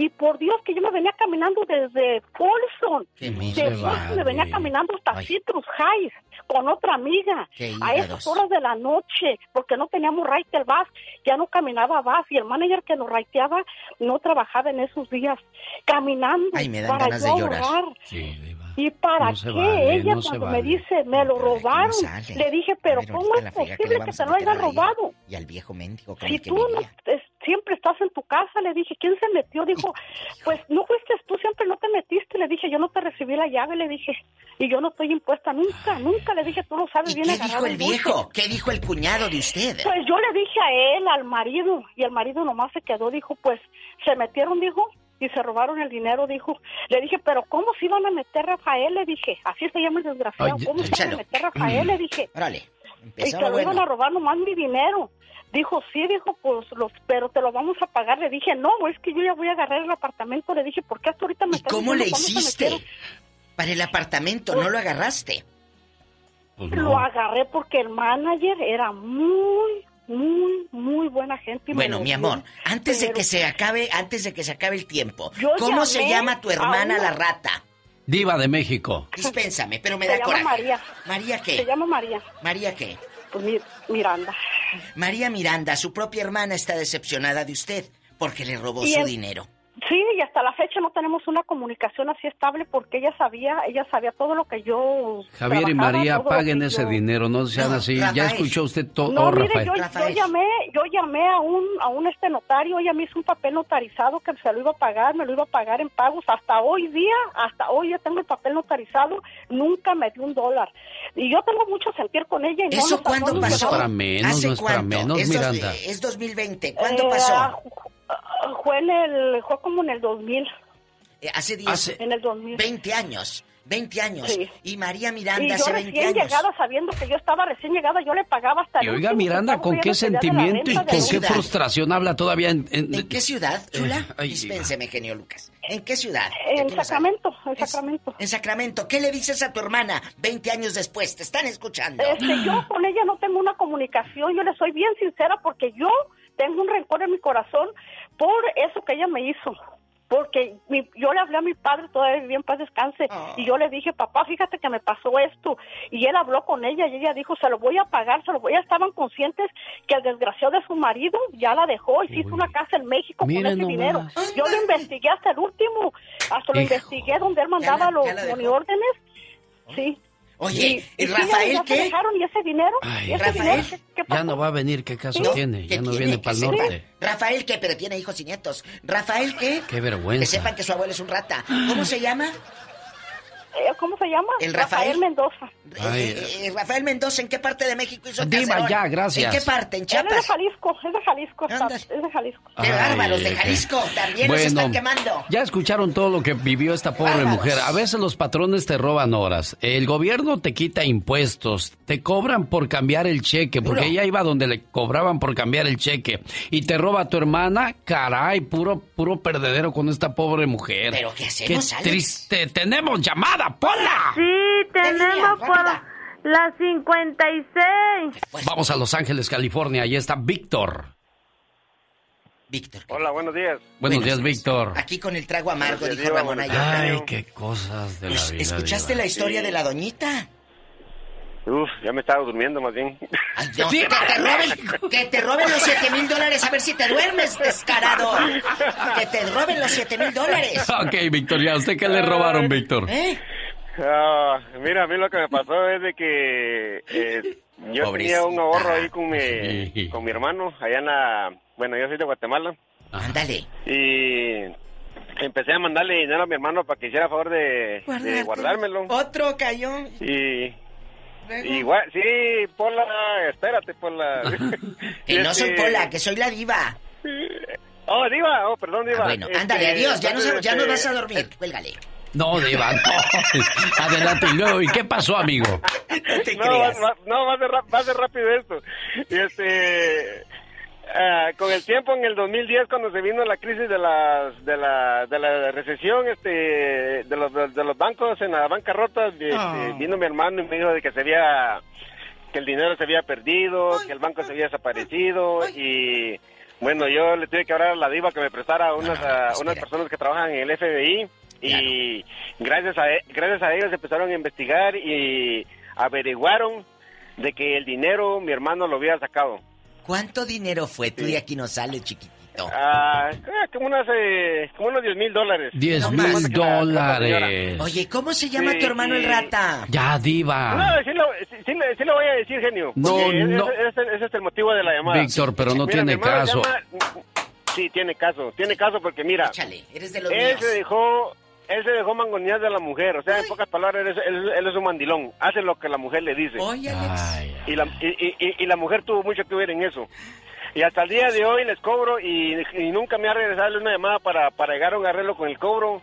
y por Dios que yo me venía caminando desde Folsom, de Folsom me venía caminando hasta Citrus Heights con otra amiga, a esas horas de la noche, porque no teníamos raite el bus, ya no caminaba bus, y el manager que nos raiteaba no trabajaba en esos días, caminando Ay, me dan para ganas yo de llorar. ahorrar. Sí, diva. ¿Y para No se qué? vale, Ella no se cuando vale. me dice, me lo robaron. Le dije, pero ¿cómo es que posible que te a lo hayan robado? Y al viejo mendigo Si que tú no, es- siempre estás en tu casa, le dije, ¿quién se metió? Dijo, pues no fuiste tú, siempre no te metiste. Le dije, yo no te recibí la llave, le dije, y yo no estoy impuesta nunca, nunca. Le dije, tú lo sabes ¿Y bien qué dijo el dulce". viejo? ¿Qué dijo el cuñado de usted? Pues yo le dije a él, al marido, y el marido nomás se quedó, dijo, pues se metieron, dijo, y se robaron el dinero, dijo. Le dije, pero ¿cómo se iban a meter Rafael? Le dije, así se llama el desgraciado, Ay, ¿cómo se iban a meter Rafael? Le dije. Órale, Y te lo iban a robar nomás mi dinero. Dijo, sí, dijo, pues, los, pero te lo vamos a pagar. Le dije, no, es que yo ya voy a agarrar el apartamento. Le dije, ¿por qué hasta ahorita me ¿Y cómo le hiciste? Para el apartamento, no lo agarraste. Pues Lo agarré porque el manager era muy, muy, muy buena gente. Bueno, mi amor, antes de que se acabe, antes de que se acabe el tiempo, Yo ¿cómo se llama tu hermana una- la rata? Diva de México. Dispénsame, pero me Se da llama coraje. María. ¿María qué? Se llama María. ¿María qué? Pues mi- Miranda. María Miranda, su propia hermana está decepcionada de usted porque le robó Y su el- dinero. Sí, y hasta la fecha no tenemos una comunicación así estable porque ella sabía, ella sabía todo lo que yo Javier y María, paguen ese yo- dinero, no sean así. Ya escuchó usted todo, No, mire, Rafael. yo, yo llamé, yo llamé a un, a un este notario, ella me hizo un papel notarizado que se lo iba a pagar, me lo iba a pagar en pagos. Hasta hoy día, hasta hoy ya tengo el papel notarizado, nunca me dio un dólar. Y yo tengo mucho sentir con ella. Y no ¿Eso cuándo no nos pasó? es para menos, ¿Hace no es para cuánto? menos, Miranda. es 2020. ¿Cuándo Eh, pasó? Fue en el, fue como en el 2000. Eh, hace 10, En el 2000. 20 años. 20 años. Sí. Y María Y Miranda yo hace 20 recién años. llegada, sabiendo que yo estaba recién llegada, yo le pagaba hasta el Y oiga, Miranda, ¿con qué sentimiento y con qué frustración habla todavía en... en- ¿En qué ciudad, Chula? Eh, ay, Dispénseme, genio Lucas. ¿En qué ciudad? En. Sacramento, en Sacramento. En Sacramento. ¿Qué le dices a tu hermana 20 años después? Te están escuchando. Este, yo con ella no tengo una comunicación, yo le soy bien sincera porque yo tengo un rencor en mi corazón por eso que ella me hizo. Porque mi- yo le hablé a mi padre, todavía vivía en paz descanse, y yo le dije, papá, fíjate que me pasó esto. Y él habló con ella y ella dijo, se lo voy a pagar, se lo voy a... Estaban conscientes que el desgraciado de su marido ya la dejó y se hizo una casa en México con ese nomás. dinero. Yo lo investigué hasta el último, hasta lo Hijo. investigué donde él mandaba los, ya la dejó. los órdenes. Sí. Oye, ¿y sí, Rafael ya- ya se qué? dejaron y ese dinero, Ay, y ese Rafael. dinero, ¿qué- qué Ya no va a venir, ¿qué caso ¿No? tiene? ¿Qué Ya no tiene? viene Que para el norte. ¿Rafael qué? Pero tiene hijos y nietos. ¿Rafael qué? Qué Que vergüenza. sepan que su abuelo es un rata. ¿Cómo se llama? Eh, ¿Cómo se llama? El Rafael. Mendoza. Ay, Eh, eh, Rafael Mendoza, ¿en qué parte de México hizo Diva, caserón? ya, gracias. ¿En qué parte? ¿En Él es de Chiapas? Jalisco, es de Jalisco, es de Jalisco. ¡Qué bárbaros! De Jalisco también nos están quemando. Ya escucharon todo lo que vivió esta pobre Bárbaros. mujer. A veces los patrones te roban horas. El gobierno te quita impuestos. Te cobran por cambiar el cheque. Porque Duro. ella iba donde le cobraban por cambiar el cheque. Y te roba a tu hermana. Caray, puro, puro perdedero con esta pobre mujer. ¿Pero qué hacemos, Qué Alex? triste. Tenemos llamada, Pola. Sí, tenemos por la 56. Vamos a Los Ángeles, California. Ahí está Víctor. Víctor. Hola, buenos días. Buenos días, Víctor. Aquí con el trago amargo, dijo Ramón. Ay, qué cosas de la Pues, vida. ¿Escuchaste Diva. la historia Sí. de la doñita? Uf, ya me estaba durmiendo más bien. Ay, no, que, te roben, que te roben los 7 mil dólares a ver si te duermes, descarado. Que te roben los 7 mil dólares. Ok, Víctor, ¿ya a usted qué le robaron, Víctor? ¿Eh? Ah, mira, a mí lo que me pasó es de que eh, yo Pobrecita. tenía un ahorro ahí con mi, Sí. con mi hermano, allá en la... Bueno, yo soy de Guatemala. Ándale. Y empecé a mandarle dinero a mi hermano para que hiciera favor de, guardármelo. Otro cayó. Y... Luego. Igual, sí, Pola, espérate, Pola. Que no soy Este, Pola, que soy la diva. Oh, Diva, oh, perdón, Diva. Ah, bueno, Este, ándale, adiós. Ya, no, entonces, ya nos este, vas a dormir. Cuélgale. No, Diva, no. Adelante, y luego, ¿y qué pasó, amigo? No te no, va, creas. va- no, va rap- va ser rápido esto. Y este, ah, con el tiempo, en el 2010, cuando se vino la crisis de, las, de, la, de la recesión este, de, los, de los bancos en la bancarrota, este, Ah. vino mi hermano y me dijo de que se había, que el dinero se había perdido, que el banco se había desaparecido y... Bueno, yo le tuve que hablar a la diva que me prestara unas, a unas personas que trabajan en el FBI y gracias a e- gracias a ellos empezaron a investigar y averiguaron de que el dinero mi hermano lo había sacado. ¿Cuánto dinero fue? Tú de aquí no sales, chiquitito. Ah, eh, como unas eh, como unos 10 mil dólares. 10 No mil dólares. Oye, ¿cómo se llama Sí, tu hermano el rata? Ya, Diva. No, sí lo, sí, sí le- sí lo voy a decir, genio. No, ese- no. Ese, ese es el motivo de la llamada. Víctor, pero no Mira, tiene caso. llama- Sí, tiene caso. Tiene caso porque mira, Échale, eres de los él míos. se dejó él se dejó mangonear de la mujer, o sea, en pocas palabras, él, es- él- él es un mandilón, hace lo que la mujer le dice. Oye, Alex. Ay, y la, y, y- y- y la mujer tuvo mucho que ver en eso. Y hasta el día de hoy les cobro y, y nunca me ha regresado una llamada para, para llegar a un arreglo con el cobro.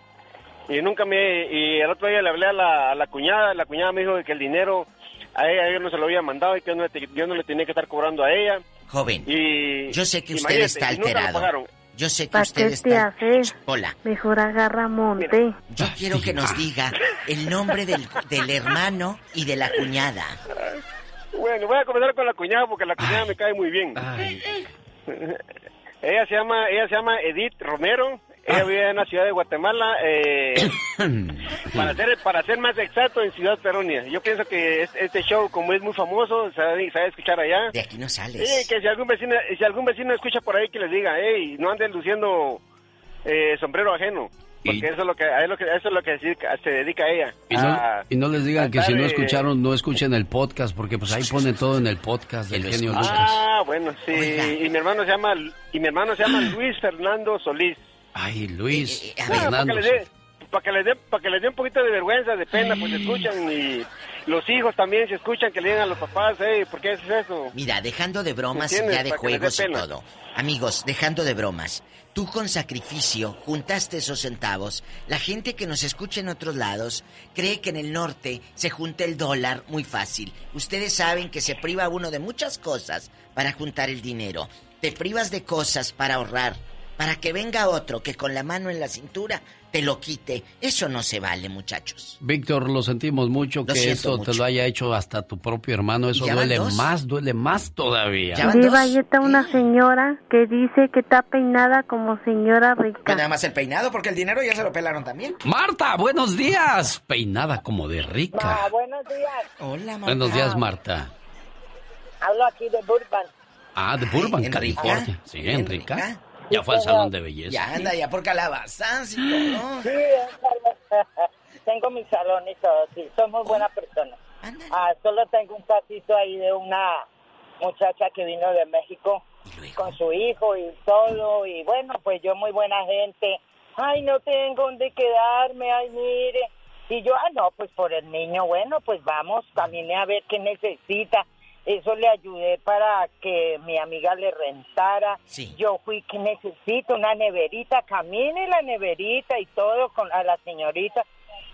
Y nunca me... Y el otro día le hablé a la, a la cuñada, la cuñada me dijo que el dinero a ella yo no se lo había mandado y que yo no, le te- yo no le tenía que estar cobrando a ella. Joven, Y, yo sé que usted está y nunca lo alterado. Yo sé que ¿Para usted qué te está... haces? Hola. Mejor agarra monte. Yo quiero que nos diga el nombre del, del hermano y de la cuñada. Bueno, voy a comenzar con la cuñada porque la cuñada me cae muy bien. ella se llama ella se llama Edith Romero. Ella vive en la ciudad de Guatemala. eh, para ser para ser más exacto, en Ciudad Peronia. Yo pienso que es- este show, como es muy famoso, se sabe, sabe escuchar allá. De aquí no sales. Sí, que si algún vecino si algún vecino escucha por ahí que les diga, hey, no anden luciendo eh, sombrero ajeno. Porque eso es lo que a eso es lo que, eso es lo que se dedica, dedica ella. Y no, a- y no les digan que si no de- escucharon, no escuchen el podcast, porque pues ahí pone todo en el podcast del genio Lucas. Ah, bueno, sí. Y mi hermano se llama y mi hermano se llama Luis Fernando Solís. Ay, Luis Bueno, para Fernando. que les dé para que les dé para que les dé un poquito de vergüenza, de pena, pues escuchan y los hijos también se escuchan que le digan a los papás, hey, ¿por qué haces eso? Mira, dejando de bromas ¿Entiendes? ya de Para juegos y todo. Amigos, dejando de bromas. Tú con sacrificio juntaste esos centavos. La gente que nos escucha en otros lados cree que en el norte se junta el dólar muy fácil. Ustedes saben que se priva uno de muchas cosas para juntar el dinero. Te privas de cosas para ahorrar. Para que venga otro que con la mano en la cintura te lo quite. Eso no se vale, muchachos. Víctor, lo sentimos mucho Lo que esto te lo haya hecho hasta tu propio hermano. Eso duele dos? más, duele más todavía. Diva, ahí está una señora que dice que está peinada como señora rica. Pues nada más el peinado, porque el dinero ya se lo pelaron también. Marta, buenos días. Peinada como de rica. Ah, buenos días. Hola, Buenos días, Marta. Hablo aquí de Burbank. Ah, de Burbank, Enrica. California. Sí, Enrica. Ya fue al salón de belleza. Ya anda ya por calabazas y todo. Sí, tengo mi salón y todo, sí, soy muy buena persona. Ah, solo tengo un casito ahí de una muchacha que vino de México con su hijo y todo, y bueno, pues yo muy buena gente. Ay, no tengo dónde quedarme, ay, mire. Y yo, ah, no, pues por el niño, bueno, pues vamos, caminé a ver qué necesita. Eso le ayudé para que mi amiga le rentara. Yo fui que necesito una neverita, camine la neverita y todo con a la señorita.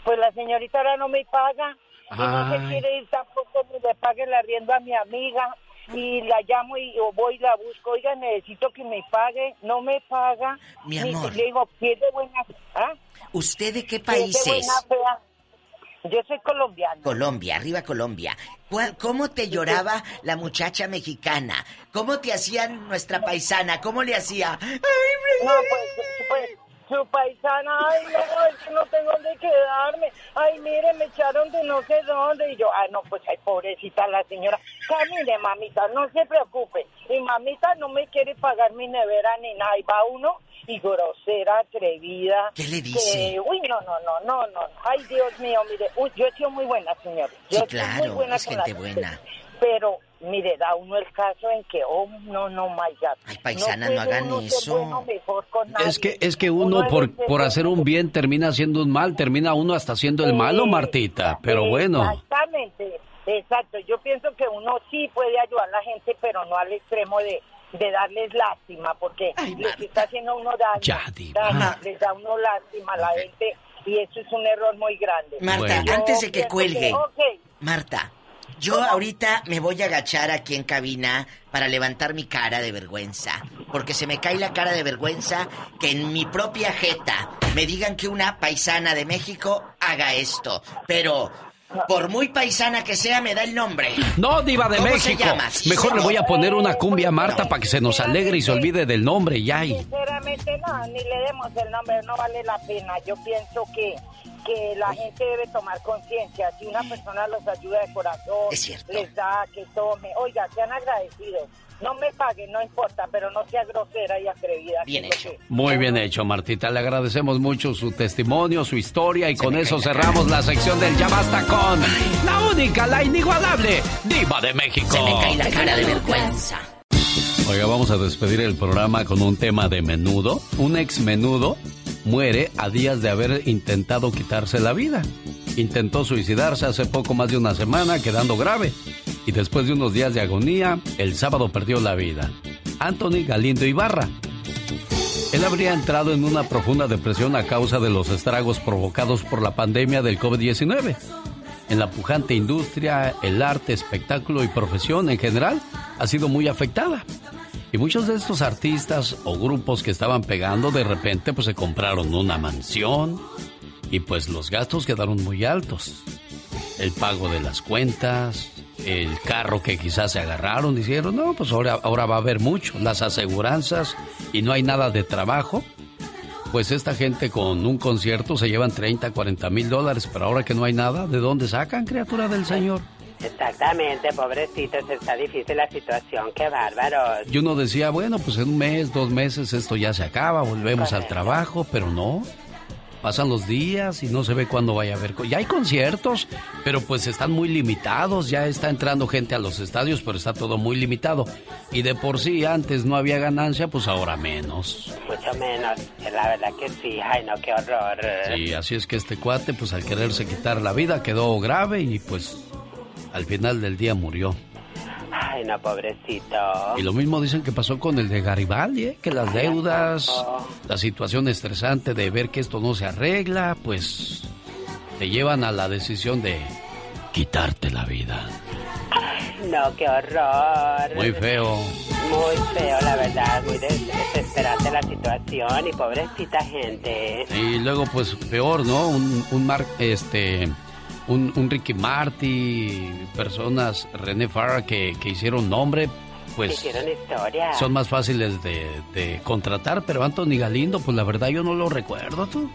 Pues la señorita ahora no me paga. Y no se quiere ir tampoco ni le pague el arriendo a mi amiga. Y la llamo y yo voy y la busco. Oiga, necesito que me pague. No me paga. Mi amor. Le digo, pierde buena... ¿Ah? ¿Usted de qué país buena es? fea. Yo soy colombiana. Colombia, arriba Colombia. ¿Cuál- ¿Cómo te lloraba la muchacha mexicana? ¿Cómo te hacían nuestra paisana? ¿Cómo le hacía? No, pues, pues, su paisana, ay, no, es que no tengo dónde quedarme. Ay, mire, me echaron de no sé dónde. Y yo, ay, no, pues, ay, pobrecita la señora. Camine, mamita, no se preocupe. Y mamita no me quiere pagar mi nevera ni nada. Y va uno y grosera, atrevida. ¿Qué le dice? Que, uy, no, no, no, no, no. Ay, Dios mío, mire, uy, yo he sido muy buena, señor. Yo Sí, he sido muy claro, buena es gente buena. Pero, mire, da uno el caso en que, oh, no, no, my God. Ay, paisana, no hagan uno eso. bueno mejor con nadie. Es que, es que uno por, por hacer un bien termina haciendo un mal, termina uno hasta haciendo el malo, Martita. Pero bueno, Exactamente, exacto. Yo pienso que uno sí puede ayudar a la gente, pero no al extremo de, de darles lástima, porque les está haciendo uno daño. Ya, daño, les da uno lástima a la gente y eso es un error muy grande. Marta, Yo antes de que cuelgue. Marta, yo ahorita me voy a agachar aquí en cabina para levantar mi cara de vergüenza. Porque se me cae la cara de vergüenza que en mi propia jeta me digan que una paisana de México haga esto. Pero, por muy paisana que sea, me da el nombre. no, Diva de ¿Cómo se México. llama? Sí, Mejor le voy a poner una cumbia a Marta para que se nos alegre y se olvide del nombre, ya. y- Sinceramente no, ni le demos el nombre, no vale la pena. Yo pienso que, que la gente debe tomar conciencia. Si una persona los ayuda de corazón, les da que tome, oiga, sean agradecidos. No me paguen, no importa, pero no sea grosera y atrevida. Bien que- Muy bien hecho, Martita. Le agradecemos mucho su testimonio, su historia y con eso cerramos la sección del Ya Basta con la única, la inigualable Diva de México. Se me cae la cara de vergüenza. Oiga, vamos a despedir el programa con un tema de menudo. Un ex menudo muere a días de haber intentado quitarse la vida. Intentó suicidarse hace poco más de una semana, quedando grave. Y después de unos días de agonía, el sábado perdió la vida. Anthony Galindo Ibarra. Él habría entrado en una profunda depresión a causa de los estragos provocados por la pandemia del COVID-19. En la pujante industria, el arte, espectáculo y profesión en general ha sido muy afectada. Y muchos de estos artistas o grupos que estaban pegando, de repente pues se compraron una mansión y pues los gastos quedaron muy altos. El pago de las cuentas, el carro que quizás se agarraron, dijeron, no, pues ahora, ahora va a haber mucho, las aseguranzas y no hay nada de trabajo. Pues esta gente con un concierto se llevan 30, 40 mil dólares, pero ahora que no hay nada, ¿de dónde sacan, criatura del Señor? Exactamente, pobrecitos, está difícil la situación, qué bárbaros. Y uno decía, bueno, pues en un mes, dos meses esto ya se acaba, volvemos al trabajo, pero no. Pasan los días y no se ve cuándo vaya a haber. Ya hay conciertos, pero pues están muy limitados. Ya está entrando gente a los estadios, pero está todo muy limitado. Y de por sí antes no había ganancia, pues ahora menos. Mucho menos, la verdad que sí, ay no, qué horror. Sí, así es que este cuate, pues al quererse quitar la vida, quedó grave y pues al final del día murió. Ay, no, pobrecito. Y lo mismo dicen que pasó con el de Garibaldi, ¿eh? que las deudas, la situación estresante de ver que esto no se arregla, pues te llevan a la decisión de quitarte la vida. No, qué horror. Muy feo. Muy feo, la verdad, muy des- desesperante la situación y pobrecita gente. Y luego, pues peor, ¿no? Un, un Mar- este, un, un Ricky Marty, personas, René Farah, que, que hicieron nombre, pues son más fáciles de, de contratar, pero Anthony Galindo, pues la verdad yo no lo recuerdo, tú.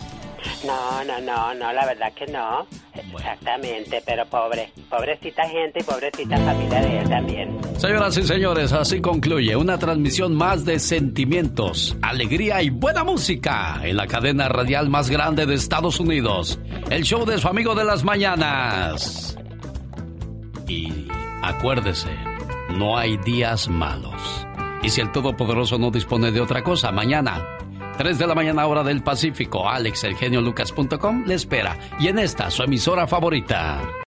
No, no, no, no, la verdad que no. Exactamente, pero pobre, pobrecita gente y pobrecita familia de él también. Señoras y señores, así concluye una transmisión más de sentimientos, alegría y buena música en la cadena radial más grande de Estados Unidos, el show de su amigo de las mañanas. Y acuérdese, no hay días malos. Y si el Todopoderoso no dispone de otra cosa, mañana, 3 de la mañana hora del Pacífico, alexelgeniolucas.com le espera. Y en esta, su emisora favorita.